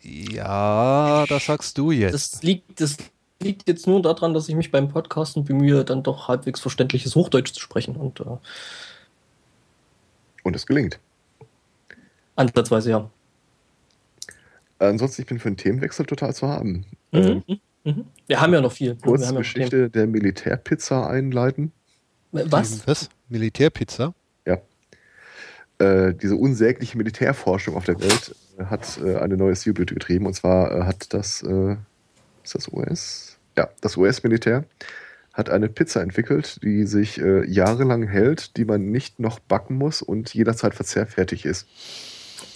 Ja, das sagst du jetzt. Das, liegt, das liegt jetzt nur daran, dass ich mich beim Podcasten bemühe, dann doch halbwegs verständliches Hochdeutsch zu sprechen. Und äh, Und es gelingt. ansatzweise ja. Ansonsten, ich bin für einen Themenwechsel total zu haben. Mhm. Ähm, Mhm. Mhm. Wir haben ja noch viel. kurz Wir haben ja Geschichte der Militärpizza einleiten. Themen. Was? Was? Militärpizza? Ja. Äh, diese unsägliche Militärforschung auf der Welt äh, hat äh, eine neue Stilblüte getrieben. Und zwar äh, hat das, äh, ist das US? Ja, das US-Militär hat eine Pizza entwickelt, die sich äh, jahrelang hält, die man nicht noch backen muss und jederzeit verzehrfertig ist.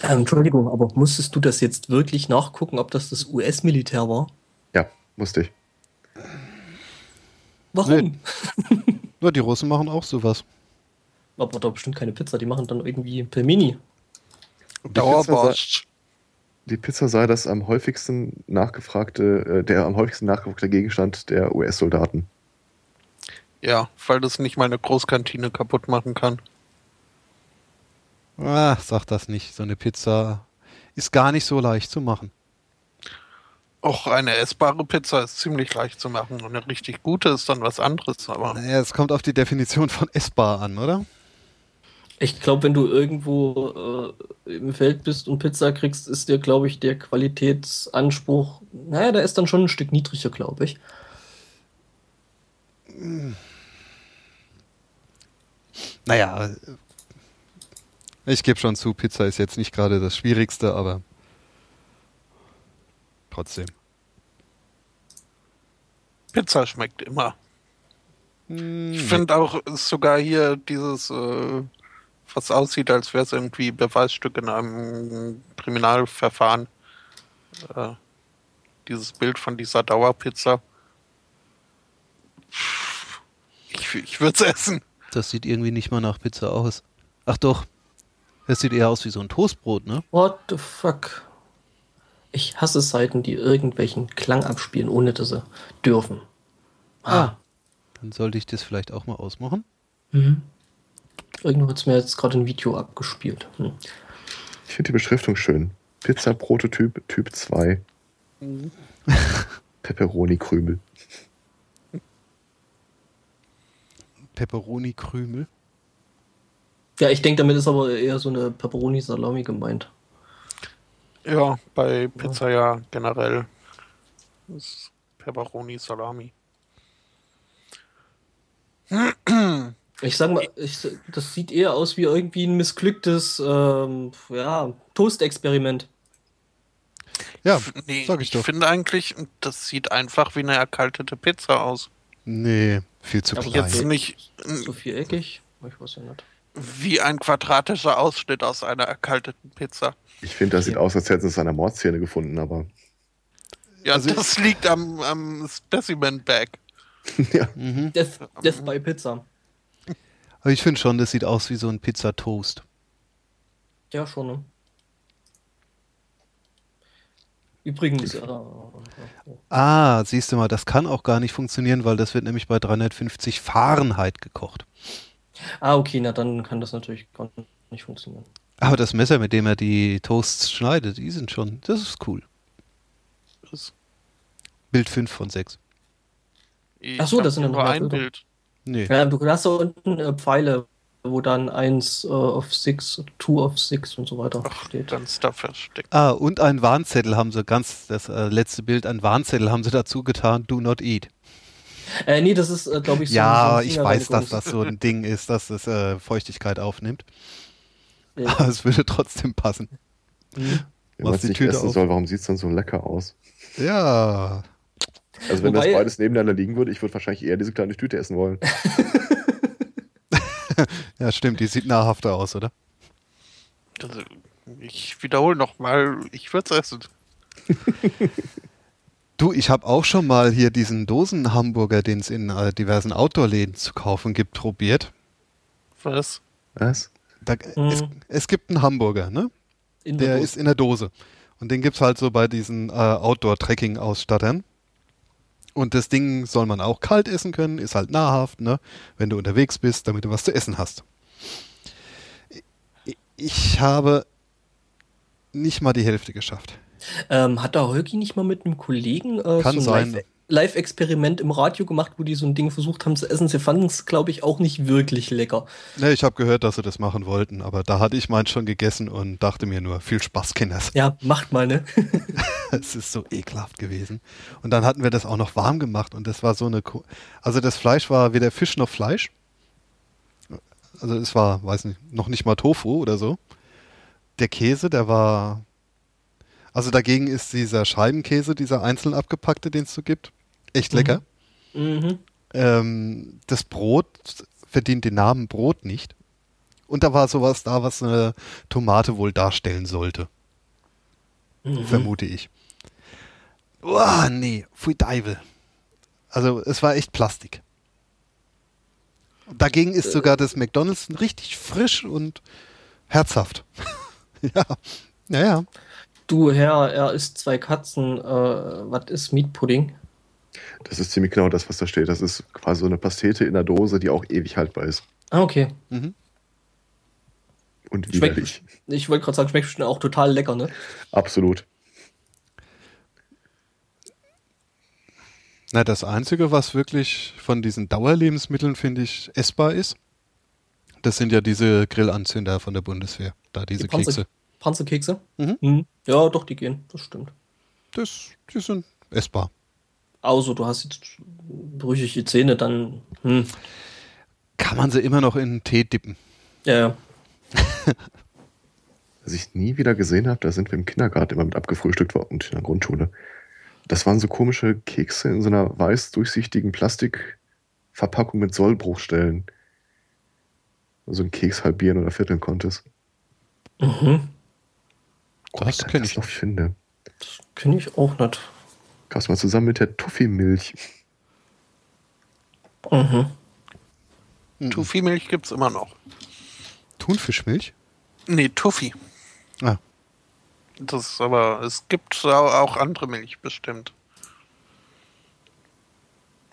Ähm, Entschuldigung, aber musstest du das jetzt wirklich nachgucken, ob das das US-Militär war? Ja, musste ich. Warum? Ja, die Russen machen auch sowas. Aber da bestimmt keine Pizza, die machen dann irgendwie Pelmeni. Dauerborscht. Die Pizza sei das am häufigsten nachgefragte, äh, der am häufigsten nachgefragte Gegenstand der US-Soldaten. Ja, weil das nicht mal eine Großkantine kaputt machen kann. Ah, sag das nicht. So eine Pizza ist gar nicht so leicht zu machen. Auch eine essbare Pizza ist ziemlich leicht zu machen. Und eine richtig gute ist dann was anderes. Aber Naja, es kommt auf die Definition von essbar an, oder? Ich glaube, wenn du irgendwo äh, im Feld bist und Pizza kriegst, ist dir, glaube ich, der Qualitätsanspruch, naja, der ist dann schon ein Stück niedriger, glaube ich. Naja, ich gebe schon zu, Pizza ist jetzt nicht gerade das Schwierigste, aber trotzdem. Pizza schmeckt immer. Hm, Ich finde auch sogar hier dieses, äh, was aussieht, als wäre es irgendwie Beweisstück in einem Kriminalverfahren. Äh, dieses Bild von dieser Dauerpizza. Ich, ich würde es essen. Das sieht irgendwie nicht mal nach Pizza aus. Ach doch, das sieht eher aus wie so ein Toastbrot, ne? What the fuck? Ich hasse Seiten, die irgendwelchen Klang abspielen, ohne dass sie dürfen. Ah. Dann sollte ich das vielleicht auch mal ausmachen. Mhm. Irgendwo hat es mir jetzt gerade ein Video abgespielt. Hm. Ich finde die Beschriftung schön. Pizza-Prototyp Typ 2. Pepperoni-Krümel. Pepperoni-Krümel. Ja, ich denke, damit ist aber eher so eine Pepperoni-Salami gemeint. Ja, bei Pizza ja generell. Das ist Pepperoni, Salami. Ich sag mal, ich, das sieht eher aus wie irgendwie ein missglücktes ähm, ja, Toast-Experiment. Ja, nee, sag ich ich doch. finde eigentlich, das sieht einfach wie eine erkaltete Pizza aus. Nee, viel zu Aber klein. Jetzt nicht So viereckig? Ich weiß ja nicht. wie ein quadratischer Ausschnitt aus einer erkalteten Pizza. Ich finde, das sieht aus, als hätten sie es an der Mordszene gefunden, aber Ja, Also- das liegt am, am Specimen Bag. ja. Mhm. Death, Death by Pizza. Aber ich finde schon, das sieht aus wie so ein Pizzatoast. Ja, schon, ne? Übrigens, äh, Ah, siehst du mal, das kann auch gar nicht funktionieren, weil das wird nämlich bei 350 Fahrenheit gekocht. ah, okay, na dann kann das natürlich gar nicht funktionieren. Aber das Messer, mit dem er die Toasts schneidet, die sind schon, das ist cool. Das- Bild 5 von 6. Ich Ach so, hab das sind nur drei ein Bilder. Bild. Nee. Ja, du hast da unten äh, Pfeile, wo dann 1 äh, of 6, 2 of 6 und so weiter Ach, steht. ganz da versteckt. Ah, und ein Warnzettel haben sie, ganz das äh, letzte Bild, ein Warnzettel haben sie dazu getan, do not eat. Äh, nee, das ist, äh, glaube ich, so ja, ein ich weiß, dass das so ein Ding ist, dass es äh, Feuchtigkeit aufnimmt. Ja. Aber es würde trotzdem passen. Mhm. Wenn man es die nicht Tüte essen auf. soll, warum sieht es dann so lecker aus? Ja. Also wenn Wobei- das beides nebeneinander liegen würde, ich würde wahrscheinlich eher diese kleine Tüte essen wollen. Ja, stimmt, die sieht nahrhafter aus, oder? Das, ich wiederhole nochmal, ich würde es essen. Du, ich habe auch schon mal hier diesen Dosen-Hamburger, den es in äh, diversen Outdoor-Läden zu kaufen gibt, probiert. Was? Was? Da, Mhm. es, es gibt einen Hamburger, ne? In Der Dose. ist in der Dose. Und den gibt's halt so bei diesen äh, Outdoor-Trekking-Ausstattern. Und das Ding soll man auch kalt essen können, ist halt nahrhaft, ne? Wenn du unterwegs bist, damit du was zu essen hast. Ich- habe nicht mal die Hälfte geschafft. Ähm, hat da Holgi nicht mal mit einem Kollegen äh, Kann so ein sein. Live- Live-Experiment im Radio gemacht, wo die so ein Ding versucht haben zu essen? Sie fanden es, glaube ich, auch nicht wirklich lecker. Ne, ich habe gehört, dass sie das machen wollten, aber da hatte ich meins schon gegessen und dachte mir nur, viel Spaß, Kinders. Ja, macht mal, ne? Es ist so ekelhaft gewesen. Und dann hatten wir das auch noch warm gemacht und das war so eine. Ko also das Fleisch war weder Fisch noch Fleisch. Also es war, weiß nicht, noch nicht mal Tofu oder so. Der Käse, der war. Also dagegen ist dieser Scheibenkäse, dieser einzeln abgepackte, den es so gibt, echt Mhm. lecker. mhm. Ähm, das Brot verdient den Namen Brot nicht. Und da war sowas da, was eine Tomate wohl darstellen sollte Mhm. vermute ich. Uah, nee, pfui Deivel. Also es war echt Plastik. Dagegen ist sogar das McDonalds richtig frisch und herzhaft. ja, naja. Du Herr, er isst zwei Katzen. Äh, was ist Meat Pudding? Das ist ziemlich genau das, was da steht. Das ist quasi so eine Pastete in der Dose, die auch ewig haltbar ist. Ah, okay. Mhm. Und Schmeckt, widerlich. ich wollte gerade sagen, schmeckt bestimmt auch total lecker, ne? Absolut. Na, das Einzige, was wirklich von diesen Dauerlebensmitteln, finde ich, essbar ist, das sind ja diese Grillanzünder von der Bundeswehr. Da diese Die Panzer- Kekse. Panzerkekse? Mhm. Ja, doch, die gehen, das stimmt. Das, die sind essbar. Außer du hast jetzt brüchige Zähne, dann. Hm. Kann man sie immer noch in den Tee dippen. Ja, ja. Was ich nie wieder gesehen habe, da sind wir im Kindergarten immer mit abgefrühstückt worden und in der Grundschule. Das waren so komische Kekse in so einer weiß durchsichtigen Plastikverpackung mit Sollbruchstellen. So ein Keks halbieren oder vierteln konntest. Mhm. Ob Das da kenn ich noch nicht. finde. Kenne ich auch nicht. Gab's mal zusammen mit der Tuffy-Milch. Mhm. Mhm. Tuffy-Milch gibt's immer noch. Thunfischmilch? Nee, Tuffy. Ah. Das ist aber, es gibt au- auch andere Milch bestimmt.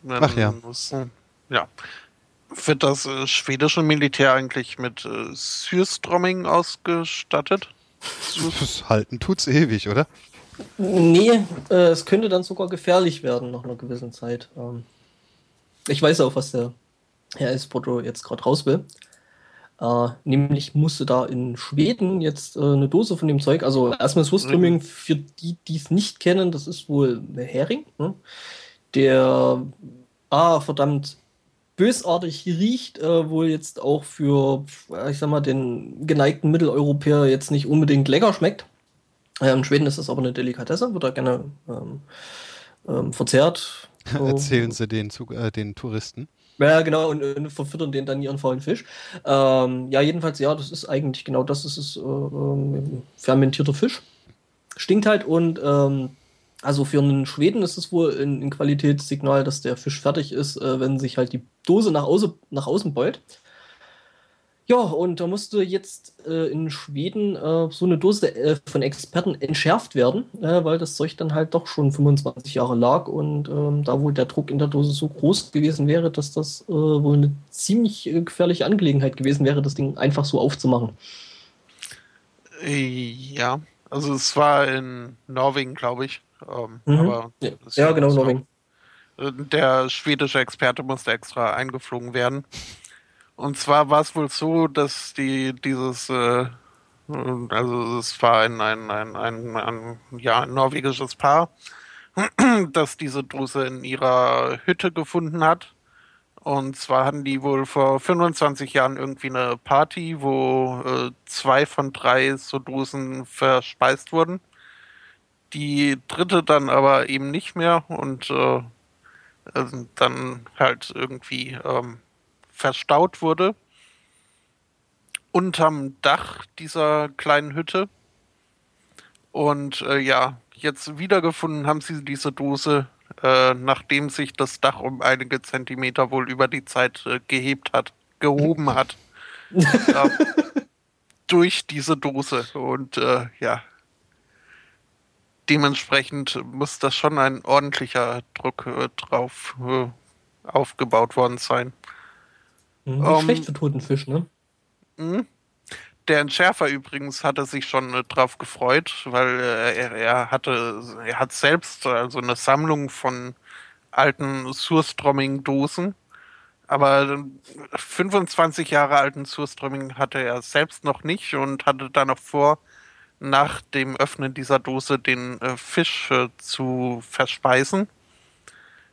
Wenn Ach ja. es, äh, ja. Wird das äh, schwedische Militär eigentlich mit äh, Syrströmming ausgestattet? Das halten tut's ewig, oder? Nee, äh, es könnte dann sogar gefährlich werden nach einer gewissen Zeit. Ähm, ich weiß auch, was der Herr Espoto jetzt gerade raus will. Äh, nämlich musste da in Schweden jetzt äh, eine Dose von dem Zeug, also erstmal Surströmming, für die, die es nicht kennen, das ist wohl Hering, ne? der ah, verdammt bösartig riecht, äh, wohl jetzt auch für, äh, ich sag mal, den geneigten Mitteleuropäer jetzt nicht unbedingt lecker schmeckt. Äh, in Schweden ist das aber eine Delikatesse, wird da gerne ähm, ähm, verzehrt. So. Erzählen sie den, äh, den Touristen. Ja, genau, und, und verfüttern den dann ihren faulen Fisch. Ähm, ja, jedenfalls, ja, das ist eigentlich genau das, das ist äh, ähm, fermentierter Fisch. Stinkt halt und ähm, also für einen Schweden ist es wohl ein, ein Qualitätssignal, dass der Fisch fertig ist, äh, wenn sich halt die Dose nach, außen nach außen beult. Ja, und da musste jetzt äh, in Schweden äh, so eine Dose äh, von Experten entschärft werden, äh, weil das Zeug dann halt doch schon 25 Jahre lag und ähm, da wohl der Druck in der Dose so groß gewesen wäre, dass das äh, wohl eine ziemlich äh, gefährliche Angelegenheit gewesen wäre, das Ding einfach so aufzumachen. Ja, also es war in Norwegen, glaube ich. Ähm, Mhm. aber Ja, genau, Norwegen. Äh, Der schwedische Experte musste extra eingeflogen werden. Und zwar war es wohl so, dass die dieses, äh, also es war ein, ein, ein, ein, ein, ja, ein norwegisches Paar, das diese Dose in ihrer Hütte gefunden hat. Und zwar hatten die wohl vor 25 Jahren irgendwie eine Party, wo äh, zwei von drei so Dosen verspeist wurden. Die dritte dann aber eben nicht mehr und äh, also dann halt irgendwie ähm, verstaut wurde unterm Dach dieser kleinen Hütte. Und äh, ja, jetzt wiedergefunden haben sie diese Dose, äh, nachdem sich das Dach um einige Zentimeter wohl über die Zeit äh, gehebt hat, gehoben hat. ja, durch diese Dose. Und äh, ja, dementsprechend muss das schon ein ordentlicher Druck äh, drauf äh, aufgebaut worden sein. Mhm. Ähm, Schlecht für toten Fisch, ne? Mhm. Der Entschärfer übrigens hatte sich schon äh, drauf gefreut, weil äh, er, er hatte, er hat selbst also eine Sammlung von alten Surströmming-Dosen. Aber äh, 25 Jahre alten Surströmming hatte er selbst noch nicht und hatte dann noch vor, nach dem Öffnen dieser Dose den äh, Fisch äh, zu verspeisen.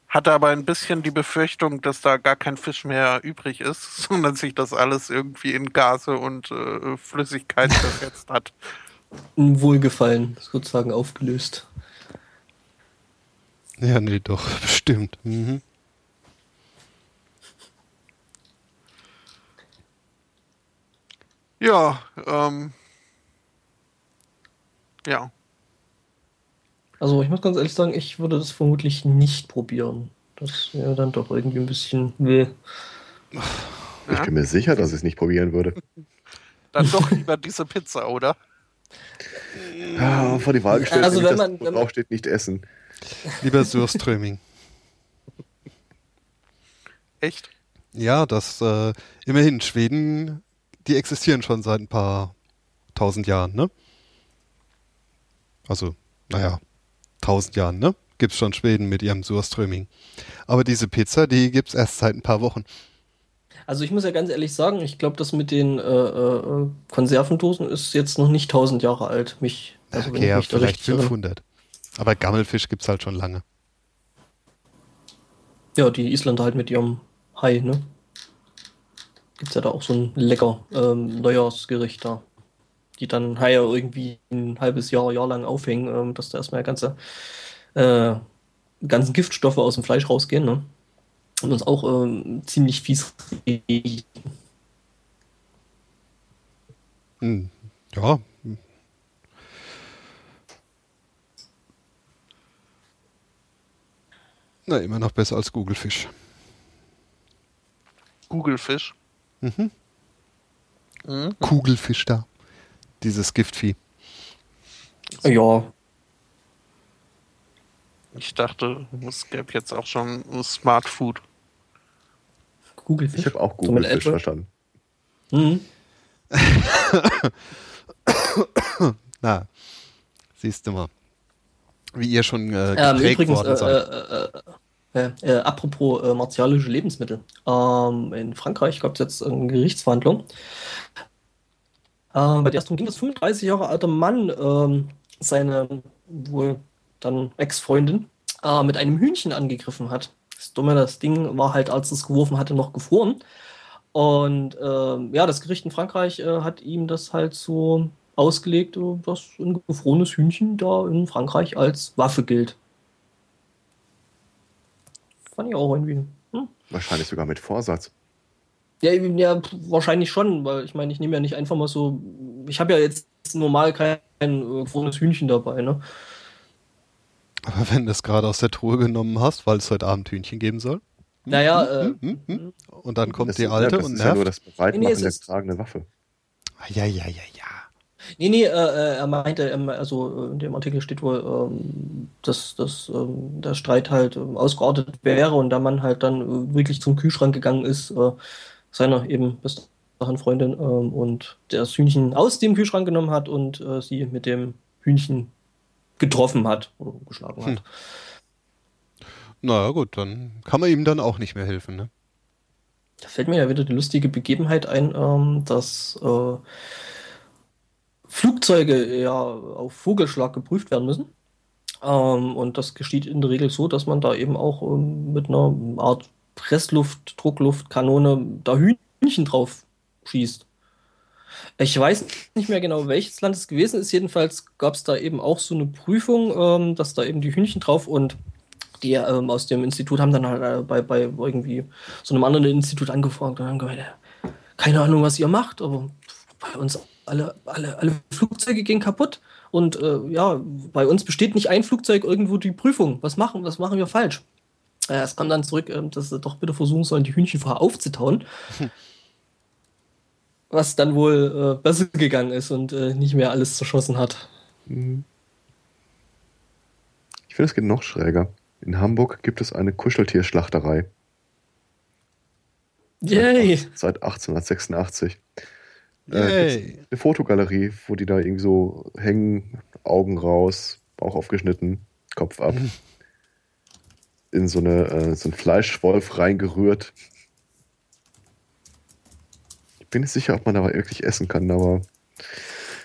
Hatte aber ein bisschen die Befürchtung, dass da gar kein Fisch mehr übrig ist, sondern sich das alles irgendwie in Gase und äh, Flüssigkeit zersetzt hat. Ein Wohlgefallen sozusagen aufgelöst. Ja, nee, doch, bestimmt. Mhm. Ja, ähm. Ja. Also ich muss ganz ehrlich sagen, ich würde das vermutlich nicht probieren. Das wäre dann doch irgendwie ein bisschen weh. Ich bin mir sicher, dass ich es nicht probieren würde. Dann doch lieber diese Pizza, oder? Ja, vor die Wahl gestellt, Also wenn das, man- wo wenn man- drauf steht, nicht essen. Lieber Surströmming. Echt? Ja, das äh, immerhin Schweden, die existieren schon seit ein paar tausend Jahren, ne? Also, naja, tausend Jahren, ne? Gibt's schon Schweden mit ihrem Surströming. Aber diese Pizza, die gibt's erst seit ein paar Wochen. Also ich muss ja ganz ehrlich sagen, ich glaube, das mit den äh, äh, Konservendosen ist jetzt noch nicht 1000 Jahre alt. Mich, also okay, ja, vielleicht richtig erinnere. 500. Aber Gammelfisch gibt's halt schon lange. Ja, die Isländer halt mit ihrem Hai, ne? Gibt's ja da auch so ein lecker ähm, Neujahrsgericht da. Die dann Haie irgendwie ein halbes Jahr, Jahr lang aufhängen, ähm, dass da erstmal ganze, äh, ganzen Giftstoffe aus dem Fleisch rausgehen, ne? Und uns auch ähm, ziemlich fies riechen. Hm, ja. Na, immer noch besser als Googlefisch. Googlefisch. Mhm. Mhm. Kugelfisch da. Dieses Giftvieh. Ja, Ich dachte, es gäbe jetzt auch schon Smart Food. Google Ich habe auch Google Fish verstanden. Mhm. Na, siehst du mal. Wie ihr schon äh, Ähm, geprägt übrigens, worden äh, seid. äh, äh, äh, äh, apropos äh, martialische Lebensmittel. Ähm, in Frankreich gab es jetzt eine Gerichtsverhandlung. Ähm, bei der darum ging, dass 35 Jahre alter Mann ähm, seine wohl dann Ex-Freundin äh, mit einem Hühnchen angegriffen hat. Das Dumme, das Ding war halt, als es geworfen hatte, noch gefroren. Und ähm, ja, das Gericht in Frankreich äh, hat ihm das halt so ausgelegt, äh, dass ein gefrorenes Hühnchen da in Frankreich als Waffe gilt. Fand ich auch irgendwie. Hm? Wahrscheinlich sogar mit Vorsatz. Ja, ja, wahrscheinlich schon, weil ich meine, ich nehme ja nicht einfach mal so. Ich habe ja jetzt normal kein äh, gefrorenes Hühnchen dabei, ne? Aber wenn du es gerade aus der Truhe genommen hast, weil es heute Abend Hühnchen geben soll. Naja, äh, Hm, hm, hm. Und dann kommt das die ist, alte ja, das und ist ja nur nervt. das Bereitmachen Nee, nee, der getragene Waffe. ja, ja, ja, ja. Nee, nee, äh, äh, er meinte, ähm, also äh, in dem Artikel steht wohl, ähm, dass, dass ähm, der Streit halt ähm, ausgeartet wäre und der Mann halt dann äh, wirklich zum Kühlschrank gegangen ist, äh, seiner eben bis dahin Freundin, ähm, und das Hühnchen aus dem Kühlschrank genommen hat und äh, sie mit dem Hühnchen getroffen hat oder geschlagen hat. Hm. Naja, gut, dann kann man ihm dann auch nicht mehr helfen, ne? Da fällt mir ja wieder die lustige Begebenheit ein, ähm, dass äh, Flugzeuge ja auf Vogelschlag geprüft werden müssen. Ähm, und das geschieht in der Regel so, dass man da eben auch ähm, mit einer Art Pressluft, Druckluftkanone da Hühnchen drauf schießt. Ich weiß nicht mehr genau, welches Land es gewesen ist. Jedenfalls gab es da eben auch so eine Prüfung, ähm, dass da eben die Hühnchen drauf und die ähm, aus dem Institut haben dann halt äh, bei, bei irgendwie so einem anderen Institut angefragt und haben gemeint, äh, keine Ahnung, was ihr macht, aber bei uns alle, alle, alle Flugzeuge gehen kaputt und äh, ja, bei uns besteht nicht ein Flugzeug irgendwo die Prüfung. Was machen, was machen wir falsch? Äh, es kam dann zurück, ähm, dass sie doch bitte versuchen sollen, die Hühnchen vorher aufzutauen. Was dann wohl äh, besser gegangen ist und äh, nicht mehr alles zerschossen hat. Mhm. Ich finde, es geht noch schräger. In Hamburg gibt es eine Kuscheltierschlachterei. Yay! Seit 1886. Äh, Yay. gibt's eine Fotogalerie, wo die da irgendwie so hängen, Augen raus, Bauch aufgeschnitten, Kopf ab. In so, eine, äh, so einen Fleischwolf reingerührt. Ich bin nicht sicher, ob man da wirklich essen kann, aber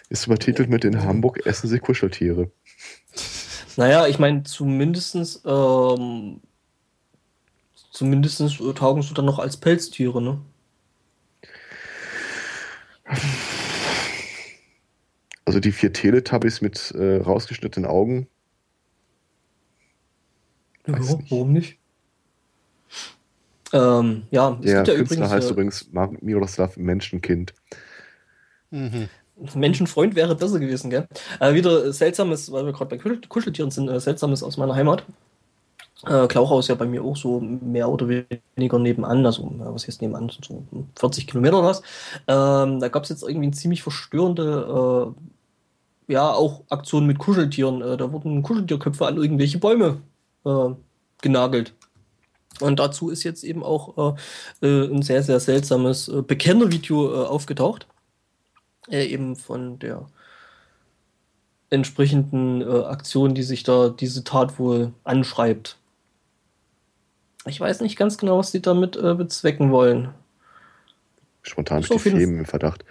ist übertitelt mit in Hamburg essen sie Kuscheltiere. Naja, ich meine, zumindestens, ähm, zumindestens äh, taugen sie dann noch als Pelztiere, ne? Also die vier Teletubbies mit äh, rausgeschnittenen Augen. Weiß Ja, nicht. warum nicht? Ähm, ja, es Der gibt ja Künstler übrigens heißt äh, übrigens Miroslav Menschenkind. Mhm. Menschenfreund wäre besser gewesen, gell? Äh, wieder äh, seltsames, weil wir gerade bei Kuschel Kuscheltieren sind, äh, seltsames aus meiner Heimat. Äh, Klauchau ist ja bei mir auch so mehr oder weniger nebenan, also ja, was heißt nebenan, so 40 Kilometer oder was. Ähm, da gab es jetzt irgendwie eine ziemlich verstörende, äh, ja, auch Aktion mit Kuscheltieren. Äh, da wurden Kuscheltierköpfe an irgendwelche Bäume äh, genagelt. Und dazu ist jetzt eben auch äh, äh ein sehr, sehr seltsames äh, Bekennervideo äh, aufgetaucht. Äh, eben von der entsprechenden Aktion, die sich da diese Tat wohl anschreibt. Ich weiß nicht ganz genau, was die damit bezwecken wollen. Spontan so die Themen im Verdacht.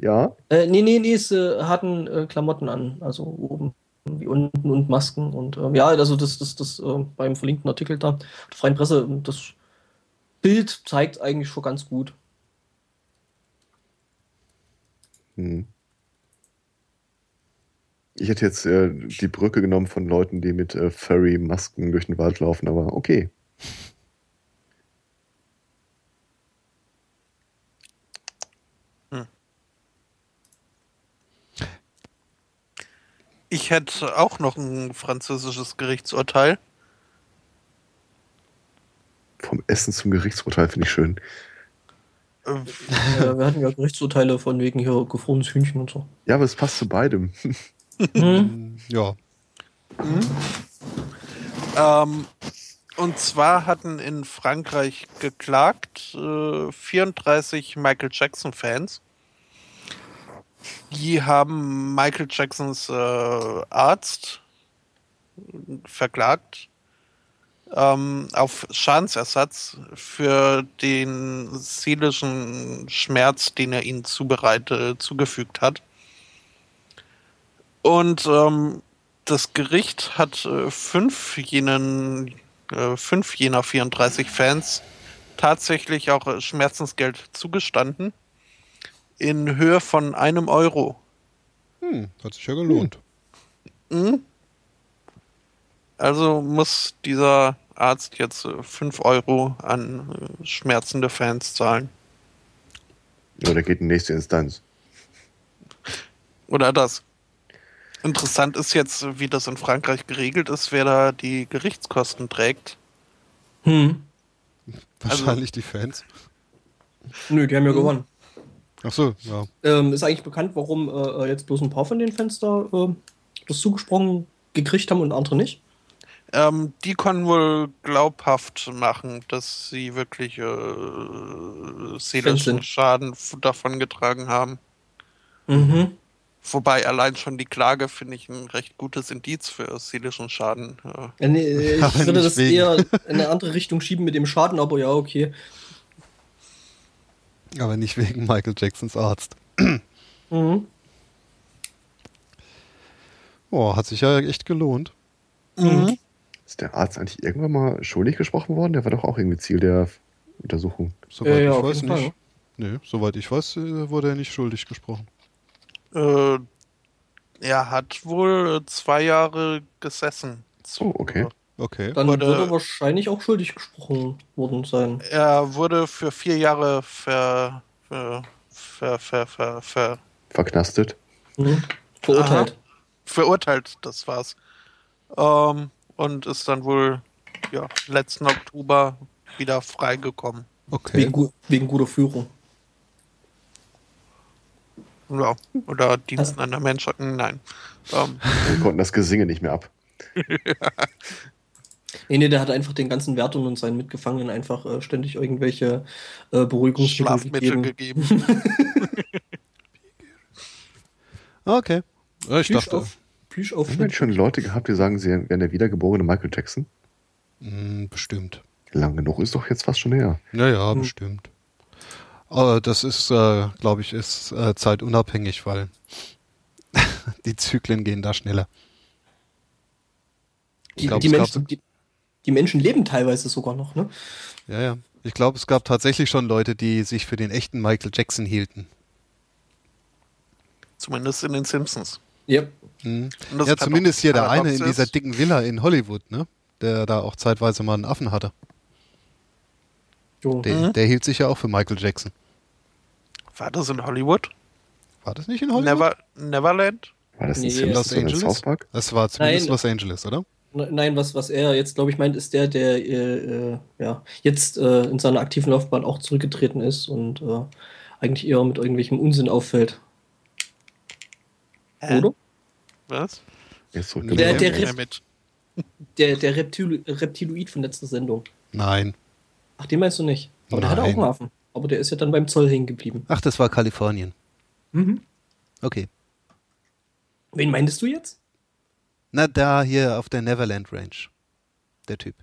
Ja. Äh, nee, nee, nee, sie hatten Klamotten an, also oben wie unten und Masken und äh, ja, also das, das, das äh, beim verlinkten Artikel da, der Freien Presse, das Bild zeigt eigentlich schon ganz gut. Hm. Ich hätte jetzt äh, die Brücke genommen von Leuten, die mit äh, Furry-Masken durch den Wald laufen, aber okay. Ich hätte auch noch ein französisches Gerichtsurteil. Vom Essen zum Gerichtsurteil finde ich schön. Ja, wir hatten ja Gerichtsurteile von wegen hier gefrorenes Hühnchen und so. Ja, aber es passt zu beidem. Hm. Ja. Mhm. Ähm, und zwar hatten in Frankreich geklagt äh, 34 Michael Jackson-Fans die haben Michael Jacksons äh, Arzt verklagt ähm, auf Schadensersatz für den seelischen Schmerz, den er ihnen zubereitet, zugefügt hat. Und ähm, das Gericht hat äh, fünf jenen, äh, fünf jener 34 Fans tatsächlich auch Schmerzensgeld zugestanden in Höhe von einem Euro. Hm, hat sich ja gelohnt. Hm. Also muss dieser Arzt jetzt 5 Euro an schmerzende Fans zahlen. Ja, der geht in nächste Instanz. Oder das. Interessant ist jetzt, wie das in Frankreich geregelt ist, wer da die Gerichtskosten trägt. Hm. Wahrscheinlich also, die Fans. Nö, die haben ja hm. gewonnen. Ach so, ja. Ähm, ist eigentlich bekannt, warum äh, jetzt bloß ein paar von den Fenster äh, das zugesprochen gekriegt haben und andere nicht? Ähm, die können wohl glaubhaft machen, dass sie wirklich äh, seelischen Schaden davon getragen haben. Mhm. Wobei allein schon die Klage finde ich ein recht gutes Indiz für seelischen Schaden. Ja, nee, ich würde das wegen. eher in eine andere Richtung schieben mit dem Schaden, aber ja, okay. Aber nicht wegen Michael Jacksons Arzt. Mhm. Boah, hat sich ja echt gelohnt. Mhm. Ist der Arzt eigentlich irgendwann mal schuldig gesprochen worden? Der war doch auch irgendwie Ziel der Untersuchung. Soweit äh, ja, ich weiß nicht. Nee, soweit ich weiß, äh, wurde er nicht schuldig gesprochen. Äh, er hat wohl zwei Jahre gesessen. Oh, okay. Okay. Dann wurde, würde wahrscheinlich auch schuldig gesprochen worden sein. Er wurde für vier Jahre ver, ver, ver, ver, ver, ver verknastet. Mhm. Verurteilt. Aha. Verurteilt, das war's. Ähm, und ist dann wohl ja, letzten Oktober wieder freigekommen. Okay. Wegen, wegen guter Führung. Ja, oder Diensten an der Menschheit. Nein. Ähm. Wir konnten das Gesinge nicht mehr ab. Nee, nee, der hat einfach den ganzen Wärtern und seinen Mitgefangenen einfach äh, ständig irgendwelche äh, Beruhigungsmittel gegeben. gegeben. okay. Ja, ich Plüsch dachte. Auf, Plüsch auf Haben wir schon Leute gehabt, die sagen, sie wären der wiedergeborene Michael Jackson? Hm, bestimmt. Lang genug ist doch jetzt fast schon her. Ja, ja, hm. bestimmt. Aber das ist, äh, glaube ich, ist äh, zeitunabhängig, weil die Zyklen gehen da schneller. Die, glaub, die, Menschen, die, die Menschen leben teilweise sogar noch, ne? Ja, ja. Ich glaube, es gab tatsächlich schon Leute, die sich für den echten Michael Jackson hielten. Zumindest in den Simpsons. Yep. Mhm. Ja, zumindest hier der eine in dieser dicken Villa in Hollywood, ne? Der da auch zeitweise mal einen Affen hatte. Der, mhm. der, hielt sich ja auch für Michael Jackson. War das in Hollywood? War das nicht in Hollywood? Never, Neverland? War das in nee, Los Angeles? Das war zumindest Nein. Los Angeles, oder? Nein, was, was er jetzt, glaube ich, meint, ist der, der äh, äh, ja, jetzt äh, in seiner aktiven Laufbahn auch zurückgetreten ist und äh, eigentlich eher mit irgendwelchem Unsinn auffällt. Oder? Was? Der, der, Rep der, der Reptil Reptiloid von letzter Sendung. Nein. Ach, den meinst du nicht. Aber der hatte auch Nein. einen Affen. Aber der ist ja dann beim Zoll hängen geblieben. Ach, das war Kalifornien. Mhm. Okay. Wen meintest du jetzt? Na, da hier auf der Neverland Ranch. Der Typ.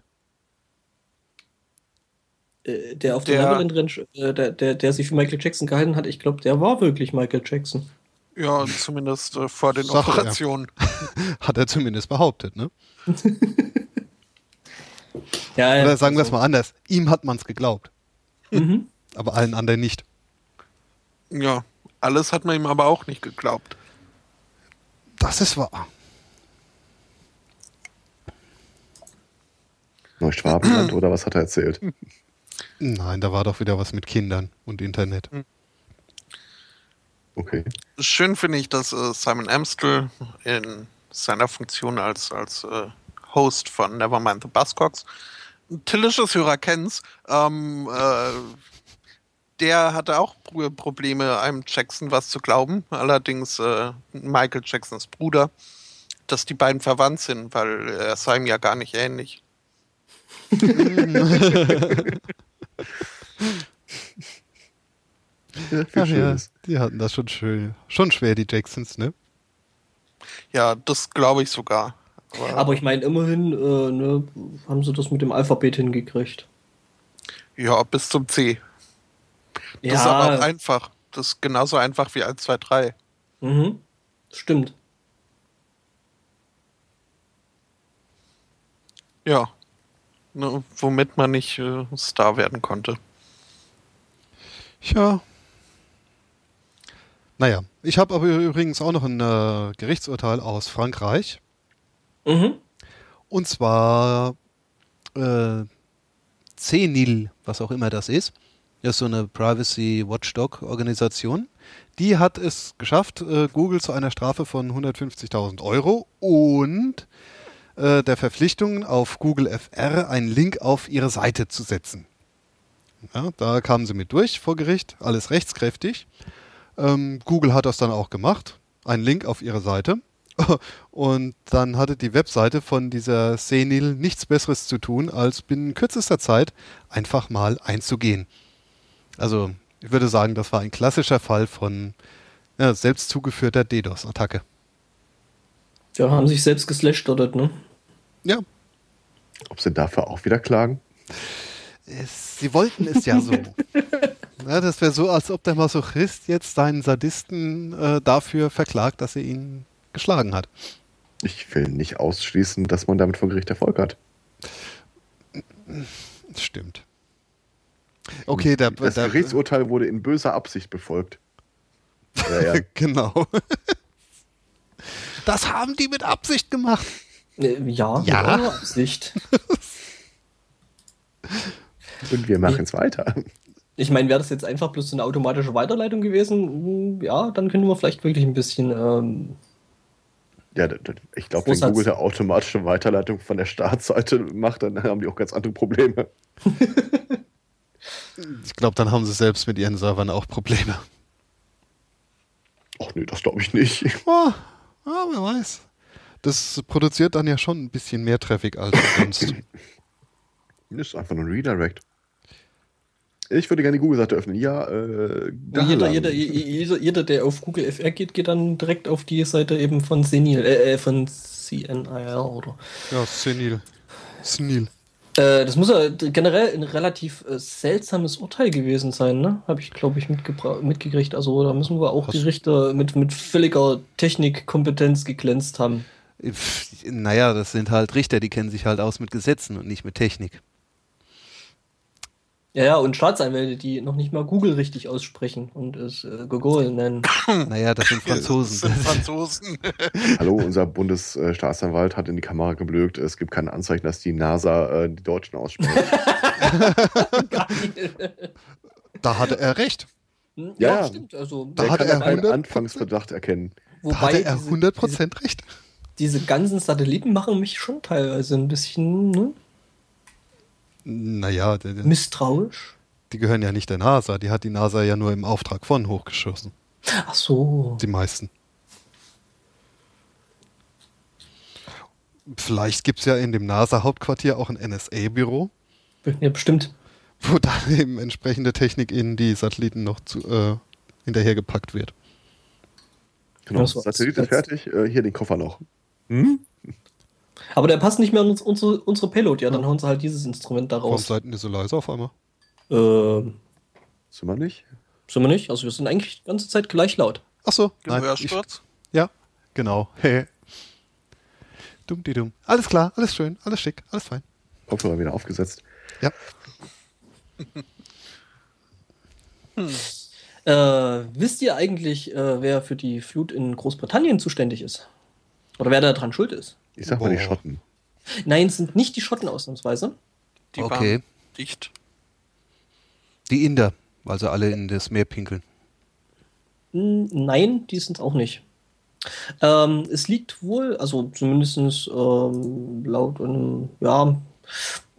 Äh, der auf der, Der- Neverland Ranch, äh, der, der, der sich für Michael Jackson gehalten hat, ich glaube, der war wirklich Michael Jackson. Ja, zumindest äh, vor den Sagt er. Operationen. Hat er zumindest behauptet, ne? Ja, Oder sagen wir es mal anders. Ihm hat man es geglaubt. Mhm. Aber allen anderen nicht. Ja, alles hat man ihm aber auch nicht geglaubt. Das ist wahr. Neuschwabenland oder was hat er erzählt? Nein, da war doch wieder was mit Kindern und Internet. Okay. Schön finde ich, dass äh, Simon Amstel in seiner Funktion als, als äh, Host von Nevermind the Buzzcocks, Tillisches Hörer kennt's, ähm, äh, der hatte auch Pro- Probleme, einem Jackson was zu glauben, allerdings äh, Michael Jacksons Bruder, dass die beiden verwandt sind, weil er sei ihm ja gar nicht ähnlich. Ja, Ach ja, die hatten das schon schön. Schon schwer, die Jacksons, ne? Ja, das glaube ich sogar. Aber, Aber ich meine, immerhin äh, ne, haben sie das mit dem Alphabet hingekriegt. ja, bis zum C. Das ist aber auch einfach. Das ist genauso einfach wie 1, 2, 3. Mhm. Stimmt. Ja. Ne, womit man nicht äh, Star werden konnte. Ja. Naja, ich habe aber übrigens auch noch ein äh, Gerichtsurteil aus Frankreich. Mhm. Und zwar äh, CNIL, was auch immer das ist. Das ist so eine Privacy Watchdog Organisation. Die hat es geschafft, äh, Google zu einer Strafe von 150.000 Euro und äh, der Verpflichtung auf Google FR einen Link auf ihre Seite zu setzen. Ja, da kamen sie mit durch vor Gericht, alles rechtskräftig. Ähm, Google hat das dann auch gemacht, einen Link auf ihre Seite. Und dann hatte die Webseite von dieser Senil nichts Besseres zu tun, als binnen kürzester Zeit einfach mal einzugehen. Also ich würde sagen, das war ein klassischer Fall von ja, selbst zugeführter DDoS-Attacke. Ja, haben sich selbst geslasht dort, ne? Ja, Ob sie dafür auch wieder klagen? es, sie wollten es ja so. ja, das wäre so, als ob der Masochist jetzt seinen Sadisten äh, dafür verklagt, dass er ihn geschlagen hat. Ich will nicht ausschließen, dass man damit vor Gericht Erfolg hat. Stimmt. Okay, der, Das der Gerichtsurteil wurde in böser Absicht befolgt. Ja, ja. genau. Das haben die mit Absicht gemacht. Äh, Ja, Ja. ja. Absicht. Und wir machen es weiter. Ich meine, wäre das jetzt einfach bloß so eine automatische Weiterleitung gewesen, ja, dann könnten wir vielleicht wirklich ein bisschen. Ähm, Ja, ich glaube, wenn. Google eine automatische Weiterleitung von der Startseite macht, dann haben die auch ganz andere Probleme. Ich glaube, dann haben sie selbst mit ihren Servern auch Probleme. Ach nee, das glaube ich nicht. Oh, ah, wer weiß. Das produziert dann ja schon ein bisschen mehr Traffic als sonst. Das ist einfach nur ein Redirect. Ich würde gerne die Google-Seite öffnen. Ja, äh, da jeder, jeder, jeder, jeder, der auf Google FR geht, geht dann direkt auf die Seite eben von Senil, äh, äh, von CNIL oder. ja, senil. Senil. Äh, das muss ja generell ein relativ äh, seltsames Urteil gewesen sein, ne? Habe ich, glaube ich, mitgekriegt. Also da müssen wir auch Was? die Richter mit, mit völliger Technikkompetenz geglänzt haben. Naja, das sind halt Richter, die kennen sich halt aus mit Gesetzen und nicht mit Technik. Ja, ja, und Staatsanwälte, die noch nicht mal Google richtig aussprechen und es äh, Google nennen. Naja, das sind Das Franzosen. sind Franzosen. Hallo, unser Bundesstaatsanwalt hat in die Kamera geblökt. Es gibt keine Anzeichen, dass die NASA äh, die Deutschen ausspricht. Da hatte er recht. Hm, Ja, ja. stimmt. Also, Da hatte er einen 100% Anfangsverdacht erkennen. Da wobei hatte er diese- 100% recht. Diese, diese ganzen Satelliten machen mich schon teilweise ein bisschen ne? Naja, die, misstrauisch. die gehören ja nicht der NASA. Die hat die NASA ja nur im Auftrag von hochgeschossen. Ach so. Die meisten. Vielleicht gibt es ja in dem NASA-Hauptquartier auch ein NSA-Büro. Ja, bestimmt. wo dann eben entsprechende Technik in die Satelliten noch zu, äh, hinterhergepackt wird. Genau, Das war's. Satellit ist fertig, äh, hier den Koffer noch. Hm? Aber der passt nicht mehr an uns, unsere, unsere Payload. Ja, dann hauen sie halt dieses Instrument da Warum raus. seid ihr so leise auf einmal? Ähm, Sind wir nicht? sind wir nicht? Also wir sind eigentlich die ganze Zeit gleich laut. Ach so, nein. Ich, Gehörsturz? ja, genau. dumm die dumm. Alles klar, alles schön, alles schick, alles fein. Kopfhörer wieder aufgesetzt. Ja. Äh, wisst ihr eigentlich, äh, wer für die Flut in Großbritannien zuständig ist? Oder wer da dran schuld ist? Ich sag mal die Boah. Schotten. Nein, es sind nicht die Schotten ausnahmsweise. Die Okay. waren dicht. Die Inder, weil sie alle in das Meer pinkeln. Hm, Nein, die sind es auch nicht. Ähm, es liegt wohl, also zumindest ähm, laut einem ja,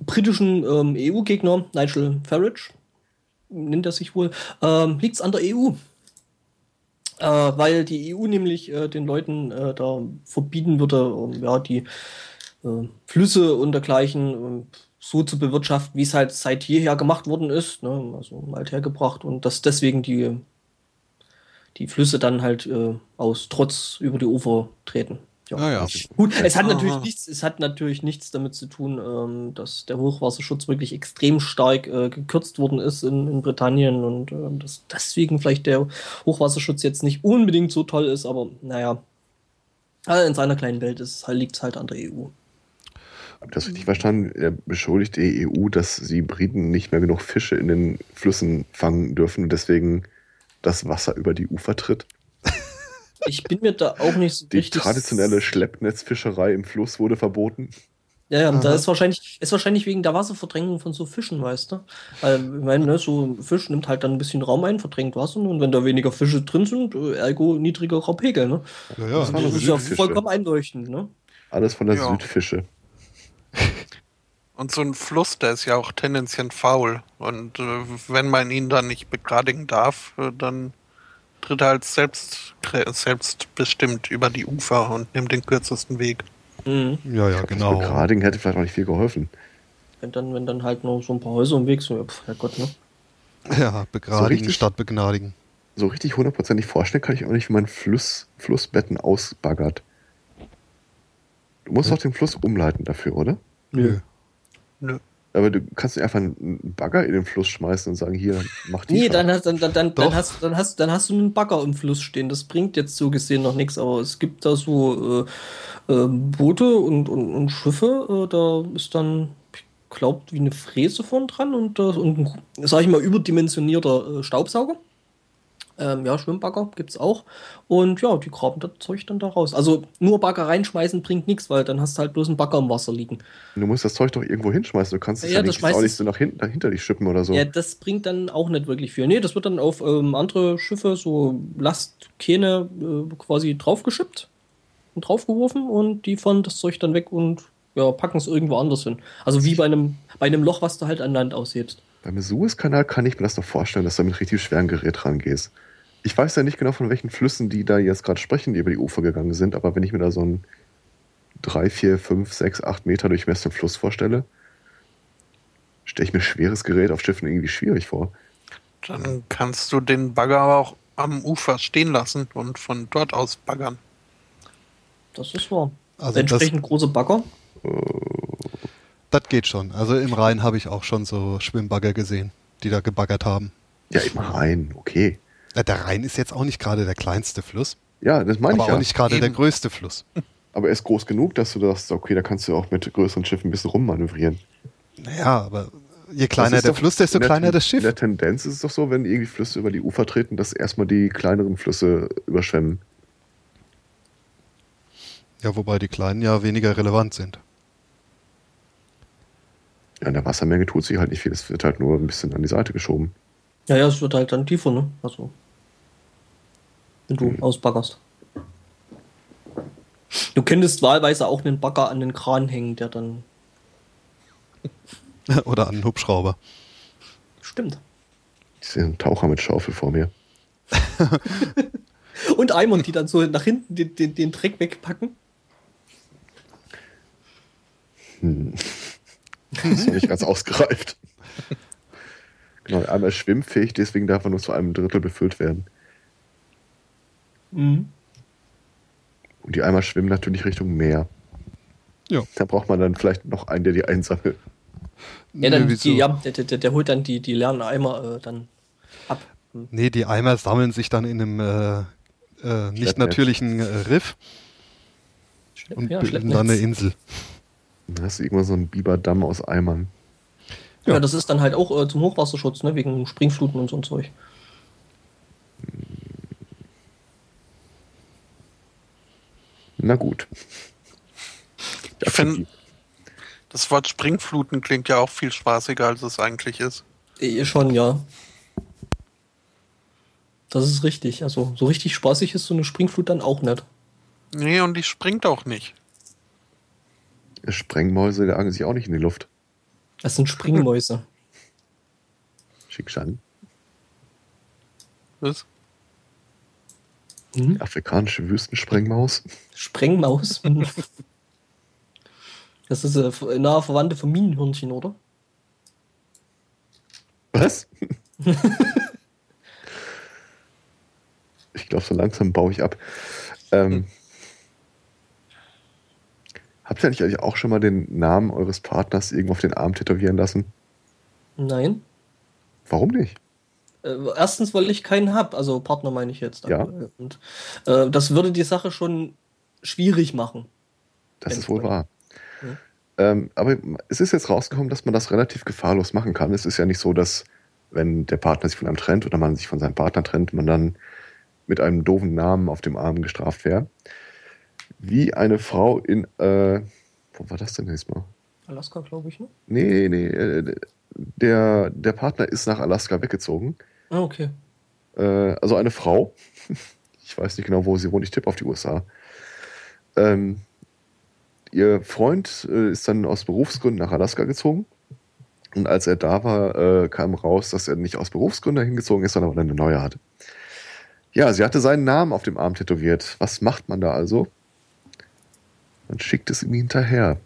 britischen ähm, EU-Gegner, Nigel Farage, nennt er sich wohl, ähm, liegt es an der EU. Äh, weil die EU nämlich äh, den Leuten äh, da verbieten würde, ähm, ja, die äh, Flüsse und dergleichen ähm, so zu bewirtschaften, wie es halt seit jeher gemacht worden ist, ne? also althergebracht und dass deswegen die die Flüsse dann halt äh, aus Trotz über die Ufer treten. Ja. Ah ja. Gut, es hat Aha. natürlich nichts, es hat natürlich nichts damit zu tun, ähm, dass der Hochwasserschutz wirklich extrem stark äh, gekürzt worden ist in, in Britannien und ähm, dass deswegen vielleicht der Hochwasserschutz jetzt nicht unbedingt so toll ist, aber naja, also in seiner kleinen Welt liegt es halt an der EU. Hab ich das richtig verstanden? Er beschuldigt die EU, dass die Briten nicht mehr genug Fische in den Flüssen fangen dürfen und deswegen das Wasser über die Ufer tritt. Ich bin mir da auch nicht so Die richtig. traditionelle Schleppnetzfischerei im Fluss wurde verboten. Ja, ja, da ist wahrscheinlich, ist wahrscheinlich wegen der Wasserverdrängung von so Fischen, weißt du? Weil, ich meine, ne, so ein Fisch nimmt halt dann ein bisschen Raum ein, verdrängt Wasser und wenn da weniger Fische drin sind, äh, ergo niedrigerer Pegel, ne? Ja, Das ja. war Das ist ja vollkommen einleuchtend, ne? Alles von der Ja. Südfische. Und so ein Fluss, der ist ja auch tendenziell faul. Und äh, wenn man ihn dann nicht begradigen darf, äh, dann tritt halt selbst, selbstbestimmt über die Ufer und nimmt den kürzesten Weg. Mhm. Ja, ja, Das genau. Begradigen hätte vielleicht auch nicht viel geholfen. Wenn dann, wenn dann halt noch so ein paar Häuser im Weg sind, ja, pf, Herrgott, ne? Ja, begradigen richtig? statt begnadigen. So richtig hundertprozentig vorstellen kann ich auch nicht, wie man Fluss, Flussbetten ausbaggert. Du musst doch den Fluss umleiten dafür, oder? Nö. Nö. Aber du kannst nicht einfach einen Bagger in den Fluss schmeißen und sagen, hier, mach die. Nee, dann hast, dann, dann, dann, dann, hast, dann, hast, dann hast du einen Bagger im Fluss stehen. Das bringt jetzt so gesehen noch nichts, aber es gibt da so äh, äh, Boote und, und, und Schiffe. Äh, da ist dann, ich glaube, wie eine Fräse vorn dran und, äh, und ein, sag ich mal, überdimensionierter äh, Staubsauger. Ähm, ja, Schwimmbagger gibt es auch. Und ja, die graben das Zeug dann da raus. Also nur Bagger reinschmeißen bringt nichts, weil dann hast du halt bloß einen Bagger im Wasser liegen. Du musst das Zeug doch irgendwo hinschmeißen. Du kannst es Ja, ja, nicht, auch nicht so nach hinten, dahinter dich schippen oder so. Ja, das bringt dann auch nicht wirklich viel. Nee, das wird dann auf ähm, andere Schiffe, so Lastkähne äh, quasi draufgeschippt und draufgeworfen und die fahren das Zeug dann weg und ja, packen es irgendwo anders hin. Also wie bei einem, bei einem Loch, was du halt an Land aushebst. Beim Suezkanal kann ich mir das noch vorstellen, dass du mit richtig schweren Gerät rangehst. Ich weiß ja nicht genau, von welchen Flüssen die da jetzt gerade sprechen, die über die Ufer gegangen sind, aber wenn ich mir da so einen 3, 4, 5, 6, 8 Meter durchmessenen Fluss vorstelle, stelle ich mir schweres Gerät auf Schiffen irgendwie schwierig vor. Dann kannst du den Bagger aber auch am Ufer stehen lassen und von dort aus baggern. Das ist wahr. Also das, Entsprechend große Bagger. Das geht schon. Also im Rhein habe ich auch schon so Schwimmbagger gesehen, die da gebaggert haben. Ja, im Rhein, okay. Ja, Der Rhein ist jetzt auch nicht gerade der kleinste Fluss, Ja, das meine aber ich ja. auch nicht gerade der größte Fluss. Aber er ist groß genug, dass du das, okay, da kannst du auch mit größeren Schiffen ein bisschen rummanövrieren. Naja, aber je kleiner der doch- Fluss, desto der kleiner das Schiff. In der Tendenz ist es doch so, wenn irgendwie Flüsse über die Ufer treten, dass erstmal die kleineren Flüsse überschwemmen. Ja, wobei die kleinen ja weniger relevant sind. Ja, in der Wassermenge tut sich halt nicht viel. Es wird halt nur ein bisschen an die Seite geschoben. Ja, ja, es wird halt dann tiefer, ne? Also. Wenn du Hm. ausbaggerst. Du könntest wahlweise auch einen Bagger an den Kran hängen, der dann. Oder an einen Hubschrauber. Stimmt. Ich sehe einen Taucher mit Schaufel vor mir. Und Eimern, die dann so nach hinten den, den, den Dreck wegpacken. Hm. Das ist noch nicht ganz ausgereift. Genau, ist schwimmfähig, deswegen darf er nur zu einem Drittel befüllt werden. Mhm. Und die Eimer schwimmen natürlich Richtung Meer. Ja. Da braucht man dann vielleicht noch einen, der die einsammelt. Ja, dann Nee, die, ja der, der, der holt dann die, die leeren Eimer äh, dann ab. Nee, die Eimer sammeln sich dann in einem äh, äh, nicht Schleppnetz. natürlichen äh, Riff Schlepp, und ja, bilden dann eine Insel. Dann hast du irgendwann so einen Biberdamm aus Eimern. Ja. das ist dann halt auch äh, zum Hochwasserschutz, ne? wegen Springfluten und so ein Zeug. Na gut. Ich find- Das Wort Springfluten klingt ja auch viel spaßiger, als es eigentlich ist. Eh, schon, ja. Das ist richtig. Also, so richtig spaßig ist so eine Springflut dann auch nicht. Nee, und die springt auch nicht. Sprengmäuse jagen sich auch nicht in die Luft. Das sind Springmäuse. Schick Shan. Was? Hm? Afrikanische Wüstensprengmaus. Sprengmaus. das ist eine nahe Verwandte von Minenhörnchen, oder? Was? ich glaube, so langsam baue ich ab. Ähm, Habt ihr eigentlich eigentlich auch schon mal den Namen eures Partners irgendwo auf den Arm tätowieren lassen? Nein. Warum nicht? Äh, erstens, weil ich keinen habe, also Partner meine ich jetzt. Ja. Und äh, das würde die Sache schon schwierig machen. Das ist wohl wahr. Ja. Ähm, aber es ist jetzt rausgekommen, dass man das relativ gefahrlos machen kann. Es ist ja nicht so, dass wenn der Partner sich von einem trennt oder man sich von seinem Partner trennt, man dann mit einem doofen Namen auf dem Arm gestraft wäre. Wie eine Frau in, äh, wo war das denn jetzt mal? Alaska, glaube ich, ne? Nee, nee, äh, der, der Partner ist nach Alaska weggezogen. Ah, okay. Äh, also eine Frau. Ich weiß nicht genau, wo sie wohnt. Ich tippe auf die USA. Ähm, ihr Freund äh, ist dann aus Berufsgründen nach Alaska gezogen. Und als er da war, äh, kam raus, dass er nicht aus Berufsgründen hingezogen ist, sondern weil er eine neue hatte. Ja, sie hatte seinen Namen auf dem Arm tätowiert. Was macht man da also? Man schickt es ihm hinterher.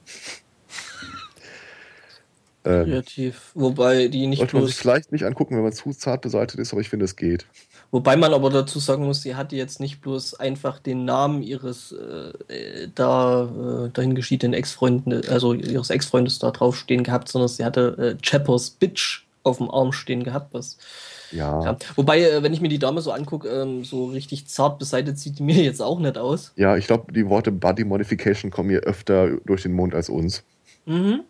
ähm, Kreativ. Wobei die nicht sollte man sich vielleicht nicht angucken, wenn man zu zart beseitigt ist, aber ich finde, es geht. Wobei man aber dazu sagen muss, sie hatte jetzt nicht bloß einfach den Namen ihres äh, äh, da äh, dahin geschiedenen Ex-Freundes, also ihres Ex-Freundes da draufstehen gehabt, sondern sie hatte äh, Chappers Bitch auf dem Arm stehen gehabt, was Ja. ja. Wobei, äh, wenn ich mir die Dame so angucke, ähm, so richtig zart beseitigt sieht die mir jetzt auch nicht aus. Ja, ich glaube, die Worte Body Modification kommen hier öfter durch den Mund als uns. Mhm.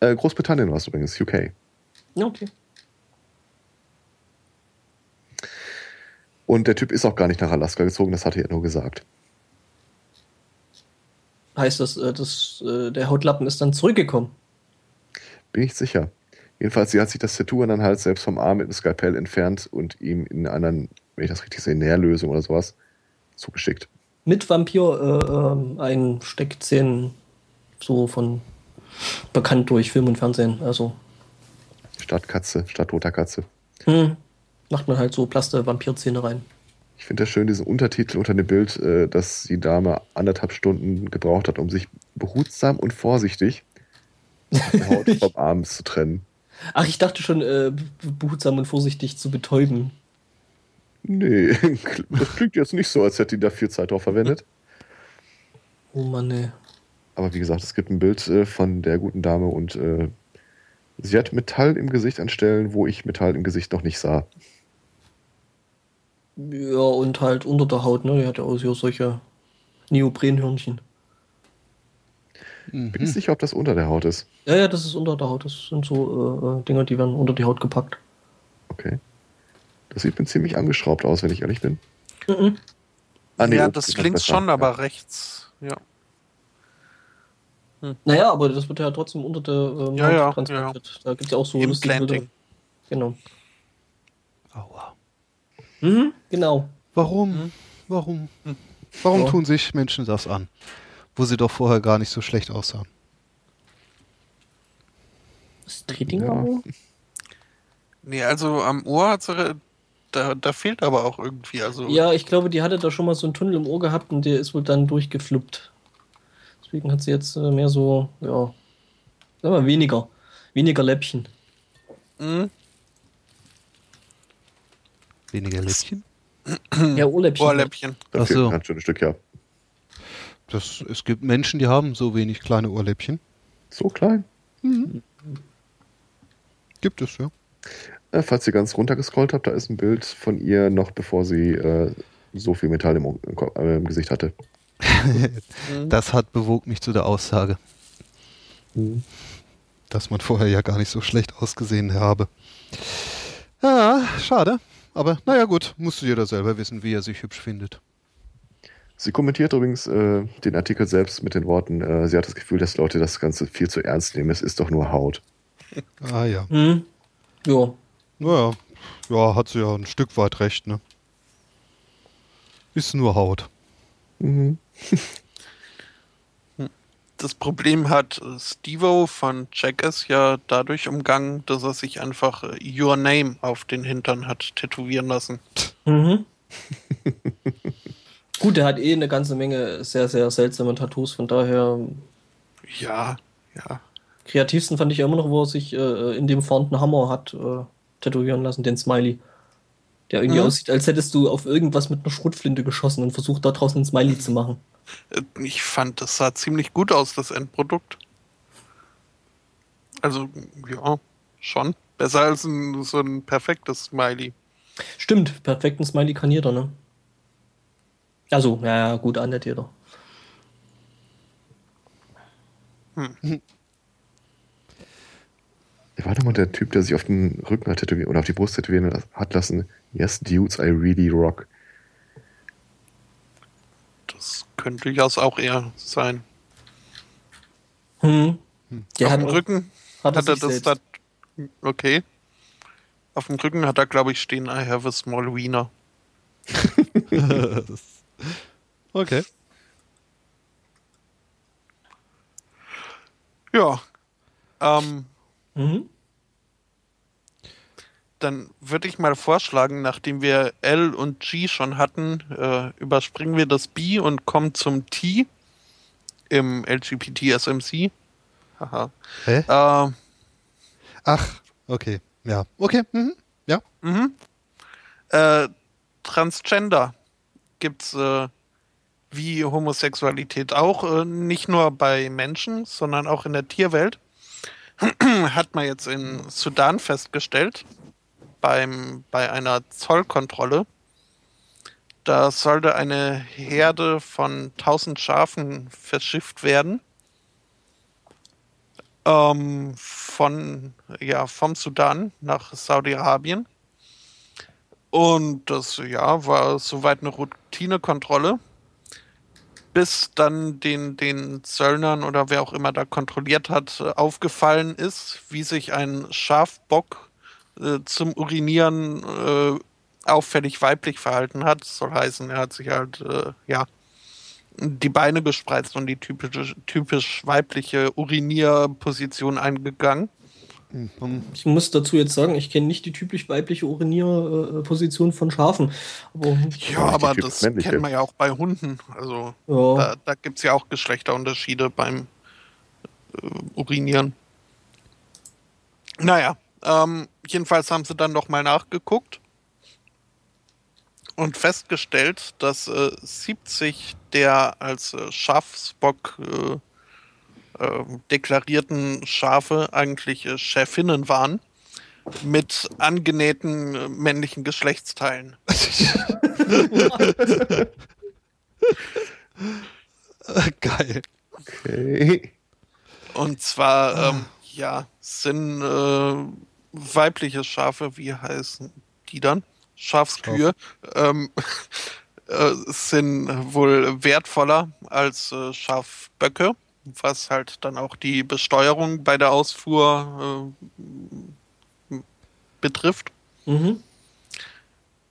Äh, Großbritannien war es übrigens, UK. Ja, okay. Und der Typ ist auch gar nicht nach Alaska gezogen, das hatte er nur gesagt. Heißt das, äh, das äh, der Hautlappen ist dann zurückgekommen? Bin ich sicher. Jedenfalls, sie hat sich das Tattoo dann halt selbst vom Arm mit dem Skalpell entfernt und ihm in einer, wenn ich das richtig sehe, Nährlösung oder sowas zugeschickt. Mit Vampir äh, ähm, ein Steckzähnen, so von bekannt durch Film und Fernsehen. Also Statt Katze, statt toter Katze. hm, macht man halt so Plaste Vampirzähne rein. Ich finde das schön, diesen Untertitel unter dem Bild, äh, dass die Dame anderthalb Stunden gebraucht hat, um sich behutsam und vorsichtig die Haut vom Arm zu trennen. Ach, ich dachte schon, äh, behutsam und vorsichtig zu betäuben. Nee, das klingt jetzt nicht so, als hätte die da viel Zeit drauf verwendet. Oh Mann, ey. Aber wie gesagt, es gibt ein Bild äh, von der guten Dame und äh, sie hat Metall im Gesicht an Stellen, wo ich Metall im Gesicht noch nicht sah. Ja, und halt unter der Haut, ne? Die hat ja auch so solche Neoprenhörnchen. Bin ich sicher, ob das unter der Haut ist. Ja, ja, das ist unter der Haut. Das sind so äh, äh, Dinger, die werden unter die Haut gepackt. Okay. Das sieht mir ziemlich angeschraubt aus, wenn ich ehrlich bin. Mhm. Ah, nee, ja, das besser. schon, aber Ja. rechts. Ja. Naja, aber das wird ja trotzdem unter der äh, Ja, ja, transportiert. Da gibt es ja auch so lustige Bilder. Implanting. Genau. Aua. Mhm, genau. Warum? Warum? Warum Ja. tun sich Menschen das an? Wo sie doch vorher gar nicht so schlecht aussahen. Das Tretinger Ja. Nee, also am Ohr hat sie, da, da fehlt aber auch irgendwie. Also, Ja, ich glaube, die hatte da schon mal so einen Tunnel im Ohr gehabt und der ist wohl dann durchgefluppt. Deswegen hat sie jetzt äh, mehr so, ja, sagen wir weniger. Weniger Läppchen. Hm? Weniger Läppchen? Ja, Ohrläppchen. Ohrläppchen. Da Ach fehlt so. ein ganz schönes Stück, ja. Das, es gibt Menschen, die haben so wenig kleine Ohrläppchen. So klein. Gibt es, ja. Äh, falls ihr ganz runter gescrollt habt, da ist ein Bild von ihr noch bevor sie äh, so viel Metall im, äh, im Gesicht hatte. Das hat bewog mich zu der Aussage, dass man vorher ja gar nicht so schlecht ausgesehen habe. Ja, schade. Aber naja gut, musste jeder selber wissen, wie er sich hübsch findet. Sie kommentiert übrigens äh, den Artikel selbst mit den Worten, äh, sie hat das Gefühl, dass Leute das Ganze viel zu ernst nehmen. Es ist doch nur Haut. Ah ja. Hm. Ja. Naja, ja, hat sie ja ein Stück weit recht, ne? Ist nur Haut. Mhm. Das Problem hat Stevo von Jackass ja dadurch umgangen, dass er sich einfach äh, Your Name auf den Hintern hat tätowieren lassen. Mhm. Gut, der hat eh eine ganze Menge sehr, sehr seltsame Tattoos, von daher Ja, ja. kreativsten fand ich ja immer noch, wo er sich äh, in dem fahrenden Hammer hat äh, tätowieren lassen, den Smiley. Der irgendwie Mhm. aussieht, als hättest du auf irgendwas mit einer Schrotflinte geschossen und versucht da draußen ein Smiley zu machen. Äh, Ich fand, das sah ziemlich gut aus, das Endprodukt. Also, ja, schon. Besser als ein, so ein perfektes Smiley. Stimmt, perfekten Smiley kann jeder, ne? Also, ja, gut, an nicht jeder. Wer war doch mal der Typ, der sich auf den Rücken hat tätowieren oder auf die Brust tätowieren hat lassen? Yes, dudes, I really rock. Das könnte durchaus auch er sein. Hm. Der Auf hat, dem Rücken hat er hat er das da. Okay. Auf dem Rücken hat er, glaube ich, stehen, I have a small wiener. Okay. Ja. Ähm, Mhm. dann würde ich mal vorschlagen, nachdem wir L und G schon hatten, äh, überspringen wir das B und kommen zum T im LGBT-SMC. Haha. Hä? Äh, Ach, okay. Ja. Okay. Mhm. Ja. mhm. äh, Transgender gibt's äh, wie Homosexualität auch, äh, nicht nur bei Menschen, sondern auch in der Tierwelt. Hat man jetzt in Sudan festgestellt, beim, bei einer Zollkontrolle. Da sollte eine Herde von 1000 Schafen verschifft werden. Ähm, von, ja, vom Sudan nach Saudi-Arabien. Und das ja, war soweit eine Routinekontrolle, bis dann den, den Zöllnern oder wer auch immer da kontrolliert hat, aufgefallen ist, wie sich ein Schafbock äh, zum Urinieren äh, auffällig weiblich verhalten hat. Das soll heißen, er hat sich halt äh, ja die Beine gespreizt und die typische, typisch weibliche Urinierposition eingegangen. Mhm. Ich muss dazu jetzt sagen, ich kenne nicht die typisch weibliche Urinierposition von Schafen. Aber Ja, aber das männliche. kennt man ja auch bei Hunden. Also ja, Da, da gibt es ja auch Geschlechterunterschiede beim äh, Urinieren. Naja, ähm, jedenfalls haben sie dann nochmal nachgeguckt und festgestellt, dass äh, 70 der als äh, Schafsbock äh, äh, deklarierten Schafe eigentlich äh, Schäfinnen waren mit angenähten äh, männlichen Geschlechtsteilen. Geil. Okay. Und zwar, ähm, ja, sind äh, weibliche Schafe, wie heißen die dann? Schafskühe, ähm, äh, sind wohl wertvoller als äh, Schafböcke, was halt dann auch die Besteuerung bei der Ausfuhr äh, betrifft. mhm.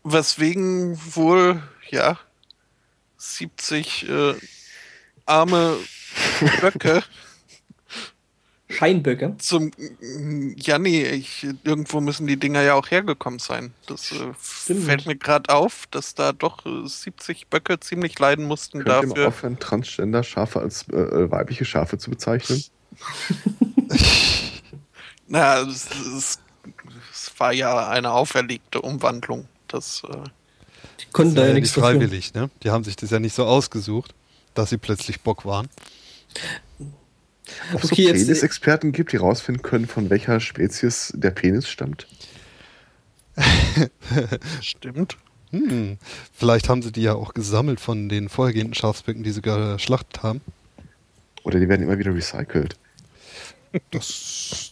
Weswegen wohl, ja, 70 äh, arme Böcke Scheinböcke. zum ja nee, ich, irgendwo müssen die Dinger ja auch hergekommen sein. Das äh, Stimmt. fällt mir gerade auf, dass da doch äh, 70 Böcke ziemlich leiden mussten Könnt ihr mal dafür. aufhören, Transgender-Schafe als äh, äh, weibliche Schafe zu bezeichnen? Na, es, es, das war ja eine auferlegte Umwandlung. Das, äh, Die konnten ist da ja ja nicht nichts dafür. freiwillig, ne? Die haben sich das ja nicht so ausgesucht, dass sie plötzlich Bock waren. Ob es Okay, so jetzt- Penis-Experten gibt, die rausfinden können, von welcher Spezies der Penis stammt? stimmt. Hm. Vielleicht haben sie die ja auch gesammelt von den vorhergehenden Schafsböcken, die sie geschlachtet haben. Oder die werden immer wieder recycelt? Das.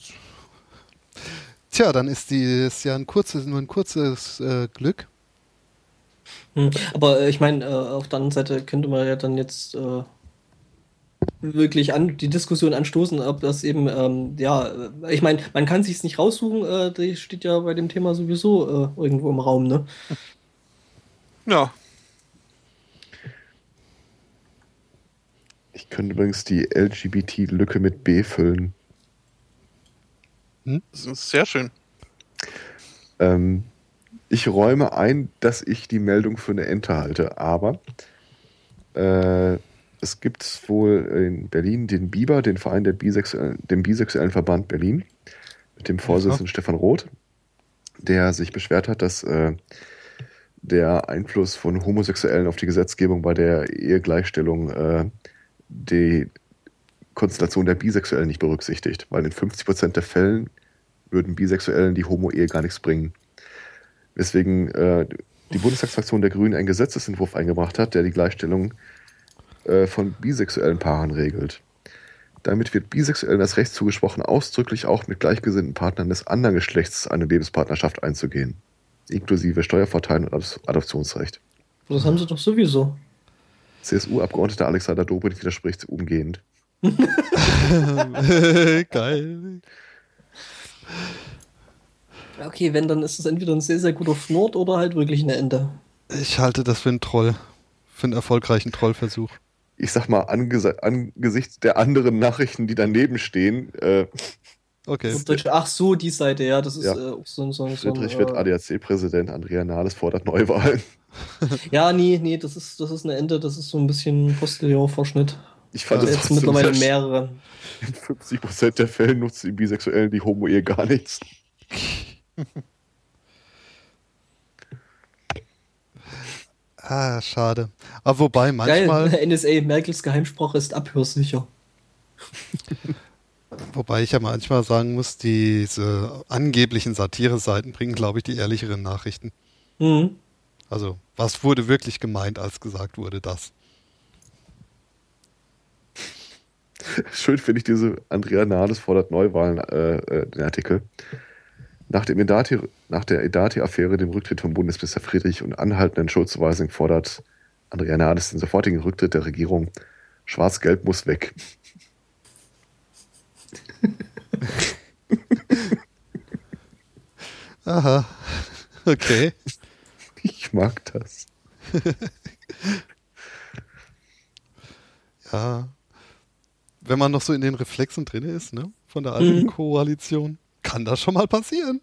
Tja, dann ist die ist ja ein kurzes, nur ein kurzes äh, Glück. Hm. Aber äh, ich meine, äh, auf der anderen Seite könnte man ja dann jetzt äh, wirklich an, die Diskussion anstoßen, ob das eben, ähm, ja, ich meine, man kann sich nicht raussuchen, äh, das steht ja bei dem Thema sowieso äh, irgendwo im Raum, ne? Ja, Ich könnte übrigens die LGBT-Lücke mit B füllen. das ist sehr schön. Ähm, ich räume ein, dass ich die Meldung für eine Ente halte, aber äh, es gibt wohl in Berlin den BIBA, den Verein der Bisexuellen, den Bisexuellen Verband Berlin, mit dem Vorsitzenden Stefan Roth, der sich beschwert hat, dass äh, der Einfluss von Homosexuellen auf die Gesetzgebung bei der Ehegleichstellung äh, die Konstellation der Bisexuellen nicht berücksichtigt, weil in 50% der Fällen würden Bisexuellen die Homo-Ehe gar nichts bringen. Weswegen äh, die Bundestagsfraktion der Grünen einen Gesetzesentwurf eingebracht hat, der die Gleichstellung äh, von bisexuellen Paaren regelt. Damit wird Bisexuellen das Recht zugesprochen, ausdrücklich auch mit gleichgesinnten Partnern des anderen Geschlechts eine Lebenspartnerschaft einzugehen, inklusive Steuervorteilen und Adop- Adoptionsrecht. Das haben sie doch sowieso. CSU-Abgeordneter Alexander Dobrindt widerspricht umgehend. Geil. Okay, wenn, dann ist es entweder ein sehr, sehr guter Fnord oder halt wirklich eine Ente. Ich halte das für einen Troll. Für einen erfolgreichen Trollversuch. Ich sag mal, angese angesichts der anderen Nachrichten, die daneben stehen, äh, Okay. Ach so, die Seite, ja, das ist Ja. äh, so, ein- so, ein- so ein, Friedrich wird äh, ADAC-Präsident, Andrea Nahles fordert Neuwahlen. Ja, nee, nee, das ist, das ist eine Ente, das ist so ein bisschen Postillon-Verschnitt. Ich fand Also das jetzt mittlerweile mehrere. In 50% der Fälle nutzen die Bisexuellen die Homo-Ehe gar nichts. Ah, schade. Aber wobei manchmal, Geil, NSA, Merkels Geheimsprache ist abhörsicher. wobei ich ja manchmal sagen muss, diese angeblichen Satire-Seiten bringen, glaube ich, die ehrlicheren Nachrichten. Mhm. Also, was wurde wirklich gemeint, als gesagt wurde, das? Schön finde ich diese Andrea Nahles fordert Neuwahlen, äh, äh, den Artikel. Nach, dem Edati, nach der Edati-Affäre, dem Rücktritt von Bundesminister Friedrich und anhaltenden Schuldzuweisung fordert Andrea Nahles den sofortigen Rücktritt der Regierung. Schwarz-Gelb muss weg. Aha. Okay. Ich mag das. Ja. Wenn man noch so in den Reflexen drin ist, ne? Von der alten Mhm. Koalition, kann das schon mal passieren.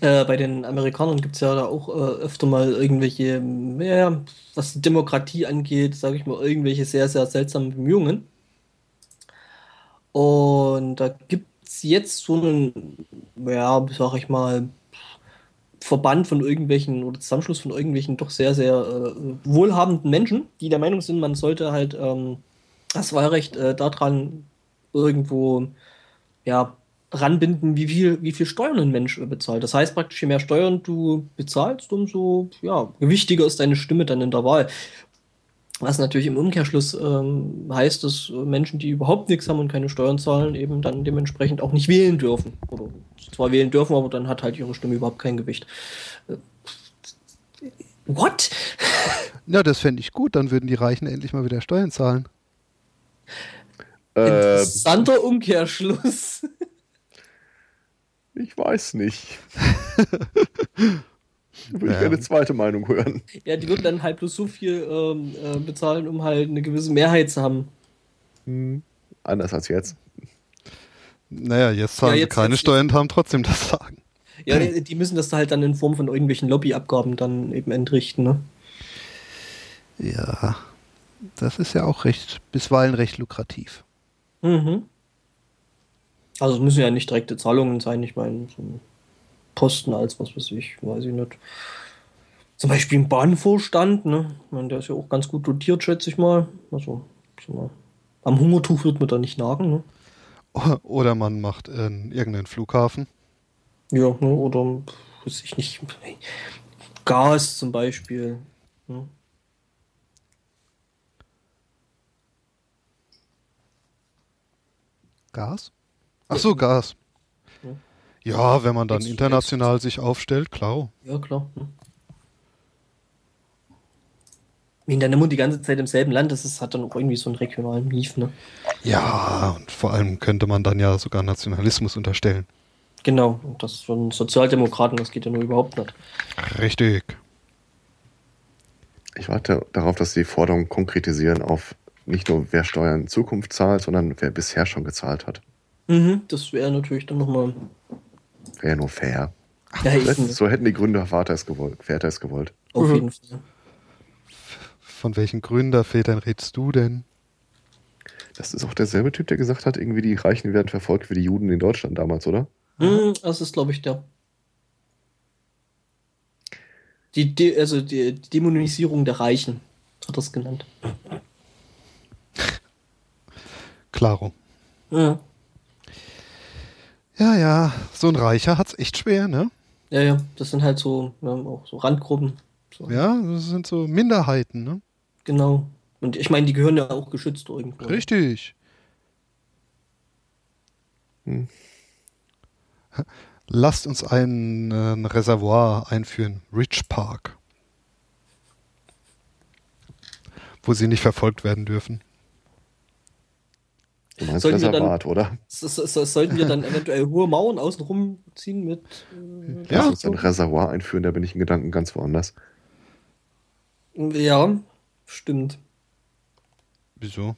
Äh, bei den Amerikanern gibt es ja da auch äh, öfter mal irgendwelche, ja, was die Demokratie angeht, sage ich mal, irgendwelche sehr, sehr seltsamen Bemühungen. Und da gibt es jetzt so einen, ja, sag ich mal, Verband von irgendwelchen oder Zusammenschluss von irgendwelchen doch sehr, sehr äh, wohlhabenden Menschen, die der Meinung sind, man sollte halt ähm, das Wahlrecht äh, daran irgendwo ja, ranbinden, wie viel, wie viel Steuern ein Mensch bezahlt. Das heißt praktisch, je mehr Steuern du bezahlst, umso ja, gewichtiger ist deine Stimme dann in der Wahl. Was natürlich im Umkehrschluss ähm, heißt, dass äh, Menschen, die überhaupt nichts haben und keine Steuern zahlen, eben dann dementsprechend auch nicht wählen dürfen. Oder zwar wählen dürfen, aber dann hat halt ihre Stimme überhaupt kein Gewicht. Äh, What? Ja, das fände ich gut. Dann würden die Reichen endlich mal wieder Steuern zahlen. Äh, Interessanter Umkehrschluss. ich weiß nicht. Würde ich Ja. gerne eine zweite Meinung hören. Ja, die würden dann halt bloß so viel ähm, äh, bezahlen, um halt eine gewisse Mehrheit zu haben. Hm. Anders als jetzt. Naja, jetzt zahlen Ja, sie jetzt- keine jetzt- Steuern und haben trotzdem das Sagen. Ja, die, die müssen das halt dann in Form von irgendwelchen Lobbyabgaben dann eben entrichten, ne? Ja, das ist ja auch recht, bisweilen recht lukrativ. Mhm. Also es müssen ja nicht direkte Zahlungen sein, ich meine, so Posten als was weiß ich, weiß ich nicht. Zum Beispiel ein Bahnvorstand, ne? Ich meine, der ist ja auch ganz gut dotiert, schätze ich mal. Also, mal, am Hungertuch wird man da nicht nagen, ne? Oder man macht äh, irgendeinen Flughafen. Ja, ne? oder weiß ich nicht. Gas zum Beispiel. Ne? Gas? Ach so, Gas. Ja. Wenn man dann international sich aufstellt, klar. Ja, klar. Ne? Wenn dann immer die ganze Zeit im selben Land ist, es hat dann auch irgendwie so einen regionalen Mief, ne? Ja, und vor allem könnte man dann ja sogar Nationalismus unterstellen. Genau, und das von Sozialdemokraten, das geht ja nur überhaupt nicht. Richtig. Ich warte darauf, dass sie die Forderung konkretisieren auf nicht nur wer Steuern in Zukunft zahlt, sondern wer bisher schon gezahlt hat. Mhm, das wäre natürlich dann nochmal. Wäre ja nur fair. Ja, eben, So hätten die Gründer Vater es gewollt, Väter es gewollt. auf Mhm. jeden Fall. Von welchen Gründervätern redest du denn? Das ist auch derselbe Typ, der gesagt hat, irgendwie die Reichen werden verfolgt wie die Juden in Deutschland damals, oder? Mhm, das ist, glaube ich, der. Die, De also die Dämonisierung der Reichen, hat er es genannt. Klaro. Ja, Ja, ja, so ein Reicher hat's echt schwer, ne? ja, ja das sind halt so, ja, auch so Randgruppen. So. Ja, das sind so Minderheiten, ne? Genau. Und ich meine, die gehören ja auch geschützt irgendwo. Richtig. Hm. Lasst uns ein, äh, ein Reservoir einführen, Rich Park. Wo sie nicht verfolgt werden dürfen. Du meinst Sollten wir dann- Reservat, oder? So, so, so, sollten wir dann eventuell hohe Mauern außenrum ziehen mit. Äh, Ja. Uns ein Reservoir einführen, da bin ich in Gedanken ganz woanders. ja, stimmt. Wieso?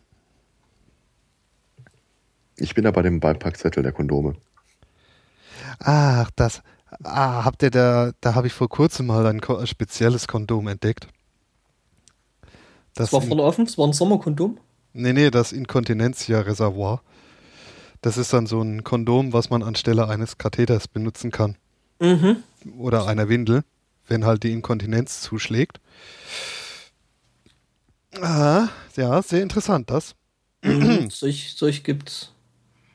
Ich bin da bei dem Beipackzettel der Kondome. Ach, das. Ah, habt ihr da, da habe ich vor kurzem mal ein spezielles Kondom entdeckt. Das war vorne offen, es war ein Sommerkondom. Nee, nee, das Inkontinenzia-Reservoir. Das ist dann so ein Kondom, was man anstelle eines Katheters benutzen kann. Mhm. Oder einer Windel, wenn halt die Inkontinenz zuschlägt. Ah, ja, sehr interessant das. mhm. solch, solch gibt's.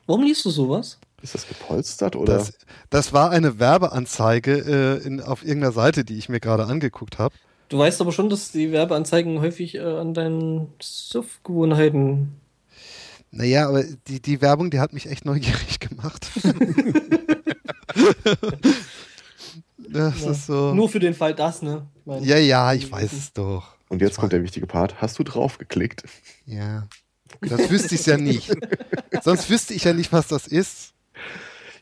Warum liest du sowas? Ist das gepolstert oder? Das, das war eine Werbeanzeige äh, in, auf irgendeiner Seite, die ich mir gerade angeguckt habe. Du weißt aber schon, dass die Werbeanzeigen häufig äh, an deinen Suff-Gewohnheiten. Naja, aber die, die Werbung, die hat mich echt neugierig gemacht. das Ja. ist so. Nur für den Fall das, ne? Ich mein, ja, ja, ich weiß es doch. Und jetzt kommt der wichtige Part. Hast du drauf geklickt? Ja. Das wüsste ich ja nicht. Sonst wüsste ich ja nicht, was das ist.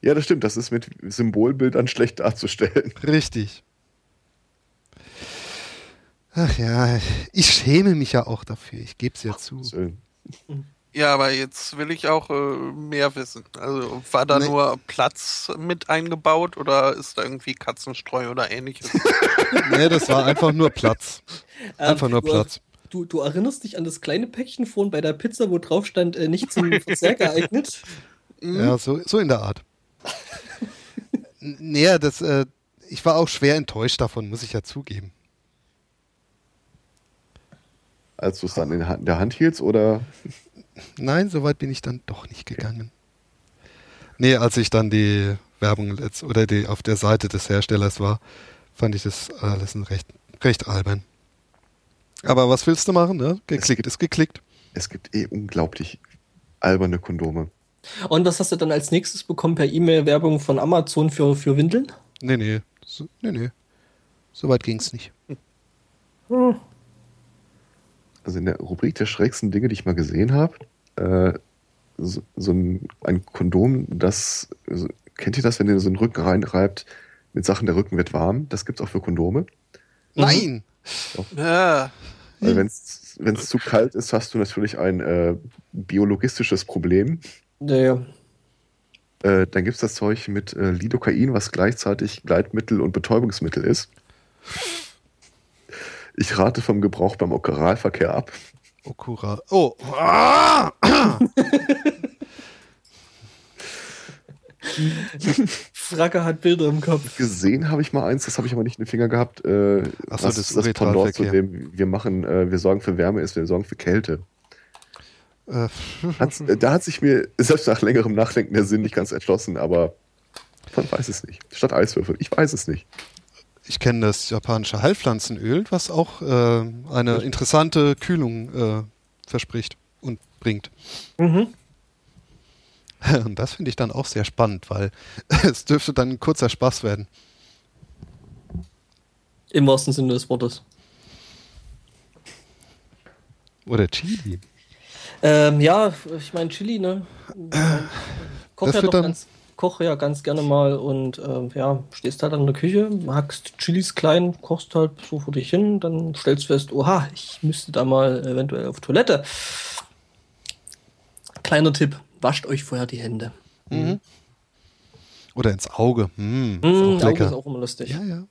Ja, das stimmt. Das ist mit Symbolbildern schlecht darzustellen. Richtig. Ach ja, ich schäme mich ja auch dafür. Ich gebe es ja zu. Schön. Ja, aber jetzt will ich auch äh, mehr wissen. Also war da Nee. nur Platz mit eingebaut oder ist da irgendwie Katzenstreu oder ähnliches? Nee, das war einfach nur Platz. Ähm, Einfach nur du, Platz. Du, du erinnerst dich an das kleine Päckchen vorhin bei der Pizza, wo drauf stand, äh, nicht zum Verzehr geeignet? Ja, so, so in der Art. Naja, das, äh, ich war auch schwer enttäuscht davon, muss ich ja zugeben. Als du es dann in der Hand hieltst oder? Nein, so weit bin ich dann doch nicht gegangen. Nee, als ich dann die Werbung letzt, oder die auf der Seite des Herstellers war, fand ich das alles ein recht, recht albern. Aber was willst du machen, ne? Geklickt ist geklickt. Es gibt eh unglaublich alberne Kondome. Und was hast du dann als nächstes bekommen per E-Mail Werbung von Amazon für, für Windeln? Nee, nee. So, nee, nee. So weit ging's nicht. Hm. Also in der Rubrik der schrägsten Dinge, die ich mal gesehen habe, äh, so, so ein, ein Kondom, das, so, kennt ihr das, wenn ihr so einen Rücken reinreibt mit Sachen, der Rücken wird warm? Das gibt's auch für Kondome. Nein! ja. Weil wenn es zu kalt ist, hast du natürlich ein äh, biologistisches Problem. Ja, ja. Äh, dann gibt es das Zeug mit äh, Lidocain, was gleichzeitig Gleitmittel und Betäubungsmittel ist. Ich rate vom Gebrauch beim Oralverkehr ab. Okura. Oh. Ah! Fracke hat Bilder im Kopf. Gesehen habe ich mal eins, das habe ich aber nicht in den Finger gehabt. Äh, Ach so, was das das Pendant zu dem, wir machen, äh, wir sorgen für Wärme ist, wir sorgen für Kälte. Äh, äh, da hat sich mir selbst nach längerem Nachdenken der Sinn nicht ganz entschlossen, aber man weiß es nicht. Statt Eiswürfel, ich weiß es nicht. Ich kenne das japanische Heilpflanzenöl, was auch äh, eine interessante Kühlung äh, verspricht und bringt. Mhm. Und das finde ich dann auch sehr spannend, weil es dürfte dann ein kurzer Spaß werden. Im wahrsten Sinne des Wortes. Oder Chili. Ähm, ja, ich meine Chili, ne? Koch Das ja, wird doch dann- ganz, koche ja ganz gerne mal und ähm, ja, stehst halt an der Küche, hackst Chilis klein, kochst halt so vor dich hin, dann stellst fest, oha, ich müsste da mal eventuell auf Toilette. Kleiner Tipp, wascht euch vorher die Hände. Oder ins Auge. Mm, ist Mmh, auch Auge lecker. ist auch immer lustig. ja, ja.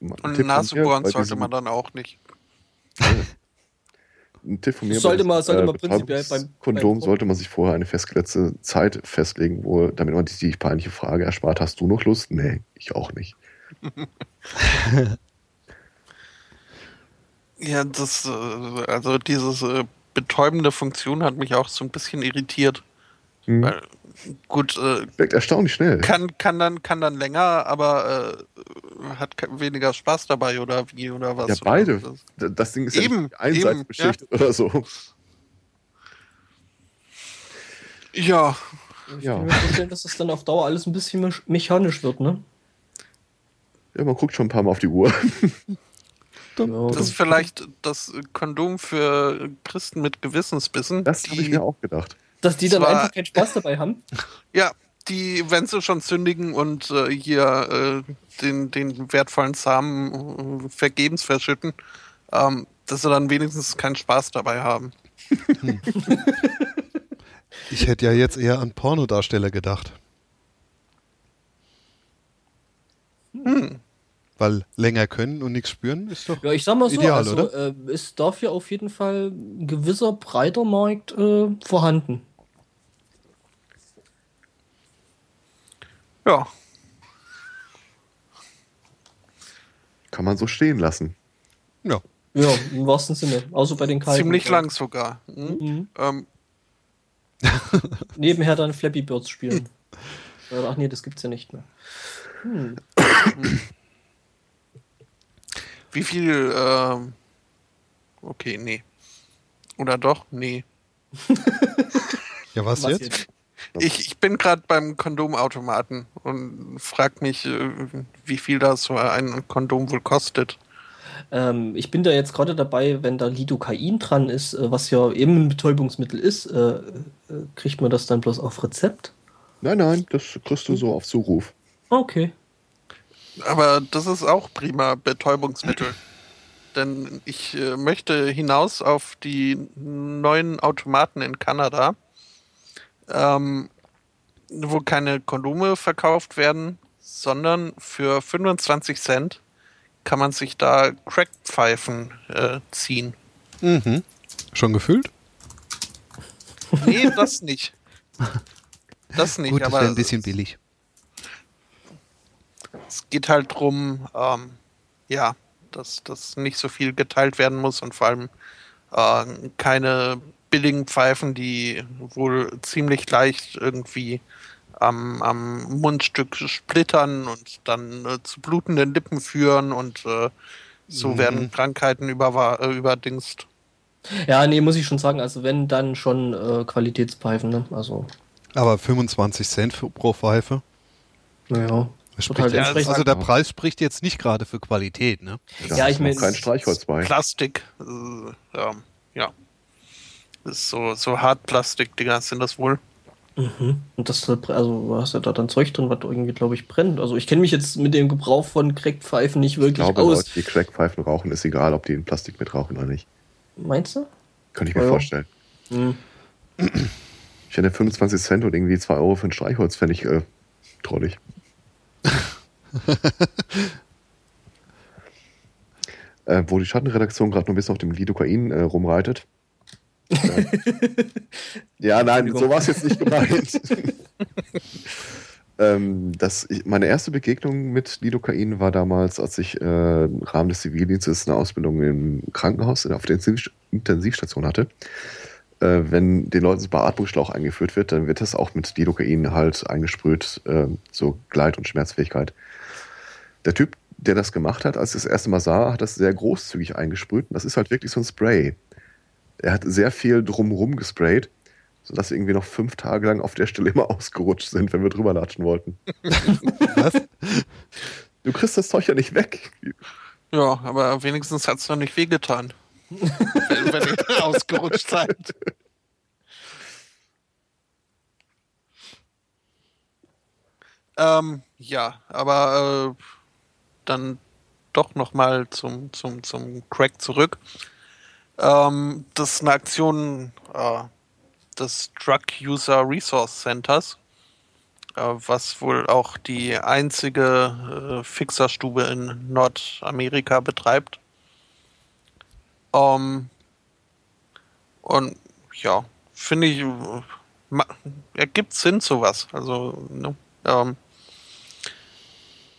Und Tipp Nase bohren sollte man dann auch nicht. Ein Tipp von mir. Sollte man- sollte man prinzipiell beim- Kondom beim- sollte man sich vorher eine festgesetzte Zeit festlegen, wo, damit man sich die peinliche Frage erspart, hast du noch Lust? Nee, ich auch nicht. Ja, das, äh, also dieses äh, betäubende Funktion hat mich auch so ein bisschen irritiert. Hm. Weil, gut, äh, Wirkt erstaunlich schnell. kann, kann, dann, kann dann länger, aber äh, hat weniger Spaß dabei oder wie oder was? ja, beide. das- Das Ding ist Eben, ja nicht einseitig eben, beschichtet oder so. Ja, Ich Ja. kann mir vorstellen, dass das dann auf Dauer alles ein bisschen mech- mechanisch wird, ne? Ja, man guckt schon ein paar Mal auf die Uhr. Ja, das ist vielleicht das Kondom für Christen mit Gewissensbissen. Das habe ich mir auch gedacht. Dass die dann Zwar- einfach keinen Spaß dabei haben. Ja, die, wenn sie schon sündigen und äh, hier äh, den, den wertvollen Samen äh, vergebens verschütten, ähm, dass sie dann wenigstens keinen Spaß dabei haben. Ich hätte ja jetzt eher an Pornodarsteller gedacht. Weil länger können und nichts spüren ist doch. Ja, ich sag mal so, Ideal, also oder? äh, ist dafür auf jeden Fall ein gewisser breiter Markt äh, vorhanden. Ja, Kann man so stehen lassen. Ja. Ja, im wahrsten Sinne. Außer bei den kalten. ziemlich lang sogar. Hm? Mhm. Ähm, Nebenher dann Flappy Birds spielen. Äh, Ach nee, das gibt's ja nicht mehr. Hm. wie viel? Ähm, okay, nee. Oder doch? Nee. Ja, was, Was jetzt? Ich, ich bin gerade beim Kondomautomaten und frag mich, äh, wie viel das so ein Kondom wohl kostet. Ähm, ich bin da jetzt gerade dabei, wenn da Lidocain dran ist, äh, was ja eben ein Betäubungsmittel ist, äh, äh, kriegt man das dann bloß auf Rezept? Nein, nein, das kriegst du so auf Zuruf. Okay. Aber das ist auch prima Betäubungsmittel. Denn ich äh, möchte hinaus auf die neuen Automaten in Kanada, ähm, wo keine Kondome verkauft werden, sondern für 25 Cent kann man sich da Crackpfeifen äh, ziehen. Mhm. Schon gefüllt? Nee, das nicht. Das nicht, Gut, das aber wäre ein bisschen billig. es geht halt drum, ähm, ja, dass, dass nicht so viel geteilt werden muss und vor allem äh, keine billigen Pfeifen, die wohl ziemlich leicht irgendwie am, am Mundstück splittern und dann äh, zu blutenden Lippen führen und äh, so Mhm. werden Krankheiten über, äh, überdingst. Ja, nee, muss ich schon sagen, also wenn, dann schon äh, Qualitätspfeifen, ne? Also, Aber 25 Cent für, pro Pfeife. naja. Halt entsprechend- also der Preis spricht jetzt nicht gerade für Qualität, ne? Ja, ist ich mein, noch kein Streichholz bei. Plastik, äh, ja, ja. Das ist so, so Hartplastik-Dinger sind das wohl. Mhm. Und das, also du hast ja da dann Zeug drin, was irgendwie, glaube ich, brennt. Also ich kenne mich jetzt mit dem Gebrauch von Crackpfeifen nicht Ich wirklich glaube, aus. Leute, die Crackpfeifen rauchen, ist egal, ob die in Plastik mit rauchen oder nicht. Meinst du? Könnte ich mir Ja. vorstellen. Hm. Ich hätte 25 Cent und irgendwie 2 Euro für ein Streichholz, fände ich äh, trollig. äh, wo die Schattenredaktion gerade noch ein bisschen auf dem Lidocain äh, rumreitet. Ja, nein, so war es jetzt nicht gemeint. ähm, das, ich, meine erste Begegnung mit Lidocain war damals, als ich äh, im Rahmen des Zivildienstes eine Ausbildung im Krankenhaus auf der Intensivstation hatte. Äh, wenn den Leuten Beatmungsschlauch eingeführt wird, dann wird das auch mit Lidocain halt eingesprüht, äh, so Gleit- und Schmerzfähigkeit. Der Typ, der das gemacht hat, als ich das erste Mal sah, hat das sehr großzügig eingesprüht. Und das ist halt wirklich so ein Spray. Er hat sehr viel drumherum gesprayt, sodass wir irgendwie noch fünf Tage lang auf der Stelle immer ausgerutscht sind, wenn wir drüber latschen wollten. Was? Du kriegst das Zeug ja nicht weg. Ja, aber wenigstens hat es noch nicht wehgetan. wenn, wenn ihr ausgerutscht seid. Ähm, ja, aber äh, dann doch nochmal zum, zum, zum Crack zurück. Ähm, das ist eine Aktion äh, des Drug User Resource Centers, äh, was wohl auch die einzige äh, Fixerstube in Nordamerika betreibt. Ähm, und ja, finde ich, ergibt Sinn sowas. Also, ne, ähm,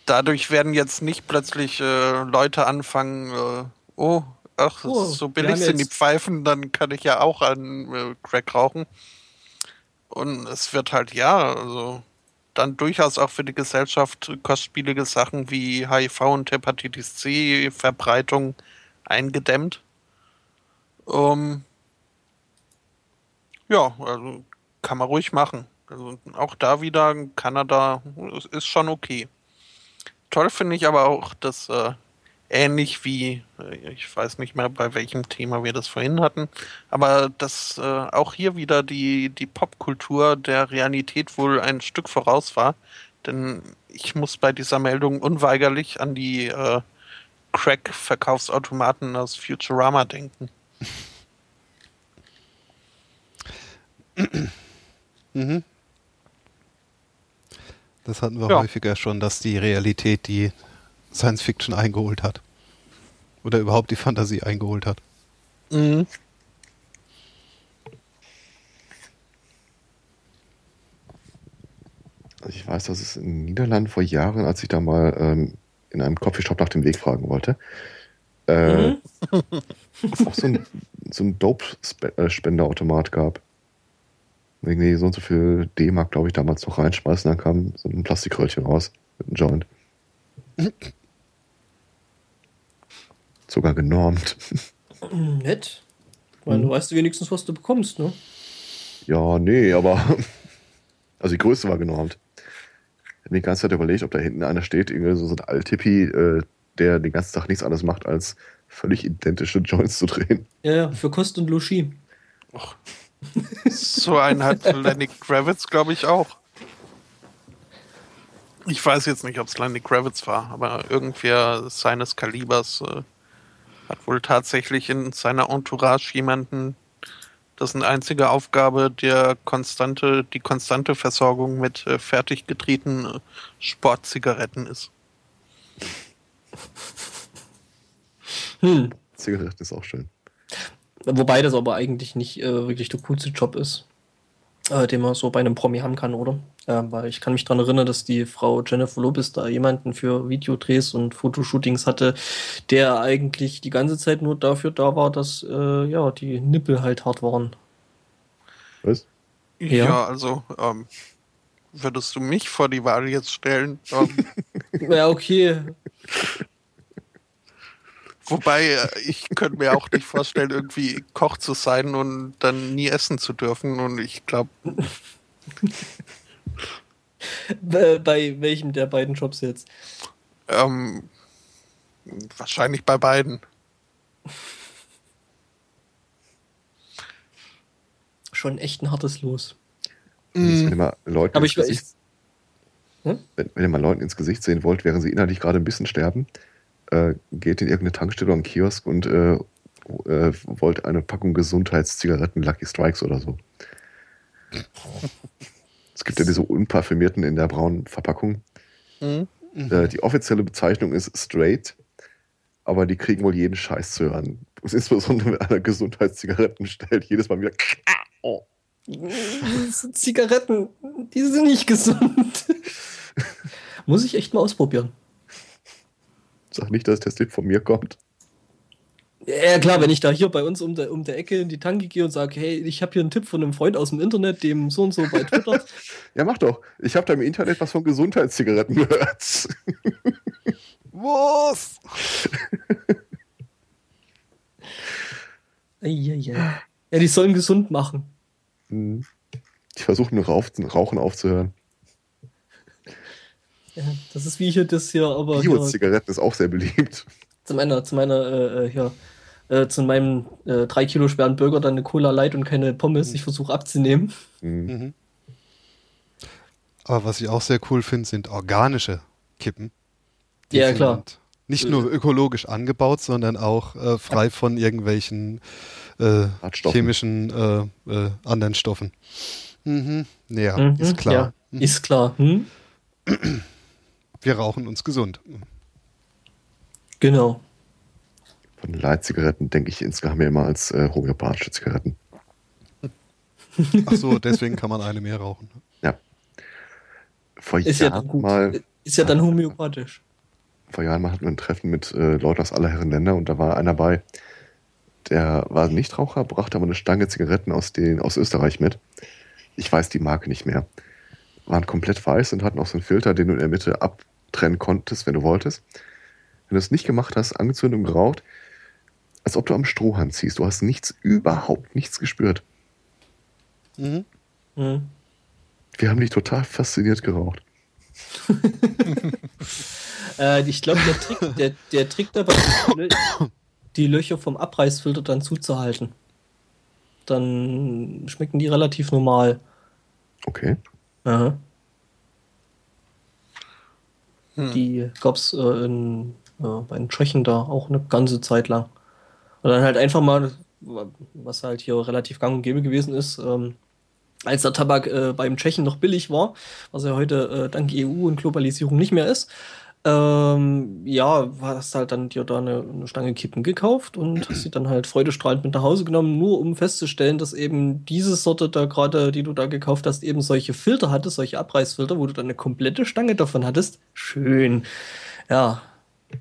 dadurch werden jetzt nicht plötzlich äh, Leute anfangen, äh, oh, ach, oh, so billig sind die Pfeifen, dann kann ich ja auch an äh, Crack rauchen. Und es wird halt, ja, also dann durchaus auch für die Gesellschaft kostspielige Sachen wie HIV und Hepatitis C Verbreitung eingedämmt. Um, ja, also kann man ruhig machen. Also auch da wieder Kanada ist schon okay. Toll finde ich aber auch, dass äh, ähnlich wie, äh, ich weiß nicht mehr, bei welchem Thema wir das vorhin hatten, aber dass äh, auch hier wieder die, die Popkultur der Realität wohl ein Stück voraus war. Denn ich muss bei dieser Meldung unweigerlich an die äh, Crack-Verkaufsautomaten aus Futurama denken. mhm. Das hatten wir ja. häufiger schon, dass die Realität die Science Fiction eingeholt hat. Oder überhaupt die Fantasie eingeholt hat. Mhm. Also ich weiß, dass es in den Niederlanden vor Jahren, als ich da mal ähm, in einem Coffeeshop nach dem Weg fragen wollte, äh, mhm. auch so ein, so ein Dope-Spenderautomat gab irgendwie so und so viel D-Mark, glaube ich, damals noch reinschmeißen, dann kam so ein Plastikröllchen raus mit einem Joint. Sogar genormt. Nett. Weil hm. du weißt wenigstens, was du bekommst, ne? Ja, nee, aber. Also die Größe war genormt. Ich habe die ganze Zeit überlegt, ob da hinten einer steht, irgendwie so, so ein Altippi, äh, der den ganzen Tag nichts anderes macht, als völlig identische Joints zu drehen. Ja, ja, für Kost und Logis. Och. So einen hat Lenny Kravitz, glaube ich, auch. Ich weiß jetzt nicht, ob es Lenny Kravitz war, aber irgendwer seines Kalibers äh, hat wohl tatsächlich in seiner Entourage jemanden, dessen einzige Aufgabe der konstante, die konstante Versorgung mit äh, fertig getriebenen äh, Sportzigaretten ist. Hm. Zigaretten ist auch schön. Wobei das aber eigentlich nicht äh, wirklich der coolste Job ist, äh, den man so bei einem Promi haben kann, oder? Äh, weil ich kann mich daran erinnern, dass die Frau Jennifer Lopez da jemanden für Videodrehs und Fotoshootings hatte, der eigentlich die ganze Zeit nur dafür da war, dass äh, ja die Nippel halt hart waren. Was? Ja, ja also ähm, würdest du mich vor die Wahl jetzt stellen? Ähm, ja, okay. Wobei, äh, ich könnte mir auch nicht vorstellen, irgendwie Koch zu sein und dann nie essen zu dürfen. Und ich glaube. bei welchem der beiden Jobs jetzt? Ähm, wahrscheinlich bei beiden. Schon echt ein hartes Los. Mhm. Wenn, ihr Leute Aber ich, Gesicht, ich, hm? wenn, wenn ihr mal Leuten ins Gesicht sehen wollt, während sie innerlich gerade ein bisschen sterben, äh, geht in irgendeine Tankstelle oder einen Kiosk und äh, äh, wollt eine Packung Gesundheitszigaretten Lucky Strikes oder so. es gibt ja diese unparfümierten in der braunen Verpackung. Mhm. Äh, die offizielle Bezeichnung ist Straight. aber die kriegen wohl jeden Scheiß zu hören. Insbesondere wenn einer Gesundheitszigaretten stellt, jedes Mal wieder. Oh. Zigaretten, die sind nicht gesund. Muss ich echt mal ausprobieren. Sag nicht, dass der Tipp von mir kommt. Ja, klar, wenn ich da hier bei uns um der, um der Ecke in die Tanke gehe und sage, hey, ich habe hier einen Tipp von einem Freund aus dem Internet, dem so und so bei Twitter. Ja, mach doch. Ich habe da im Internet was von Gesundheitszigaretten gehört. Was? Eieiei. Ja, die sollen gesund machen. Hm. Ich versuche nur Rauchen aufzuhören. Ja, das ist wie hier das hier, aber Bio-Zigaretten ist auch sehr beliebt. zu meiner, zu meiner, äh, äh, hier, äh, zu meinem äh, 3 Kilo schweren Burger dann eine Cola Light und keine Pommes. Ich versuche abzunehmen. Hm. Mhm. Aber was ich auch sehr cool finde, sind organische Kippen. Die Ja, sind klar. Nicht nur ökologisch angebaut, sondern auch äh, frei von irgendwelchen äh, chemischen äh, äh, anderen Stoffen. Mhm. Ja, Mhm, ist klar. Ja, Mhm. ist klar. Hm? Wir rauchen uns gesund. Genau. Von Light-Zigaretten denke ich insgesamt mir immer als äh, homöopathische Zigaretten. Ach so, deswegen kann man eine mehr rauchen. Vor Ist ja Jahren dann gut. mal Ist ja dann homöopathisch. vor Jahren mal hatten wir ein Treffen mit äh, Leuten aus aller Herren Länder und da war einer bei, der war Nichtraucher, brachte aber eine Stange Zigaretten aus, den, aus Österreich mit. Ich weiß die Marke nicht mehr. Waren komplett weiß und hatten auch so einen Filter, den du in der Mitte abtrennen konntest, wenn du wolltest. Wenn du es nicht gemacht hast, angezündet und geraucht, als ob du am Strohhalm ziehst. Du hast nichts, überhaupt nichts gespürt. Mhm. Hm. Wir haben dich total fasziniert geraucht. Äh, ich glaube, der Trick, der, der Trick dabei ist, die Löcher vom Abreißfilter dann zuzuhalten. Dann schmecken die relativ normal. Okay. Aha. Hm. Die gab es äh, in, äh, bei den Tschechen da auch eine ganze Zeit lang. Und dann halt einfach mal, was halt hier relativ gang und gäbe gewesen ist, ähm, als der Tabak äh, beim Tschechen noch billig war, was er heute äh, dank EU und Globalisierung nicht mehr ist, ähm, ja, hast halt dann dir da eine, eine Stange Kippen gekauft und hast sie dann halt freudestrahlend mit nach Hause genommen, nur um festzustellen, dass eben diese Sorte da gerade, die du da gekauft hast, eben solche Filter hatte, solche Abreißfilter, wo du dann eine komplette Stange davon hattest. Schön. Ja.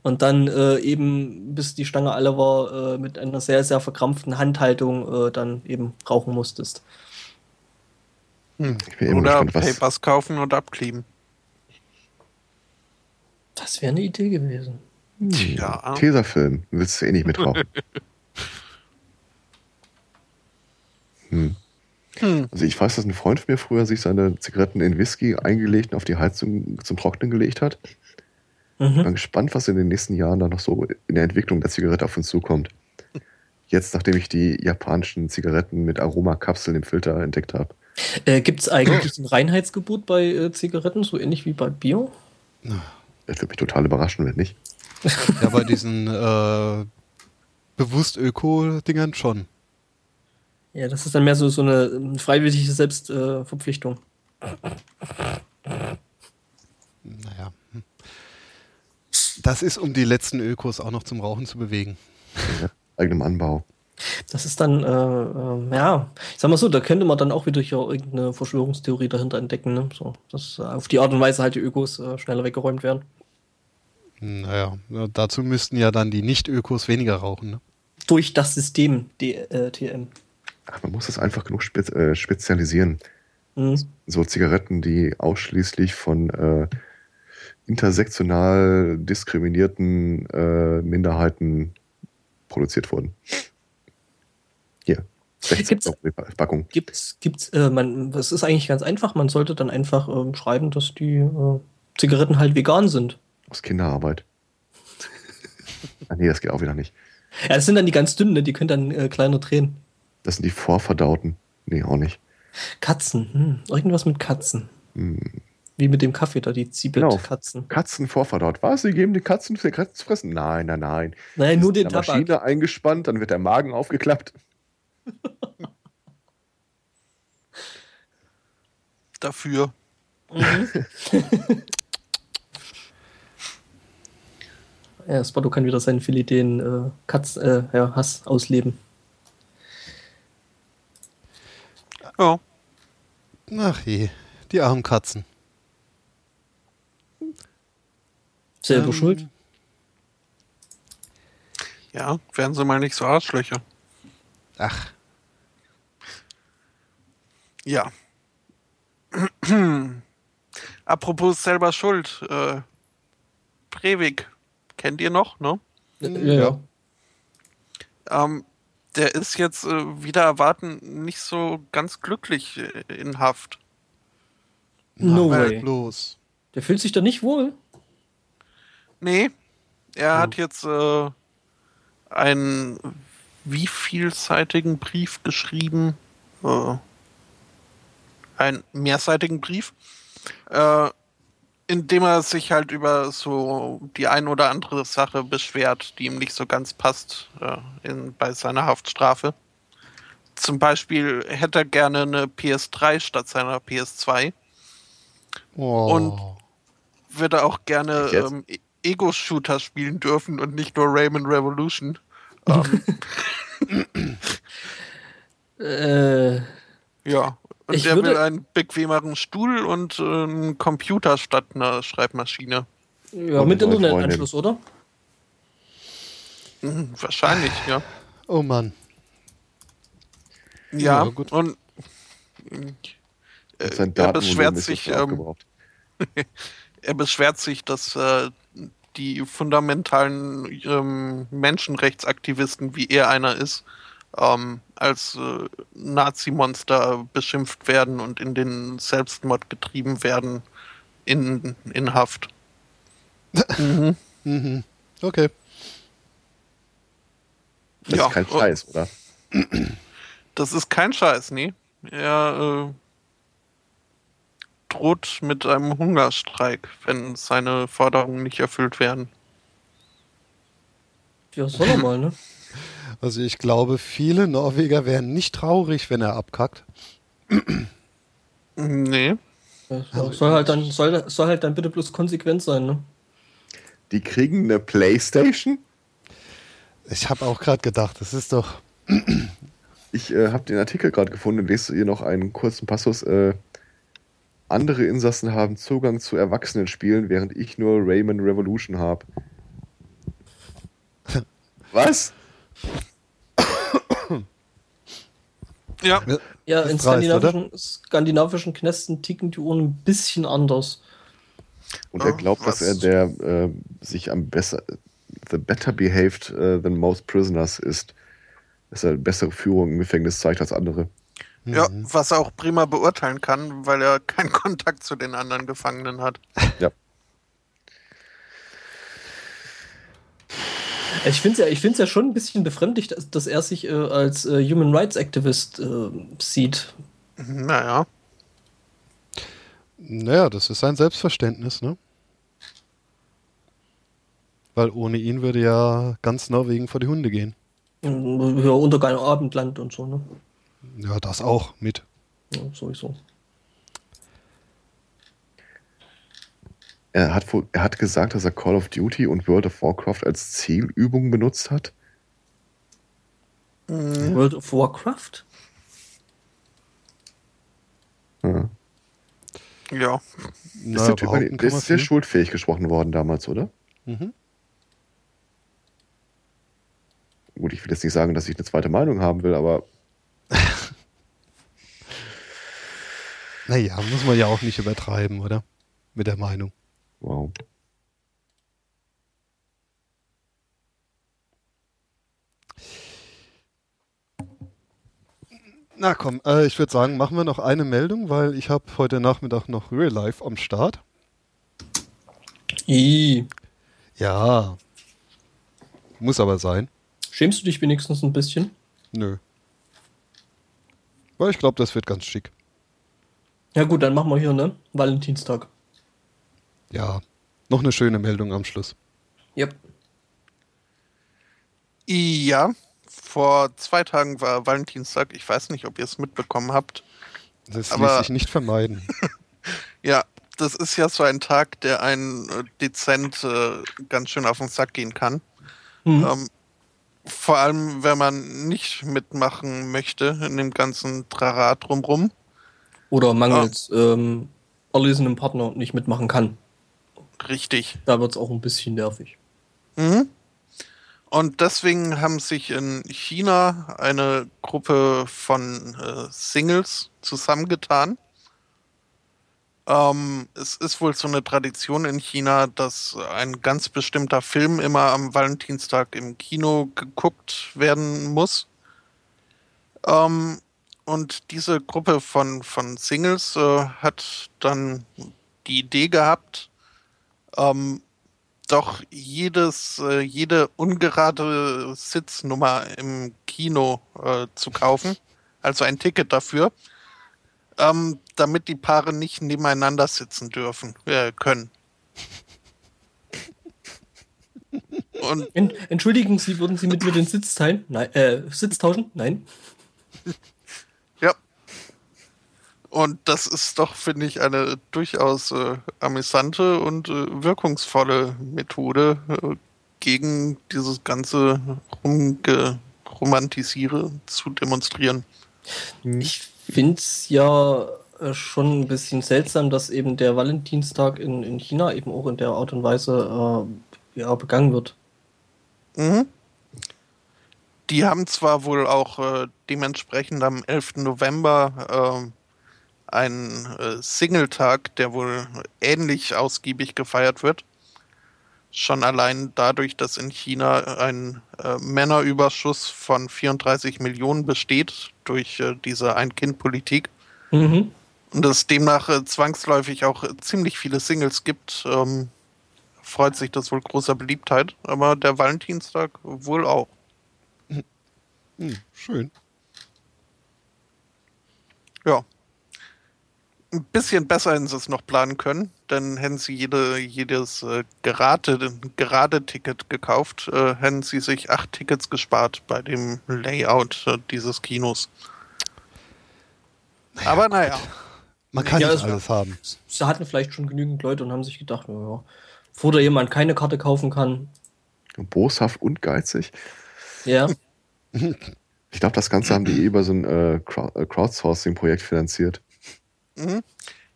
Und dann äh, eben, bis die Stange alle war, äh, mit einer sehr, sehr verkrampften Handhaltung äh, dann eben rauchen musstest. Hm. Ich bin Oder gespannt, was, Papers kaufen und abkleben. Das wäre eine Idee gewesen. Ja. Tesafilm. Willst du eh nicht mitrauchen. hm. Hm. Also ich weiß, dass ein Freund von mir früher sich seine Zigaretten in Whisky eingelegt und auf die Heizung zum Trocknen gelegt hat. Ich Mhm. bin gespannt, was in den nächsten Jahren da noch so in der Entwicklung der Zigarette auf uns zukommt. Jetzt, nachdem ich die japanischen Zigaretten mit Aromakapseln im Filter entdeckt habe. Äh, Gibt es eigentlich ein Reinheitsgebot bei äh, Zigaretten, so ähnlich wie bei Bier? Das würde mich total überraschen, wenn nicht. Ja, bei diesen äh, bewusst Öko-Dingern schon. Ja, das ist dann mehr so, so eine freiwillige Selbstverpflichtung. Naja. hm. Das ist, um die letzten Ökos auch noch zum Rauchen zu bewegen. Eigenem Anbau. Das ist dann, äh, äh, ja, ich sag mal so, da könnte man dann auch wieder hier irgendeine Verschwörungstheorie dahinter entdecken, ne? so, dass äh, auf die Art und Weise halt die Ökos äh, schneller weggeräumt werden. Naja, ja, dazu müssten ja dann die Nicht-Ökos weniger rauchen. Ne? Durch das System D äh, man muss es einfach genug spez äh, spezialisieren. Mhm. So Zigaretten, die ausschließlich von äh, intersektional diskriminierten äh, Minderheiten produziert wurden. Hier. 60 Gibt's- Euro die Packung. Gibt's, gibt's, äh, man, das ist eigentlich ganz einfach, man sollte dann einfach ähm, schreiben, dass die äh, Zigaretten halt vegan sind. Aus Kinderarbeit. ah, nee, das geht auch wieder nicht. Ja, das sind dann die ganz dünnen, ne? die können dann äh, kleiner drehen. Das sind die Vorverdauten. Nee, auch nicht. Katzen, hm. irgendwas mit Katzen. Hm. Wie mit dem Kaffee da, die Genau. Zibet-Katzen. Katzen vorverdaut. Was? Sie geben die Katzen Zigaretten zu fressen? Nein, nein, nein. Nein, nur Die den sind in der Tabak. Maschine eingespannt, dann wird der Magen aufgeklappt. Dafür. Mhm. Ja, Spotto kann wieder seinen Philideen äh, Katz, äh, ja, Hass ausleben. Ja. Ach je, die armen Katzen. Selber Ähm, schuld. Ja, werden sie mal nicht so Arschlöcher. Ach, Ja. Apropos selber schuld. Äh, Breivik, kennt ihr noch, ne? Ja, ja. Ähm, der ist jetzt äh, wieder erwarten nicht so ganz glücklich äh, in Haft. No na, way. bloß. Der fühlt sich da nicht wohl. Nee, er hat jetzt äh, einen wie vielseitigen Brief geschrieben? Äh, einen mehrseitigen Brief, äh, in dem er sich halt über so die ein oder andere Sache beschwert, die ihm nicht so ganz passt äh, in, bei seiner Haftstrafe. Zum Beispiel hätte er gerne eine PS3 statt seiner PS2 Oh. Und- würde er auch gerne ähm, E- Ego-Shooter spielen dürfen und nicht nur Rayman Revolution. Ähm, Äh, ja. Und Ich er würde- will einen bequemeren Stuhl und äh, einen Computer statt einer Schreibmaschine. ja, Und mit Internetanschluss, oder? Hm, wahrscheinlich, ja. oh Mann. Ja, Ja, gut. und äh, er beschwert sich, ähm, er beschwert sich, dass äh, die fundamentalen ähm, Menschenrechtsaktivisten, wie er einer ist, ähm, als äh, Nazi-Monster beschimpft werden und in den Selbstmord getrieben werden in, in Haft. mhm. Mhm. Okay. Das ja, ist kein oh. Scheiß, oder? Das ist kein Scheiß, nee. Er äh, droht mit einem Hungerstreik, wenn seine Forderungen nicht erfüllt werden. Ja, soll er mal, ne? Also ich glaube, viele Norweger wären nicht traurig, wenn er abkackt. Nee. Ja, soll- halt dann, soll, soll halt dann bitte bloß konsequent sein, ne? Die kriegen eine Playstation? Ich habe auch gerade gedacht, das ist doch. Ich äh, habe den Artikel gerade gefunden und lese ihr noch einen kurzen Passus. Äh, andere Insassen haben Zugang zu Erwachsenenspielen, während ich nur Rayman Revolution habe. Was? Ja, Ja, in dreist, skandinavischen, skandinavischen Knästen ticken die Uhren ein bisschen anders. Und er Oh, glaubt, dass er der äh, sich am besser, the better behaved äh, than most prisoners ist. Dass er bessere Führung im Gefängnis zeigt als andere. ja, Mhm. was er auch prima beurteilen kann, weil er keinen Kontakt zu den anderen Gefangenen hat. Ja. Ich finde es ja, ich find's ja schon ein bisschen befremdlich, dass, dass er sich äh, als äh, Human Rights Activist äh, sieht. Naja, Naja, das ist sein Selbstverständnis, ne? Weil ohne ihn würde ja ganz Norwegen vor die Hunde gehen. Ja, Untergang Abendland und so, ne? Ja, das auch mit. Ja, sowieso. Er hat, wohl, er hat gesagt, dass er Call of Duty und World of Warcraft als Zielübung benutzt hat. World of Warcraft? Ja. ja. Ist Na, der, typ, der ist sehr viel. schuldfähig gesprochen worden damals, oder? Mhm. Gut, ich will jetzt nicht sagen, dass ich eine zweite Meinung haben will, aber Naja, muss man ja auch nicht übertreiben, oder? Mit der Meinung. Wow. Na komm, äh, ich würde sagen, machen wir noch eine Meldung, weil ich habe heute Nachmittag noch Real Life am Start. I. Ja. Muss aber sein. Schämst du dich wenigstens ein bisschen? Nö. Weil ich glaube, das wird ganz schick. Ja gut, dann machen wir hier, ne? Valentinstag. Ja. Noch eine schöne Meldung am Schluss. Yep. Ja, vor zwei Tagen war Valentinstag. Ich weiß nicht, ob ihr es mitbekommen habt. Das Aber- ließ sich nicht vermeiden. Ja, das ist ja so ein Tag, der einen äh, dezent äh, ganz schön auf den Sack gehen kann. Mhm. Ähm, vor allem, wenn man nicht mitmachen möchte in dem ganzen Trara drumrum. Oder mangels ähm, erlesenem Partner nicht mitmachen kann. Richtig. Da wird es auch ein bisschen nervig. Mhm. Und deswegen haben sich in China eine Gruppe von äh, Singles zusammengetan. Ähm, es ist wohl so eine Tradition in China, dass ein ganz bestimmter Film immer am Valentinstag im Kino geguckt werden muss. Ähm, und diese Gruppe von, von Singles äh, hat dann die Idee gehabt, ähm, doch jedes, äh, jede ungerade Sitznummer im Kino äh, zu kaufen, also ein Ticket dafür, ähm, damit die Paare nicht nebeneinander sitzen dürfen, äh, können. Und Ent Entschuldigen Sie, würden Sie mit mir den Sitz teilen? Nein, äh, Sitz tauschen? Nein. Und das ist doch, finde ich, eine durchaus äh, amüsante und äh, wirkungsvolle Methode äh, gegen dieses ganze Rumge Romantisiere zu demonstrieren. Ich finde es ja äh, schon ein bisschen seltsam, dass eben der Valentinstag in, in China eben auch in der Art und Weise äh, ja, begangen wird. Mhm. Die haben zwar wohl auch äh, dementsprechend am 11. November äh, einen äh, Singletag, der wohl ähnlich ausgiebig gefeiert wird. Schon allein dadurch, dass in China ein äh, Männerüberschuss von 34 Millionen besteht durch äh, diese Ein-Kind-Politik Mhm. und es demnach äh, zwangsläufig auch äh, ziemlich viele Singles gibt, ähm, freut sich das wohl großer Beliebtheit. Aber der Valentinstag wohl auch. Hm, schön. Ja. Ein bisschen besser hätten sie es noch planen können, dann hätten sie jede, jedes äh, gerade, gerade Ticket gekauft, äh, hätten sie sich acht Tickets gespart bei dem Layout äh, dieses Kinos. Aber naja, Man kann Ja, nicht es- alles haben. Sie hatten vielleicht schon genügend Leute und haben sich gedacht, ja, ja, bevor da jemand keine Karte kaufen kann, Boshaft und geizig. ja, Ich glaube, das Ganze haben die eh über so ein äh, äh, Crowdsourcing-Projekt finanziert. Mhm.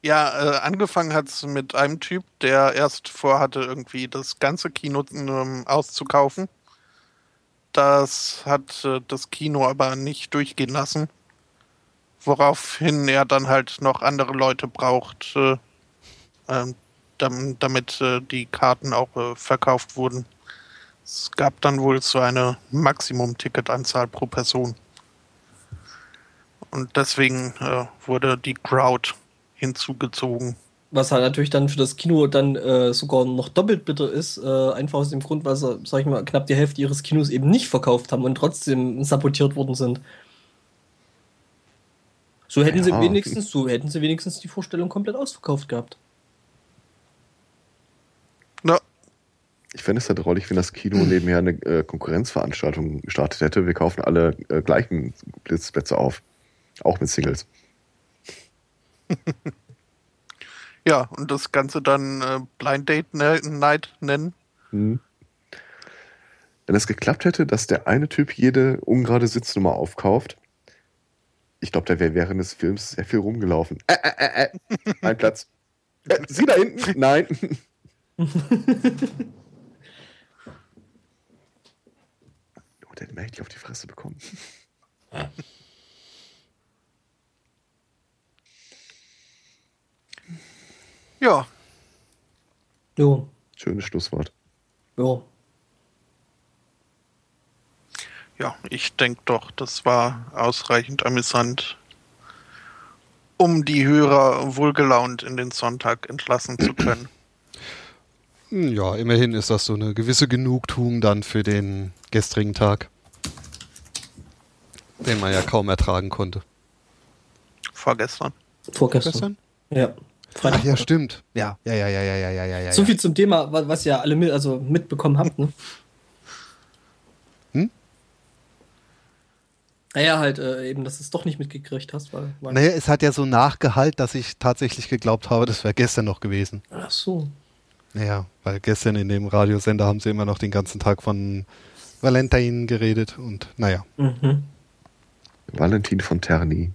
Ja, äh, angefangen hat es mit einem Typ, der erst vorhatte, irgendwie das ganze Kino ähm, auszukaufen. Das hat äh, das Kino aber nicht durchgehen lassen. Woraufhin er dann halt noch andere Leute braucht, äh, ähm, dam damit äh, die Karten auch äh, verkauft wurden. Es gab dann wohl so eine Maximum-Ticketanzahl pro Person. Und deswegen äh, wurde die Crowd hinzugezogen. was halt natürlich dann für das Kino dann äh, sogar noch doppelt bitter ist, äh, einfach aus dem Grund, weil sie, sag ich mal, knapp die Hälfte ihres Kinos eben nicht verkauft haben und trotzdem sabotiert worden sind. So hätten sie Ja. wenigstens, so hätten sie wenigstens die Vorstellung komplett ausverkauft gehabt. Na, Ich fände es halt drollig, wenn das Kino nebenher eine äh, Konkurrenzveranstaltung gestartet hätte. Wir kaufen alle äh, gleichen Blitzplätze auf. Auch mit Singles. ja, und das Ganze dann äh, Blind Date ne Night nennen. Hm. Wenn es geklappt hätte, dass der eine Typ jede ungerade Sitznummer aufkauft, ich glaube, der wäre während des Films sehr viel rumgelaufen. Äh, äh, äh, äh. Ein Platz. Äh, Sie da hinten? Nein. oh, der hätte echt auf die Fresse bekommen. Ja, Jo, Schönes Schlusswort. jo. ja, ich denke doch, das war ausreichend amüsant, um die Hörer wohlgelaunt in den Sonntag entlassen zu können. Ja, immerhin ist das so eine gewisse Genugtuung dann für den gestrigen Tag, den man ja kaum ertragen konnte. Vorgestern. Vorgestern. Gestern? Ja. Freitag. Ach ja, stimmt. Ja, ja, ja, ja, ja, ja, ja, ja. So viel zum Thema, wa- was ihr alle mit, also mitbekommen habt. Ne? Hm? Naja, halt äh, eben, dass du es doch nicht mitgekriegt hast, weil. weil Naja, es hat ja so nachgehalt, dass ich tatsächlich geglaubt habe, das wäre gestern noch gewesen. Ach so. Naja, weil gestern in dem Radiosender haben sie immer noch den ganzen Tag von Valentin geredet und naja. Mhm. Valentin von Terni.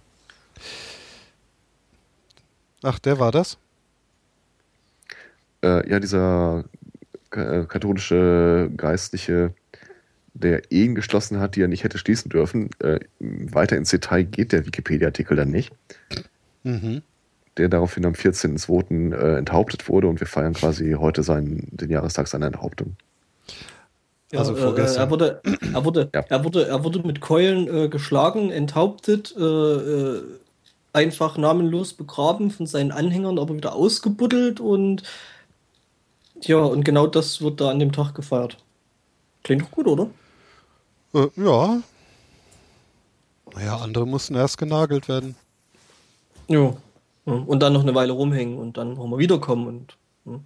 Ach, der war das? Äh, ja, dieser äh, katholische Geistliche, der Ehen geschlossen hat, die er nicht hätte schließen dürfen. Äh, weiter ins Detail geht der Wikipedia-Artikel dann nicht. Mhm. Der daraufhin am 14.02. Äh, enthauptet wurde und wir feiern quasi heute seinen, den Jahrestag seiner Enthauptung. Ja, Also äh, vorgestern. er wurde, er wurde, Ja. er wurde, er wurde mit Keulen äh, geschlagen, enthauptet, äh, äh, einfach namenlos begraben von seinen Anhängern, aber wieder ausgebuddelt und ja, und genau das wird da an dem Tag gefeiert. Klingt doch gut, oder? Äh, ja. Naja, andere mussten erst genagelt werden. Ja. Und dann noch eine Weile rumhängen und dann nochmal wiederkommen und. Ja.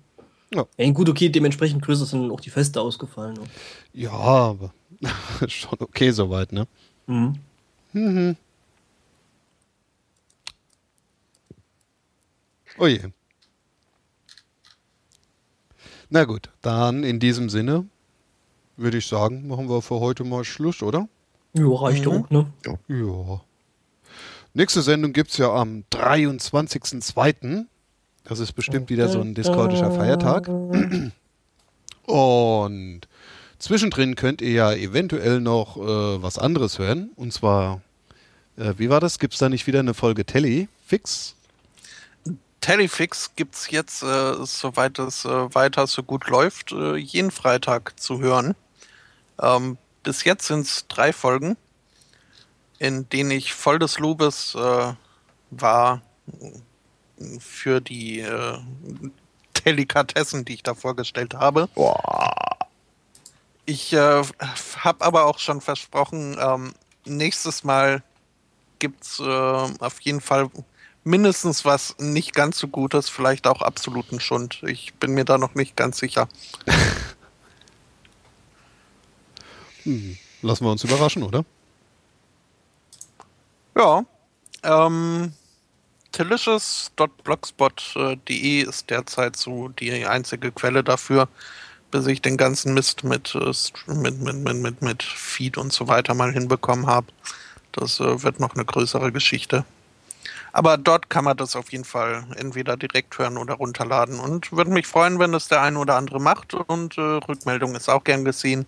Ja. Ja, gut, okay, dementsprechend größer sind auch die Feste ausgefallen. ne? Ja, aber schon okay soweit, ne? Mhm. Mhm. Oh je. Na gut, dann in diesem Sinne würde ich sagen, machen wir für heute mal Schluss, oder? Ja, reicht Mhm. auch, ne? Ja. Nächste Sendung gibt es ja am 23.02. Das ist bestimmt wieder so ein discordischer Feiertag. Und zwischendrin könnt ihr ja eventuell noch äh, was anderes hören. Und zwar, äh, wie war das? Gibt es da nicht wieder eine Folge Telly? Fix? Telefix gibt's jetzt, äh, soweit es äh, weiter so gut läuft, äh, jeden Freitag zu hören. Ähm, bis jetzt sind es drei Folgen, in denen ich voll des Lobes äh, war äh, für die äh, Delikatessen, die ich da vorgestellt habe. Boah. Ich habe aber auch schon versprochen, ähm, nächstes Mal gibt's äh, auf jeden Fall mindestens was nicht ganz so Gutes, vielleicht auch absoluten Schund. Ich bin mir da noch nicht ganz sicher. Hm. Lassen wir uns überraschen, oder? Ja. Ähm, delicious.blogspot.de ist derzeit so die einzige Quelle dafür, bis ich den ganzen Mist mit, äh, mit, mit, mit, mit, mit Feed und so weiter mal hinbekommen habe. Das äh, wird noch eine größere Geschichte. Aber dort kann man das auf jeden Fall entweder direkt hören oder runterladen. Und würde mich freuen, wenn das der eine oder andere macht. Und äh, Rückmeldung ist auch gern gesehen.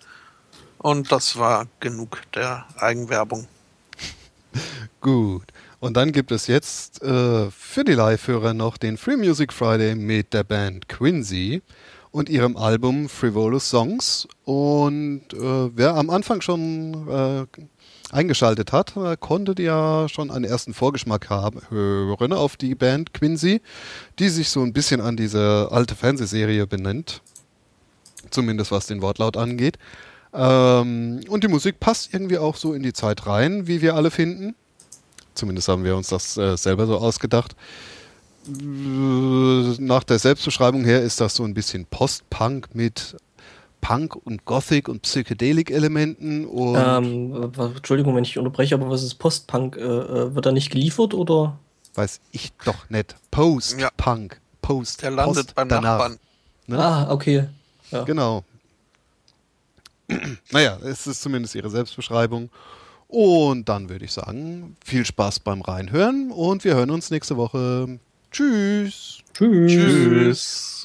Und das war genug der Eigenwerbung. Gut. Und dann gibt es jetzt äh, für die Live-Hörer noch den Free Music Friday mit der Band Quincy und ihrem Album Frivolous Songs. Und äh, wer am Anfang schon äh, eingeschaltet hat, äh, konnte ja schon einen ersten Vorgeschmack haben, hören auf die Band Quincy, die sich so ein bisschen an diese alte Fernsehserie benennt. Zumindest was den Wortlaut angeht. Ähm, und die Musik passt irgendwie auch so in die Zeit rein, wie wir alle finden. Zumindest haben wir uns das äh, selber so ausgedacht. Äh, Nach der Selbstbeschreibung her ist das so ein bisschen Post-Punk mit Punk und Gothic und Psychedelik-Elementen und Ähm, äh, Entschuldigung, wenn ich unterbreche, aber was ist Postpunk? Äh, äh, wird da nicht geliefert oder? weiß ich doch nicht. Post-Punk. Post. Der landet Post beim danach. Nachbarn. Ne? Ah, okay. Ja. Genau. naja, es ist zumindest ihre Selbstbeschreibung. Und dann würde ich sagen, viel Spaß beim Reinhören und wir hören uns nächste Woche. Tschüss. Tschüss. Tschüss.